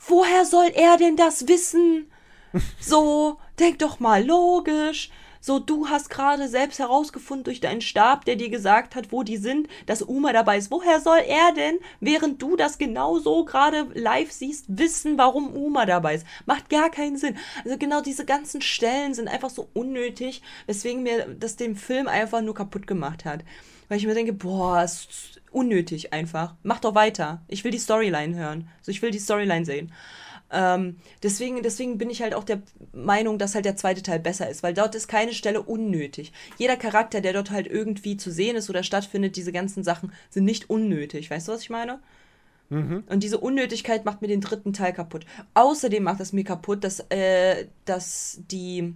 woher soll er denn das wissen? So, denk doch mal logisch. So, du hast gerade selbst herausgefunden durch deinen Stab, der dir gesagt hat, wo die sind, dass Uma dabei ist. Woher soll er denn, während du das genau so gerade live siehst, wissen, warum Uma dabei ist? Macht gar keinen Sinn. Also genau diese ganzen Stellen sind einfach so unnötig, weswegen mir das dem Film einfach nur kaputt gemacht hat. Weil ich mir denke, boah, ist unnötig einfach. Mach doch weiter. Ich will die Storyline hören. So, ich will die Storyline sehen. Ähm, deswegen, deswegen bin ich halt auch der Meinung, dass halt der zweite Teil besser ist, weil dort ist keine Stelle unnötig. Jeder Charakter, der dort halt irgendwie zu sehen ist oder stattfindet, diese ganzen Sachen sind nicht unnötig. Weißt du, was ich meine? Und diese Unnötigkeit macht mir den dritten Teil kaputt. Außerdem macht es mir kaputt, dass, äh, dass die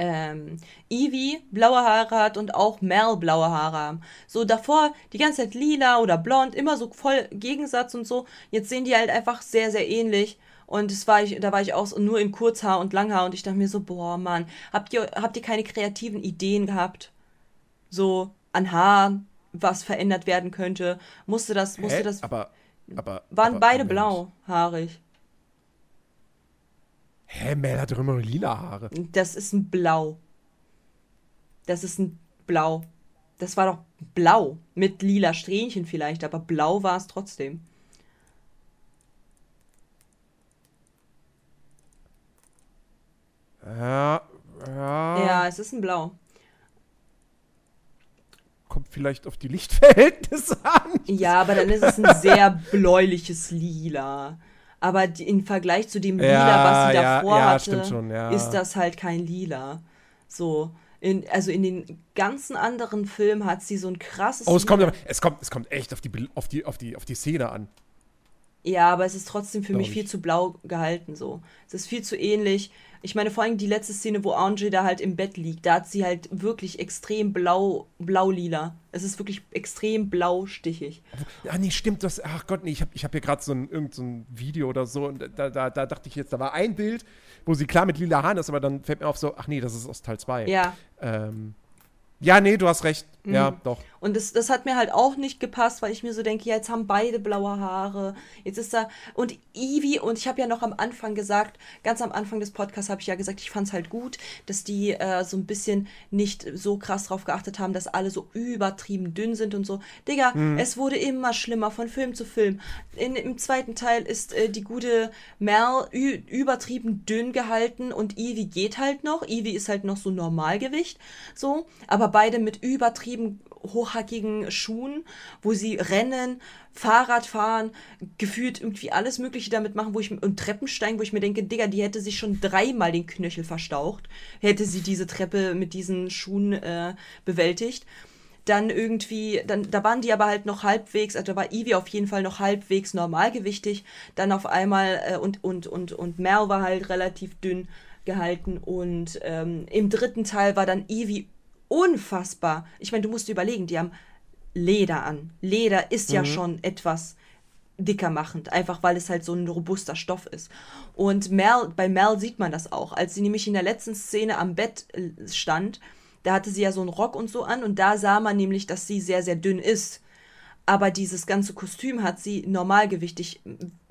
ähm, Evie blaue Haare hat und auch Mel blaue Haare haben. So davor die ganze Zeit lila oder blond, immer so voll Gegensatz und so. Jetzt sehen die halt einfach sehr, sehr ähnlich. Und das war ich, da war ich auch nur in Kurzhaar und Langhaar und ich dachte mir so, boah, Mann, habt ihr, habt ihr keine kreativen Ideen gehabt? So an Haaren, was verändert werden könnte? Musste das, musste Hä? das. aber, aber. waren aber, beide Moment. blauhaarig. Hä, Mel hat doch immer nur lila Haare. Das ist ein Blau. Das ist ein Blau. Das war doch blau. Mit lila Strähnchen vielleicht, aber blau war es trotzdem. Ja, ja. Ja, es ist ein Blau. Kommt vielleicht auf die Lichtverhältnisse an. Ja, aber dann ist es ein sehr bläuliches Lila. Aber die, im Vergleich zu dem Lila, Ja, was sie ja, davor ja, hatte, schon, ist das halt kein Lila. So. In, also in den ganzen anderen Filmen hat sie so ein krasses. Oh, es kommt, aber, es kommt, es kommt echt auf die, auf die, auf die, auf die Szene an. Ja, aber es ist trotzdem für mich viel ich. zu blau gehalten so. Es ist viel zu ähnlich. Ich meine, vor allem die letzte Szene, wo Angie da halt im Bett liegt, da hat sie halt wirklich extrem blau, blau-lila. Es ist wirklich extrem blau-stichig. Ah, nee, stimmt das. Ach Gott, nee, ich habe ich hab hier gerade so ein, irgend so ein Video oder so und da, da, da dachte ich jetzt, da war ein Bild, wo sie klar mit lila Haaren ist, aber dann fällt mir auf so, ach nee, das ist aus Teil 2. Ja. Ähm, ja, nee, du hast recht. Mhm. Ja, doch. Und das, das hat mir halt auch nicht gepasst, weil ich mir so denke, ja, jetzt haben beide blaue Haare. Jetzt ist da. Und Ivy, und ich habe ja noch am Anfang gesagt, ganz am Anfang des Podcasts habe ich ja gesagt, ich fand es halt gut, dass die äh, so ein bisschen nicht so krass drauf geachtet haben, dass alle so übertrieben dünn sind und so. Digga, es wurde immer schlimmer von Film zu Film. In, Im zweiten Teil ist äh, die gute Mel übertrieben dünn gehalten und Ivy geht halt noch. Ivy ist halt noch so Normalgewicht. So. Aber beide mit übertrieben hochhackigen Schuhen, wo sie rennen, Fahrrad fahren, gefühlt irgendwie alles Mögliche damit machen, wo ich und Treppen steigen, wo ich mir denke, Digga, die hätte sich schon dreimal den Knöchel verstaucht, hätte sie diese Treppe mit diesen Schuhen äh, bewältigt. Dann irgendwie, dann, da waren die aber halt noch halbwegs, also da war Ivy auf jeden Fall noch halbwegs normalgewichtig. Dann auf einmal, äh, und, und, und, und Mel war halt relativ dünn gehalten. Und ähm, im dritten Teil war dann Ivy unfassbar. Ich meine, du musst dir überlegen, die haben Leder an. Leder ist ja schon etwas dicker machend, einfach weil es halt so ein robuster Stoff ist. Und Mel, bei Mel sieht man das auch. Als sie nämlich in der letzten Szene am Bett äh, stand, da hatte sie ja so einen Rock und so an und da sah man nämlich, dass sie sehr, sehr dünn ist. Aber dieses ganze Kostüm hat sie normalgewichtig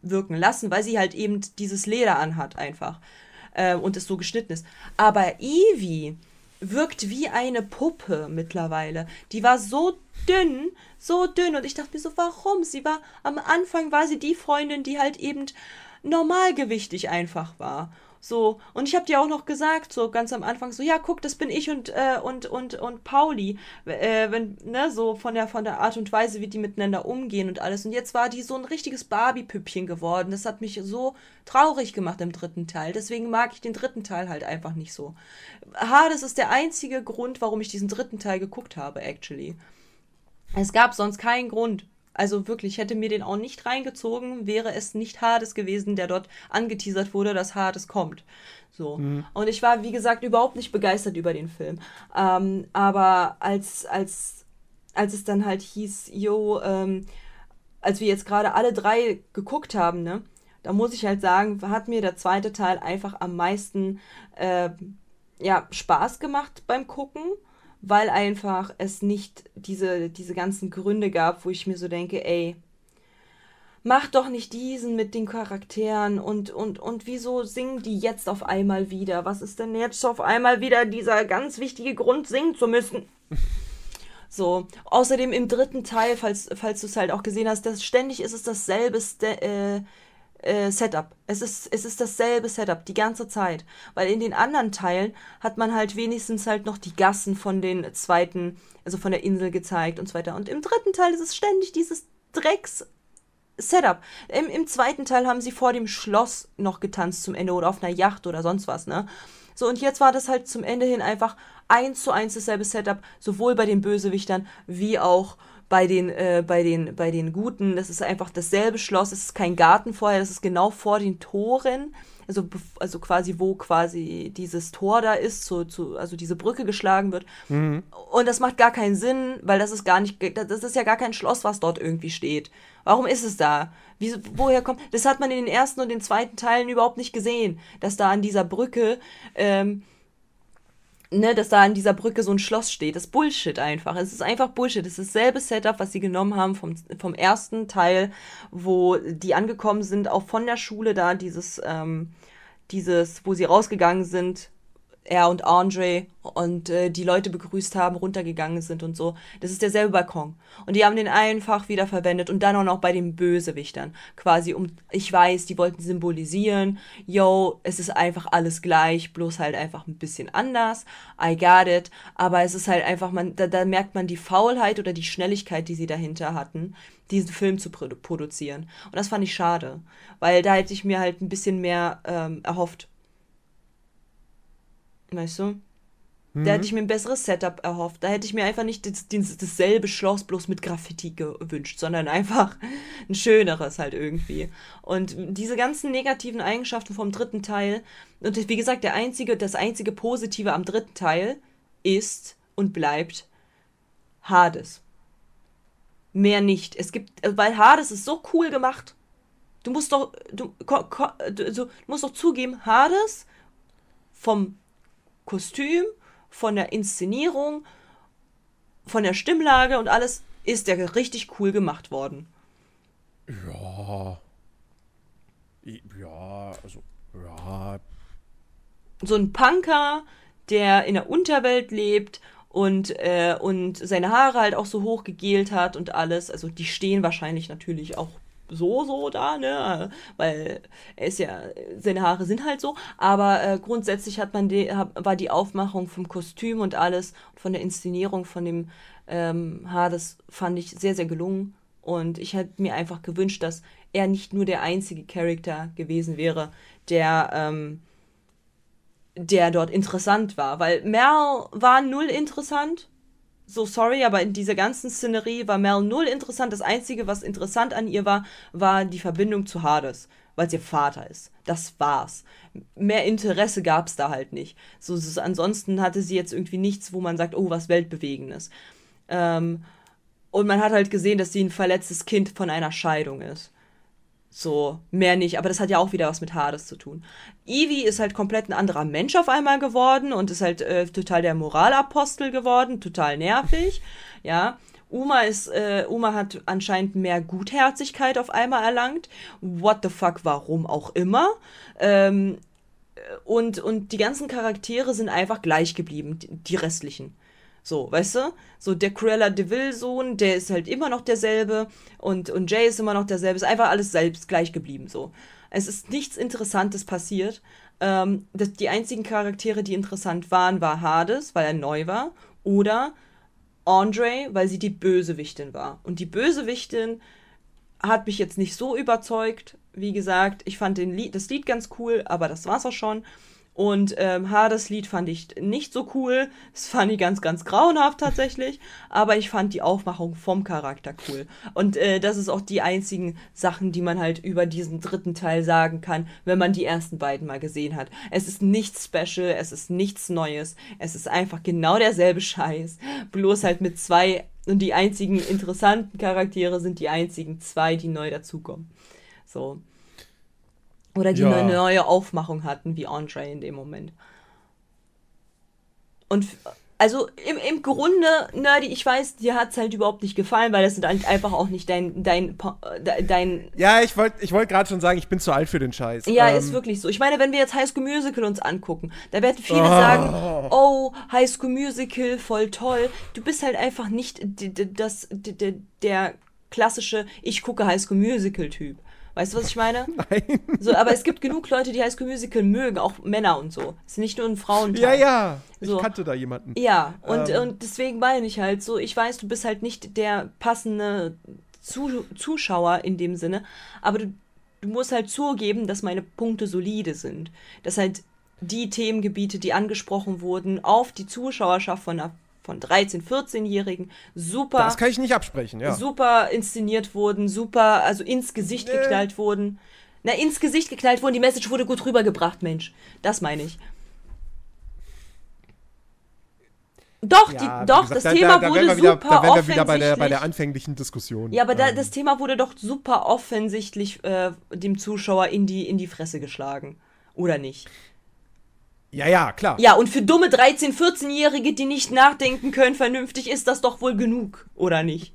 wirken lassen, weil sie halt eben dieses Leder anhat einfach. Äh, und es so geschnitten ist. Aber Evie wirkt wie eine Puppe mittlerweile. Die war so dünn, so dünn. Und ich dachte mir so, warum? Sie war, am Anfang war sie die Freundin, die halt eben normalgewichtig einfach war. So, und ich habe dir auch noch gesagt, so ganz am Anfang, so, ja, guck, das bin ich und, äh, und, und, und Pauli, äh, wenn, ne, so von der, von der Art und Weise, wie die miteinander umgehen und alles. Und jetzt war die so ein richtiges Barbie-Püppchen geworden. Das hat mich so traurig gemacht im dritten Teil. Deswegen mag ich den dritten Teil halt einfach nicht so. Hades ist der einzige Grund, warum ich diesen dritten Teil geguckt habe, actually. Es gab sonst keinen Grund. Also wirklich, ich hätte mir den auch nicht reingezogen, wäre es nicht Hades gewesen, der dort angeteasert wurde, dass Hades kommt. So. Und ich war, wie gesagt, überhaupt nicht begeistert über den Film. Ähm, aber als, als, als es dann halt hieß, yo, ähm, als wir jetzt gerade alle drei geguckt haben, ne, da muss ich halt sagen, hat mir der zweite Teil einfach am meisten äh, ja, Spaß gemacht beim Gucken, weil einfach es nicht diese, diese ganzen Gründe gab, wo ich mir so denke, ey, mach doch nicht diesen mit den Charakteren und, und, und wieso singen die jetzt auf einmal wieder? Was ist denn jetzt auf einmal wieder dieser ganz wichtige Grund, singen zu müssen? So, außerdem im dritten Teil, falls, falls du es halt auch gesehen hast, das, ständig ist es dasselbe Ste äh, äh, Setup. Es ist, es ist dasselbe Setup die ganze Zeit. Weil in den anderen Teilen hat man halt wenigstens halt noch die Gassen von den zweiten, also von der Insel gezeigt und so weiter. Und im dritten Teil ist es ständig dieses Drecks Setup. Im, Im zweiten Teil haben sie vor dem Schloss noch getanzt zum Ende oder auf einer Yacht oder sonst was, ne? So, und jetzt war das halt zum Ende hin einfach eins zu eins dasselbe Setup, sowohl bei den Bösewichtern wie auch bei den, äh, bei den, bei den Guten, das ist einfach dasselbe Schloss, es ist kein Garten vorher, das ist genau vor den Toren. Also, also quasi, wo quasi dieses Tor da ist, so, zu, also diese Brücke geschlagen wird. Und das macht gar keinen Sinn, weil das ist gar nicht, das ist ja gar kein Schloss, was dort irgendwie steht. Warum ist es da? Wie, woher kommt, das hat man in den ersten und den zweiten Teilen überhaupt nicht gesehen, dass da an dieser Brücke, ähm, ne, dass da an dieser Brücke so ein Schloss steht. Das ist Bullshit einfach. Es ist einfach Bullshit. Es ist dasselbe Setup, was sie genommen haben vom, vom ersten Teil, wo die angekommen sind, auch von der Schule da, dieses, ähm, dieses, wo sie rausgegangen sind, er und Andre und äh, die Leute begrüßt haben, runtergegangen sind und so. Das ist derselbe Balkon. Und die haben den einfach wieder verwendet und dann auch noch bei den Bösewichtern. Quasi um, ich weiß, die wollten symbolisieren, yo, es ist einfach alles gleich, bloß halt einfach ein bisschen anders. I got it. Aber es ist halt einfach, man, da, da merkt man die Faulheit oder die Schnelligkeit, die sie dahinter hatten, diesen Film zu produ produzieren. Und das fand ich schade. Weil da hätte ich mir halt ein bisschen mehr ähm, erhofft. Weißt du? Da hätte ich mir ein besseres Setup erhofft. Da hätte ich mir einfach nicht das, das, dasselbe Schloss bloß mit Graffiti gewünscht, sondern einfach ein schöneres halt irgendwie. Und diese ganzen negativen Eigenschaften vom dritten Teil, und wie gesagt, der einzige, das einzige Positive am dritten Teil ist und bleibt Hades. Mehr nicht. Es gibt, weil Hades ist so cool gemacht. Du musst doch, du, ko, ko, du, also, du musst doch zugeben, Hades vom Kostüm, von der Inszenierung, von der Stimmlage und alles ist der richtig cool gemacht worden. Ja. Ja, also, ja. So ein Punker, der in der Unterwelt lebt und, äh, und seine Haare halt auch so hoch gegelt hat und alles. Also die stehen wahrscheinlich natürlich auch so, so da, ne? Weil er ist ja, seine Haare sind halt so. Aber äh, grundsätzlich hat man die, war die Aufmachung vom Kostüm und alles, von der Inszenierung von dem ähm, Hades, fand ich sehr, sehr gelungen. Und ich hätte mir einfach gewünscht, dass er nicht nur der einzige Charakter gewesen wäre, der, ähm, der dort interessant war. Weil Mel war null interessant. So sorry, aber in dieser ganzen Szenerie war Mel null interessant. Das Einzige, was interessant an ihr war, war die Verbindung zu Hades, weil sie ihr Vater ist. Das war's. Mehr Interesse gab's da halt nicht. So, so, ansonsten hatte sie jetzt irgendwie nichts, wo man sagt, oh, was Weltbewegendes. Ähm, und man hat halt gesehen, dass sie ein verletztes Kind von einer Scheidung ist. So, mehr nicht. Aber das hat ja auch wieder was mit Hades zu tun. Evie ist halt komplett ein anderer Mensch auf einmal geworden und ist halt äh, total der Moralapostel geworden, total nervig. Ja. Uma ist, äh, Uma hat anscheinend mehr Gutherzigkeit auf einmal erlangt. What the fuck, warum auch immer. Ähm, und, und die ganzen Charaktere sind einfach gleich geblieben, die, die restlichen. So, weißt du? So, der Cruella de Vil-Sohn, der ist halt immer noch derselbe und, und Jay ist immer noch derselbe. Ist einfach alles selbst gleich geblieben, so. Es ist nichts Interessantes passiert. Ähm, das, die einzigen Charaktere, die interessant waren, war Hades, weil er neu war, oder Andre, weil sie die Bösewichtin war. Und die Bösewichtin hat mich jetzt nicht so überzeugt. Wie gesagt, ich fand den Lied, das Lied ganz cool, aber das war's auch schon. Und ähm, Hades Lied fand ich nicht so cool. Das fand ich ganz, ganz grauenhaft tatsächlich. Aber ich fand die Aufmachung vom Charakter cool. Und äh, das ist auch die einzigen Sachen, die man halt über diesen dritten Teil sagen kann, wenn man die ersten beiden mal gesehen hat. Es ist nichts Special, es ist nichts Neues. Es ist einfach genau derselbe Scheiß. Bloß halt mit zwei. Und die einzigen interessanten Charaktere sind die einzigen zwei, die neu dazukommen. So. Oder die Ja. eine neue Aufmachung hatten, wie Andre in dem Moment. Und also im, im Grunde, Nerdy, ich weiß, dir hat's halt überhaupt nicht gefallen, weil das sind halt einfach auch nicht dein, dein, dein Ja, ich wollte ich wollt gerade schon sagen, ich bin zu alt für den Scheiß. ja, Ähm, ist wirklich so. Ich meine, wenn wir jetzt High School Musical uns angucken, da werden viele sagen, oh, High School Musical, voll toll. Du bist halt einfach nicht das, der klassische, ich gucke High School Musical Typ. Weißt du, was ich meine? Nein. So, aber es gibt genug Leute, die High School Musical mögen, auch Männer und so. Es ist nicht nur ein Frauen. Ja, ja. Ich So. kannte da jemanden. Ja, und, Ähm. und deswegen meine ich halt so, ich weiß, du bist halt nicht der passende Zu Zuschauer in dem Sinne, aber du, du musst halt zugeben, dass meine Punkte solide sind. Dass halt die Themengebiete, die angesprochen wurden, auf die Zuschauerschaft von, der- von 13-, 14-Jährigen super, Das kann ich nicht absprechen, ja. super inszeniert wurden, super, also ins Gesicht Nee. geknallt wurden. Na, ins Gesicht geknallt wurden, die Message wurde gut rübergebracht, Mensch. Das meine ich. Doch, Ja, die, doch, gesagt, das da, Thema da, da wurde wir wieder, super Da offensichtlich. wieder bei der, bei der anfänglichen Diskussion. ja, aber da, Ähm, das Thema wurde doch super offensichtlich äh, dem Zuschauer in die, in die Fresse geschlagen. Oder nicht? Ja, ja, klar. Ja, und für dumme 13-, 14-Jährige, die nicht nachdenken können, vernünftig, ist das doch wohl genug, oder nicht?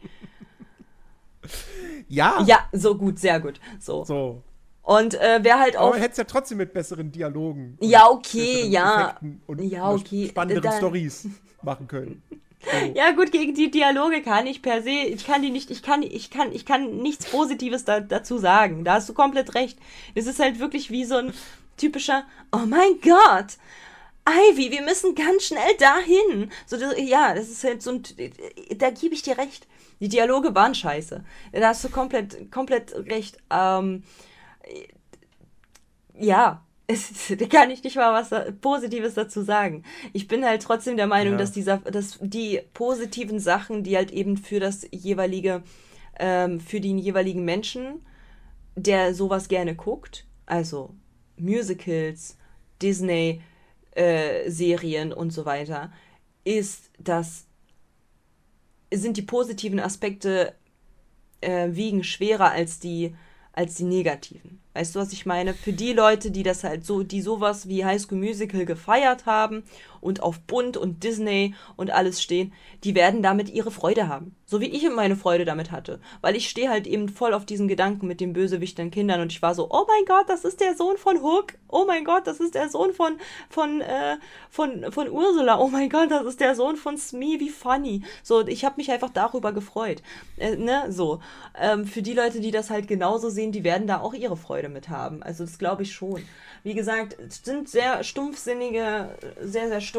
Ja, Ja, so gut, sehr gut. So. so. Und äh, wer halt Aber auch. man hätte ja trotzdem mit besseren Dialogen. Ja, okay, ja. Effekten Und Ja, okay, spannenderen Stories machen können. So. Ja, gut, gegen die Dialoge kann ich per se, ich kann die nicht, ich kann, ich kann, ich kann nichts Positives da, dazu sagen. Da hast du komplett recht. Es ist halt wirklich wie so ein typischer, oh mein Gott, Ivy, wir müssen ganz schnell dahin. So, ja, das ist halt so ein, da gebe ich dir recht. Die Dialoge waren scheiße. Da hast du komplett, komplett recht. Ähm, ja, es, da kann ich nicht mal was Positives dazu sagen. Ich bin halt trotzdem der Meinung, Ja. dass dieser, dass die positiven Sachen, die halt eben für das jeweilige, ähm, für den jeweiligen Menschen, der sowas gerne guckt, also Musicals, Disney, äh, und so weiter, ist, dass sind die positiven Aspekte äh, wiegen schwerer als die als die negativen. Weißt du, was ich meine? Für die Leute, die das halt so, die sowas wie High School Musical gefeiert haben und auf Bunt und Disney und alles stehen, die werden damit ihre Freude haben. So wie ich meine Freude damit hatte. Weil ich stehe halt eben voll auf diesen Gedanken mit den bösewichtern Kindern und ich war so, oh mein Gott, das ist der Sohn von Hook. Oh mein Gott, das ist der Sohn von, von, äh, von, von Ursula. Oh mein Gott, das ist der Sohn von Smee, wie funny. So, ich habe mich einfach darüber gefreut. Äh, ne, so. Ähm, für die Leute, die das halt genauso sehen, die werden da auch ihre Freude mit haben. Also das glaube ich schon. Wie gesagt, es sind sehr stumpfsinnige, sehr, sehr stumpfsinnige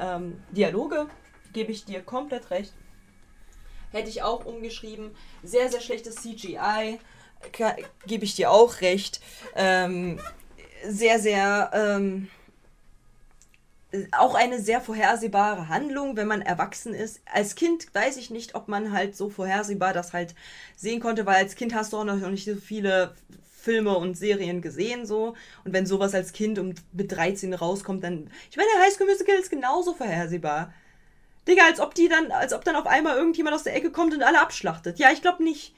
ähm, Dialoge. Gebe ich dir komplett recht. Hätte ich auch umgeschrieben. Sehr, sehr schlechtes CGI. Gebe ich dir auch recht. Ähm, sehr, sehr. Ähm, auch eine sehr vorhersehbare Handlung, wenn man erwachsen ist. Als Kind weiß ich nicht, ob man halt so vorhersehbar das halt sehen konnte, weil als Kind hast du auch noch nicht so viele Filme und Serien gesehen so und wenn sowas als Kind um mit 13 rauskommt, dann ich meine, High School Musical ist genauso vorhersehbar. Digga, als ob die dann als ob dann auf einmal irgendjemand aus der Ecke kommt und alle abschlachtet. Ja, ich glaube nicht.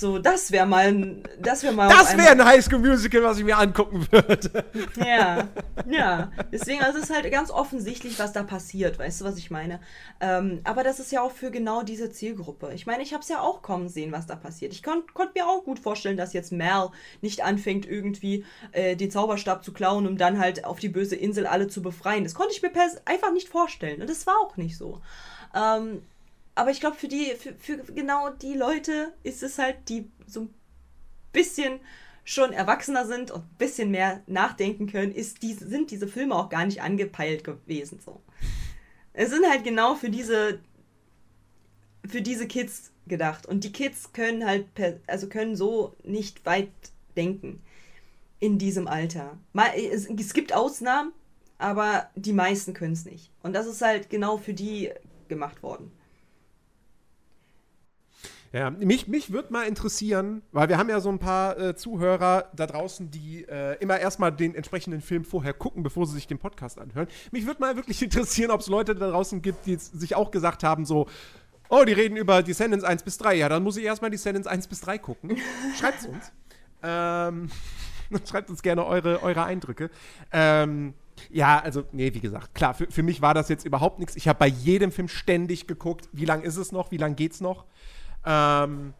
So, das wäre mal ein das wäre mal Das wäre ein Highschool-Musical, was ich mir angucken würde. ja, ja. Deswegen, also es ist halt ganz offensichtlich, was da passiert. Weißt du, was ich meine? Ähm, aber das ist ja auch für genau diese Zielgruppe. Ich meine, ich habe es ja auch kommen sehen, was da passiert. Ich kon konnte mir auch gut vorstellen, dass jetzt Mal nicht anfängt, irgendwie äh, den Zauberstab zu klauen, um dann halt auf die böse Insel alle zu befreien. Das konnte ich mir einfach nicht vorstellen. Und das war auch nicht so. Ähm, aber ich glaube, für die, für, für genau die Leute ist es halt, die so ein bisschen schon erwachsener sind und ein bisschen mehr nachdenken können, ist die, sind diese Filme auch gar nicht angepeilt gewesen. So. Es sind halt genau für diese für diese Kids gedacht. Und die Kids können halt per, also können so nicht weit denken in diesem Alter. Es, es gibt Ausnahmen, aber die meisten können es nicht. Und das ist halt genau für die gemacht worden. Ja, mich, mich würde mal interessieren, weil wir haben ja so ein paar äh, Zuhörer da draußen, die äh, immer erstmal den entsprechenden Film vorher gucken, bevor sie sich den Podcast anhören. Mich würde mal wirklich interessieren, ob es Leute da draußen gibt, die sich auch gesagt haben, so, oh, die reden über Descendants 1 bis 3. Ja, dann muss ich erstmal Descendants 1 bis 3 gucken. Schreibt's uns. Ähm, schreibt uns gerne eure, eure Eindrücke. Ähm, ja, also, nee, wie gesagt, klar, für, für mich war das jetzt überhaupt nichts. Ich habe bei jedem Film ständig geguckt, wie lang ist es noch, wie lang geht's noch. Ähm,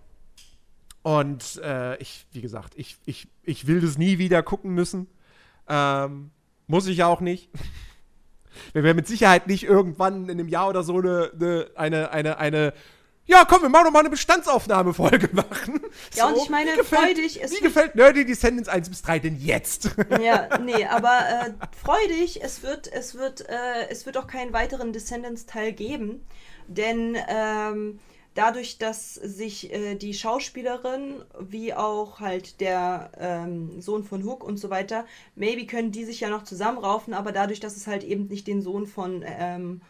und äh, ich, wie gesagt, ich, ich, ich will das nie wieder gucken müssen. Ähm, muss ich auch nicht. Wir werden mit Sicherheit nicht irgendwann in einem Jahr oder so eine, eine, eine, eine, eine ja, komm, wir machen doch mal eine Bestandsaufnahmefolge machen. Ja, und ich meine, wie gefällt, freu dich, es Wie gefällt Nerdy Descendants 1 bis 3 denn jetzt? Ja, nee, aber äh, freu dich, es wird, es wird, äh, es wird auch keinen weiteren Descendants-Teil geben, denn ähm, dadurch, dass sich äh, die Schauspielerin wie auch halt der ähm, Sohn von Hook und so weiter, maybe können die sich ja noch zusammenraufen, aber dadurch, dass es halt eben nicht den Sohn von ähm,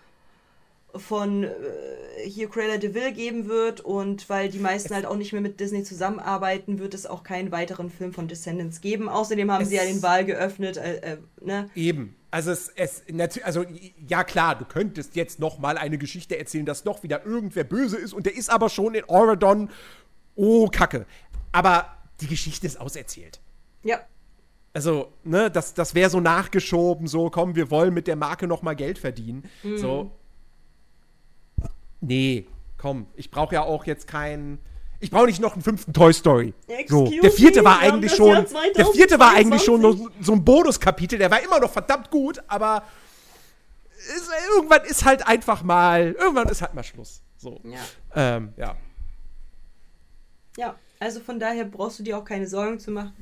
von äh, hier Cruella de Vil geben wird und weil die meisten halt auch nicht mehr mit Disney zusammenarbeiten, wird es auch keinen weiteren Film von Descendants geben. Außerdem haben Es- sie ja den Wahl geöffnet, äh, äh, ne? Eben. Also es, es also ja klar, du könntest jetzt noch mal eine Geschichte erzählen, dass doch wieder irgendwer böse ist und der ist aber schon in Oregon. Oh Kacke. Aber die Geschichte ist auserzählt. Ja. Also, ne, das, das wäre so nachgeschoben, so, komm, wir wollen mit der Marke noch mal Geld verdienen. So. Nee, komm, ich brauche ja auch jetzt keinen. Ich brauche nicht noch einen fünften Toy Story. So, Excuse der vierte me, war eigentlich schon. Der vierte war eigentlich schon 2022. so, so ein Bonuskapitel, der war immer noch verdammt gut, aber ist, irgendwann ist halt einfach mal. Irgendwann ist halt mal Schluss. So. Ja. Ähm, ja. Ja, also von daher brauchst du dir auch keine Sorgen zu machen.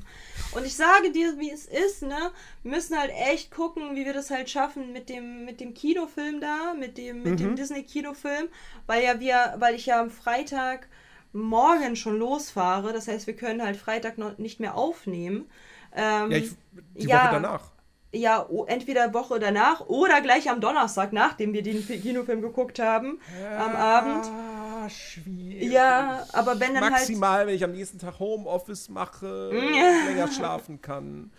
Und ich sage dir, wie es ist, ne? Wir müssen halt echt gucken, wie wir das halt schaffen mit dem, mit dem Kinofilm da, mit dem, mit dem Disney-Kinofilm, weil ja wir, weil ich ja am Freitag morgen schon losfahre. Das heißt, wir können halt Freitag noch nicht mehr aufnehmen. Ähm, ja ich, die ja. Woche danach. Ja, entweder Woche danach oder gleich am Donnerstag, nachdem wir den Fi- Kinofilm geguckt haben, am Abend. Ah, schwierig. Ja, aber wenn dann halt. Maximal, wenn ich am nächsten Tag Homeoffice mache, Ja. länger schlafen kann.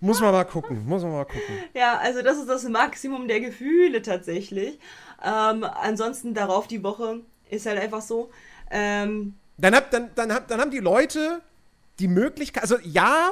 Muss man mal gucken, muss man mal gucken. Ja, also das ist das Maximum der Gefühle tatsächlich. Ähm, ansonsten darauf die Woche ist halt einfach so. Ähm, Dann, hab, dann, dann, hab, dann haben die Leute die Möglichkeit, also ja,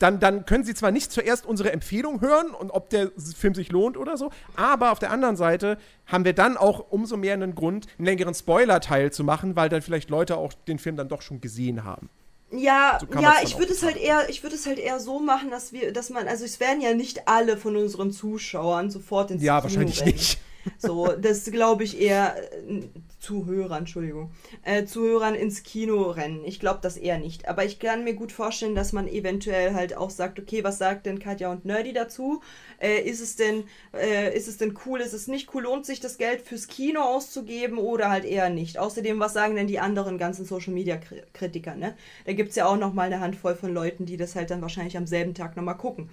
dann, dann können sie zwar nicht zuerst unsere Empfehlung hören und ob der Film sich lohnt oder so, aber auf der anderen Seite haben wir dann auch umso mehr einen Grund, einen längeren Spoiler-Teil zu machen, weil dann vielleicht Leute auch den Film dann doch schon gesehen haben. ja, So ja, dann ich würde es halt eher, ich würde es halt eher so machen, dass wir, dass man, also es werden ja nicht alle von unseren Zuschauern sofort ins Ja, Kino wahrscheinlich rennen. nicht. So, das glaube ich eher äh, Zuhörer, Entschuldigung, äh, Zuhörern ins Kino rennen. Ich glaube das eher nicht. Aber ich kann mir gut vorstellen, dass man eventuell halt auch sagt, okay, was sagt denn Katja und Nerdy dazu? Äh, ist es denn, äh, ist es denn cool, ist es nicht cool, lohnt sich das Geld fürs Kino auszugeben oder halt eher nicht? Außerdem, was sagen denn die anderen ganzen Social Media Kri- Kritiker, ne? Da gibt es ja auch nochmal eine Handvoll von Leuten, die das halt dann wahrscheinlich am selben Tag nochmal gucken.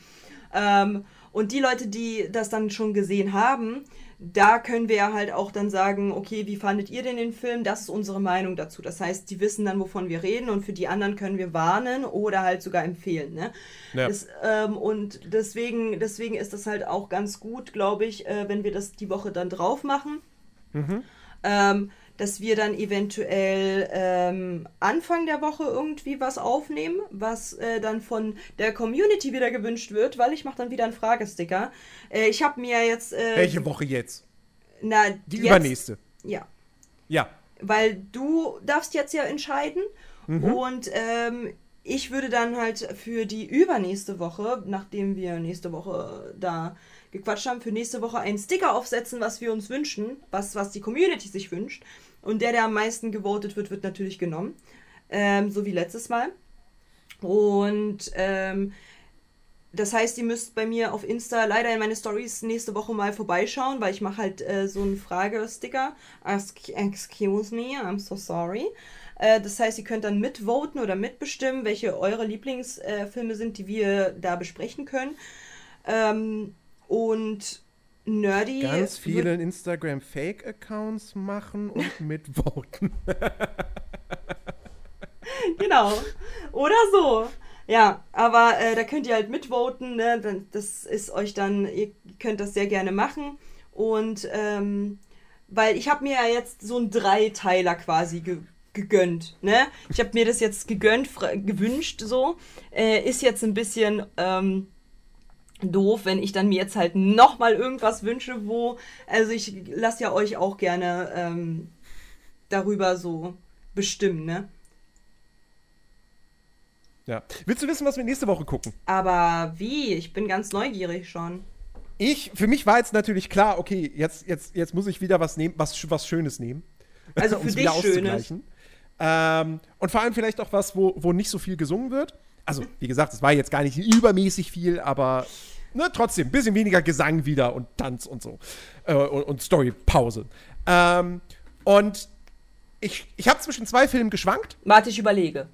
Ähm, und die Leute, die das dann schon gesehen haben, da können wir ja halt auch dann sagen, okay, wie fandet ihr denn den Film? Das ist unsere Meinung dazu. Das heißt, die wissen dann, wovon wir reden und für die anderen können wir warnen oder halt sogar empfehlen. Ne? Ja. Das, ähm, und deswegen, deswegen ist das halt auch ganz gut, glaube ich, äh, wenn wir das die Woche dann drauf machen. Ähm, dass wir dann eventuell ähm, Anfang der Woche irgendwie was aufnehmen, was äh, dann von der Community wieder gewünscht wird, weil ich mache dann wieder einen Fragesticker. Äh, ich habe mir jetzt... Äh, Welche Woche jetzt? Na, Die jetzt, übernächste. Ja, Ja. weil du darfst jetzt ja entscheiden und ähm, ich würde dann halt für die übernächste Woche, nachdem wir nächste Woche da gequatscht haben, für nächste Woche einen Sticker aufsetzen, was wir uns wünschen, was, was die Community sich wünscht. Und der, der am meisten gewotet wird, wird natürlich genommen. Ähm, so wie letztes Mal. Und ähm, das heißt, ihr müsst bei mir auf Insta leider in meine Stories nächste Woche mal vorbeischauen, weil ich mache halt äh, so einen Fragesticker. Excuse me, I'm so sorry. Äh, das heißt, ihr könnt dann mitvoten oder mitbestimmen, welche eure Lieblingsfilme äh, sind, die wir da besprechen können. Ähm, und Nerdy. Ganz wird- viele Instagram-Fake-Accounts machen und mitvoten. genau. Oder so. Ja, aber äh, da könnt ihr halt mitvoten. Ne? Das ist euch dann, ihr könnt das sehr gerne machen. Und ähm, weil ich habe mir ja jetzt so einen Dreiteiler quasi ge gegönnt. Ne? Ich habe mir das jetzt gegönnt, gewünscht so. Äh, ist jetzt ein bisschen ähm, doof, wenn ich dann mir jetzt halt nochmal irgendwas wünsche, wo, also ich lasse ja euch auch gerne ähm, darüber so bestimmen, ne? Ja. Willst du wissen, was wir nächste Woche gucken? Aber wie? Ich bin ganz neugierig schon. Ich, für mich war jetzt natürlich klar, okay, jetzt, jetzt, jetzt muss ich wieder was nehmen, was, was Schönes nehmen. Also für dich Schönes. Ähm, und vor allem vielleicht auch was, wo, wo nicht so viel gesungen wird. Also, wie gesagt, es war jetzt gar nicht übermäßig viel, aber ne, trotzdem, ein bisschen weniger Gesang wieder und Tanz und so. Äh, und, und Storypause. Ähm, und ich, ich habe zwischen zwei Filmen geschwankt. Warte, ich überlege.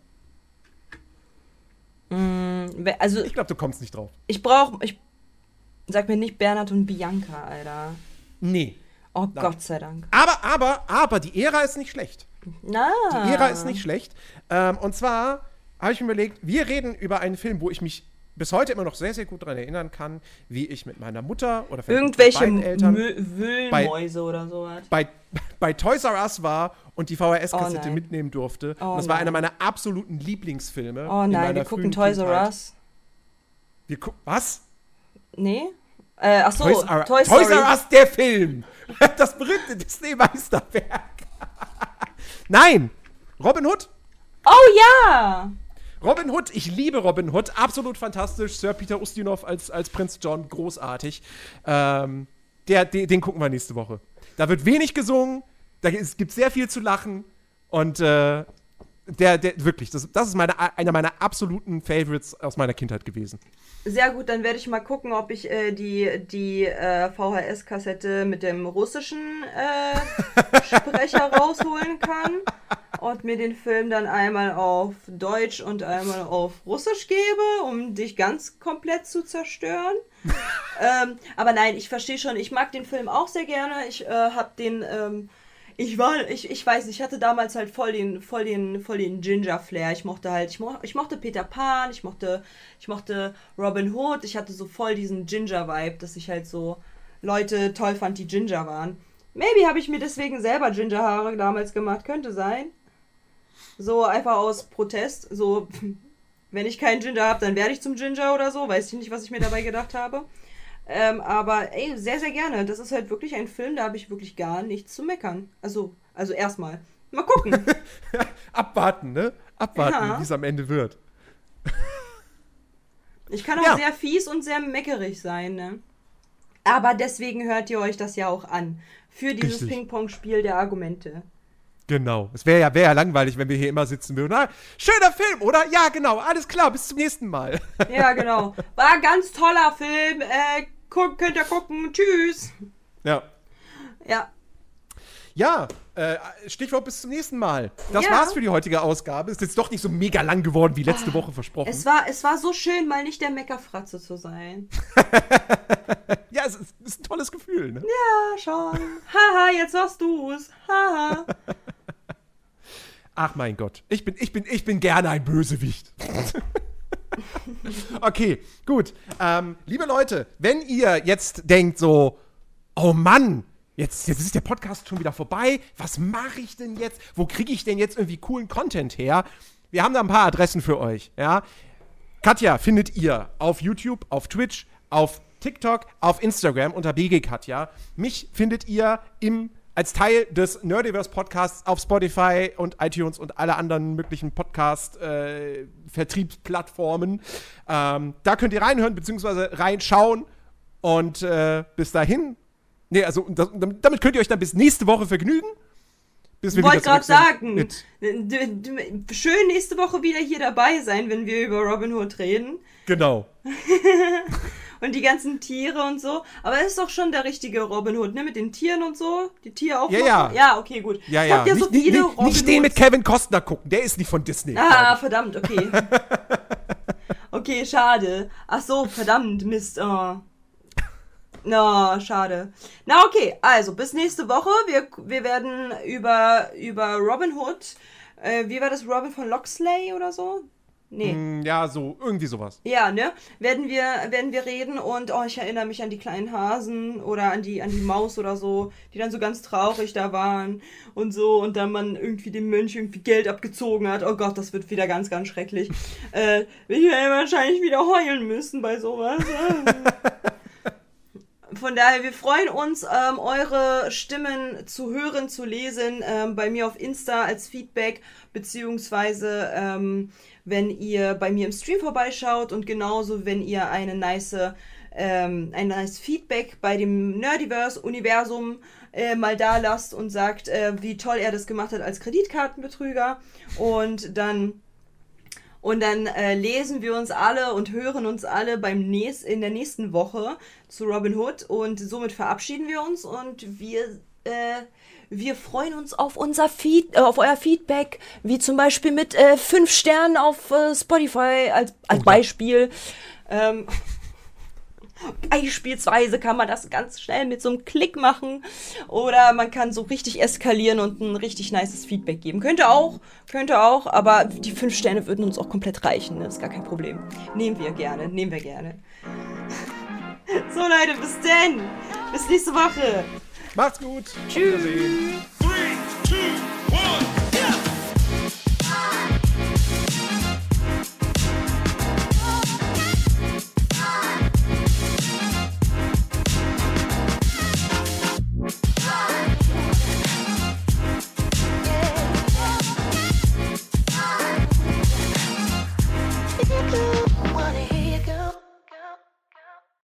Mm, Also Ich glaube, du kommst nicht drauf. ich brauche, ich sag mir nicht Bernhard und Bianca, Alter. Nee. Oh Gott sei Dank. Aber, aber, aber, die Ära ist nicht schlecht. Na. Die Ära ist nicht schlecht. Ähm, und zwar habe ich mir überlegt, wir reden über einen Film, wo ich mich bis heute immer noch sehr, sehr gut daran erinnern kann, wie ich mit meiner Mutter oder vielleicht mit Irgendwelche beiden Eltern Wühlmäuse oder sowas. bei, bei Toys R Us war und die VHS-Kassette Oh mitnehmen durfte. Oh und das war nein. einer meiner absoluten Lieblingsfilme. Oh in nein, meiner wir gucken Toys R. Us. Wir gucken, was? Nee? Äh, ach so, Toys, R Toy Toys. R Us, der Film. Das berühmte Disney-Meisterwerk. Nein, Robin Hood. Oh ja! Robin Hood, ich liebe Robin Hood, absolut fantastisch. Sir Peter Ustinov als, als Prinz John, großartig. Ähm, der, den, den gucken wir nächste Woche. Da wird wenig gesungen, da, es gibt sehr viel zu lachen und äh, der, der, wirklich, das, das ist meine, einer meiner absoluten Favorites aus meiner Kindheit gewesen. Sehr gut, dann werde ich mal gucken, ob ich äh, die, die äh, VHS-Kassette mit dem russischen äh, Sprecher rausholen kann und mir den Film dann einmal auf Deutsch und einmal auf Russisch gebe, um dich ganz komplett zu zerstören. ähm, aber nein, ich verstehe schon, ich mag den Film auch sehr gerne. Ich äh, habe den. Ähm, ich war, ich, ich weiß nicht, ich hatte damals halt voll den, voll den, voll den Ginger-Flair. Ich mochte halt, ich, mo ich mochte Peter Pan, ich mochte, ich mochte Robin Hood, ich hatte so voll diesen Ginger-Vibe, dass ich halt so Leute toll fand, die Ginger waren. Maybe habe ich mir deswegen selber Ginger-Haare damals gemacht, könnte sein. So einfach aus Protest, so, wenn ich keinen Ginger habe, dann werde ich zum Ginger oder so, weiß ich nicht, was ich mir dabei gedacht habe. Ähm, aber ey, sehr, sehr gerne. Das ist halt wirklich ein Film, da habe ich wirklich gar nichts zu meckern. Also, also erstmal. Mal gucken. Abwarten, ne? Abwarten, Ja. wie es am Ende wird. Ich kann auch Ja. sehr fies und sehr meckerig sein, ne? Aber deswegen hört ihr euch das ja auch an. Für dieses. Ping-Pong-Spiel der Argumente. Genau. Es wäre ja, wär ja langweilig, wenn wir hier immer sitzen würden. Na, schöner Film, oder? Ja, genau. Alles klar. Bis zum nächsten Mal. Ja, genau. War ein ganz toller Film. Äh, guck, könnt ihr gucken. Tschüss. ja. Ja. Ja, äh, Stichwort bis zum nächsten Mal. Das Ja. war's für die heutige Ausgabe. Ist jetzt doch nicht so mega lang geworden wie letzte Woche versprochen. Es war, es war so schön, mal nicht der Meckerfratze zu sein. ja, es ist, ist ein tolles Gefühl, ne? Ja, schon. Haha, jetzt warst du's. Haha. Ach mein Gott. Ich bin, ich bin, ich bin gerne ein Bösewicht. okay, gut. Ähm, liebe Leute, wenn ihr jetzt denkt so, oh Mann, jetzt, jetzt ist der Podcast schon wieder vorbei. Was mache ich denn jetzt? Wo kriege ich denn jetzt irgendwie coolen Content her? Wir haben da ein paar Adressen für euch, ja. Katja findet ihr auf YouTube, auf Twitch, auf TikTok, auf Instagram unter BG Katja. Mich findet ihr im, als Teil des Nerdiverse Podcasts auf Spotify und iTunes und alle anderen möglichen Podcast-Vertriebsplattformen. ähm, da könnt ihr reinhören bzw. reinschauen. Und äh, bis dahin, nee, also das, damit könnt ihr euch dann bis nächste Woche vergnügen. Bis Ich wollte gerade sagen, mit- schön nächste Woche wieder hier dabei sein, wenn wir über Robin Hood reden. Genau. Und die ganzen Tiere und so. Aber es ist doch schon der richtige Robin Hood, ne? Mit den Tieren und so. Die Tiere auch. Ja, ja. Ja, okay, gut. Ja, ja. Ja so nicht, nicht, viele nicht, nicht den mit. Kevin Costner gucken, der ist nicht von Disney. Ah, verdammt, okay. okay, schade. Ach so, verdammt, Mist. Oh. Na, schade. Na, okay, also bis nächste Woche. Wir, wir werden über, über Robin Hood. Äh, wie war das? Robin von Loxley oder so? Nee. Hm, Ja, so, irgendwie sowas. Ja, ne? Werden wir, werden wir reden und oh, ich erinnere mich an die kleinen Hasen oder an die, an die Maus oder so, die dann so ganz traurig da waren und so und dann man irgendwie dem Mönch irgendwie Geld abgezogen hat. Oh Gott, das wird wieder ganz, ganz schrecklich. äh, ich werde wahrscheinlich wieder heulen müssen bei sowas. Von daher, wir freuen uns, ähm, eure Stimmen zu hören, zu lesen, ähm, bei mir auf Insta als Feedback, beziehungsweise ähm, wenn ihr bei mir im Stream vorbeischaut und genauso, wenn ihr eine nice, ähm, ein nice Feedback bei dem Nerdiverse-Universum äh, mal da lasst und sagt, äh, wie toll er das gemacht hat als Kreditkartenbetrüger. Und dann und dann äh, lesen wir uns alle und hören uns alle beim nächst, in der nächsten Woche zu Robin Hood. Und somit verabschieden wir uns und wir, äh, wir freuen uns auf unser Feed, äh, auf euer Feedback, wie zum Beispiel mit äh, fünf Sternen auf äh, Spotify als, als ja. Beispiel. Ähm, Beispielsweise kann man das ganz schnell mit so einem Klick machen oder man kann so richtig eskalieren und ein richtig nices Feedback geben. Könnte auch, könnte auch, aber die fünf Sterne würden uns auch komplett reichen, ne? ist gar kein Problem. Nehmen wir gerne, nehmen wir gerne. So Leute, bis denn. Bis nächste Woche. Macht's gut. Tschüss. Auf Wiedersehen. Three, two, one.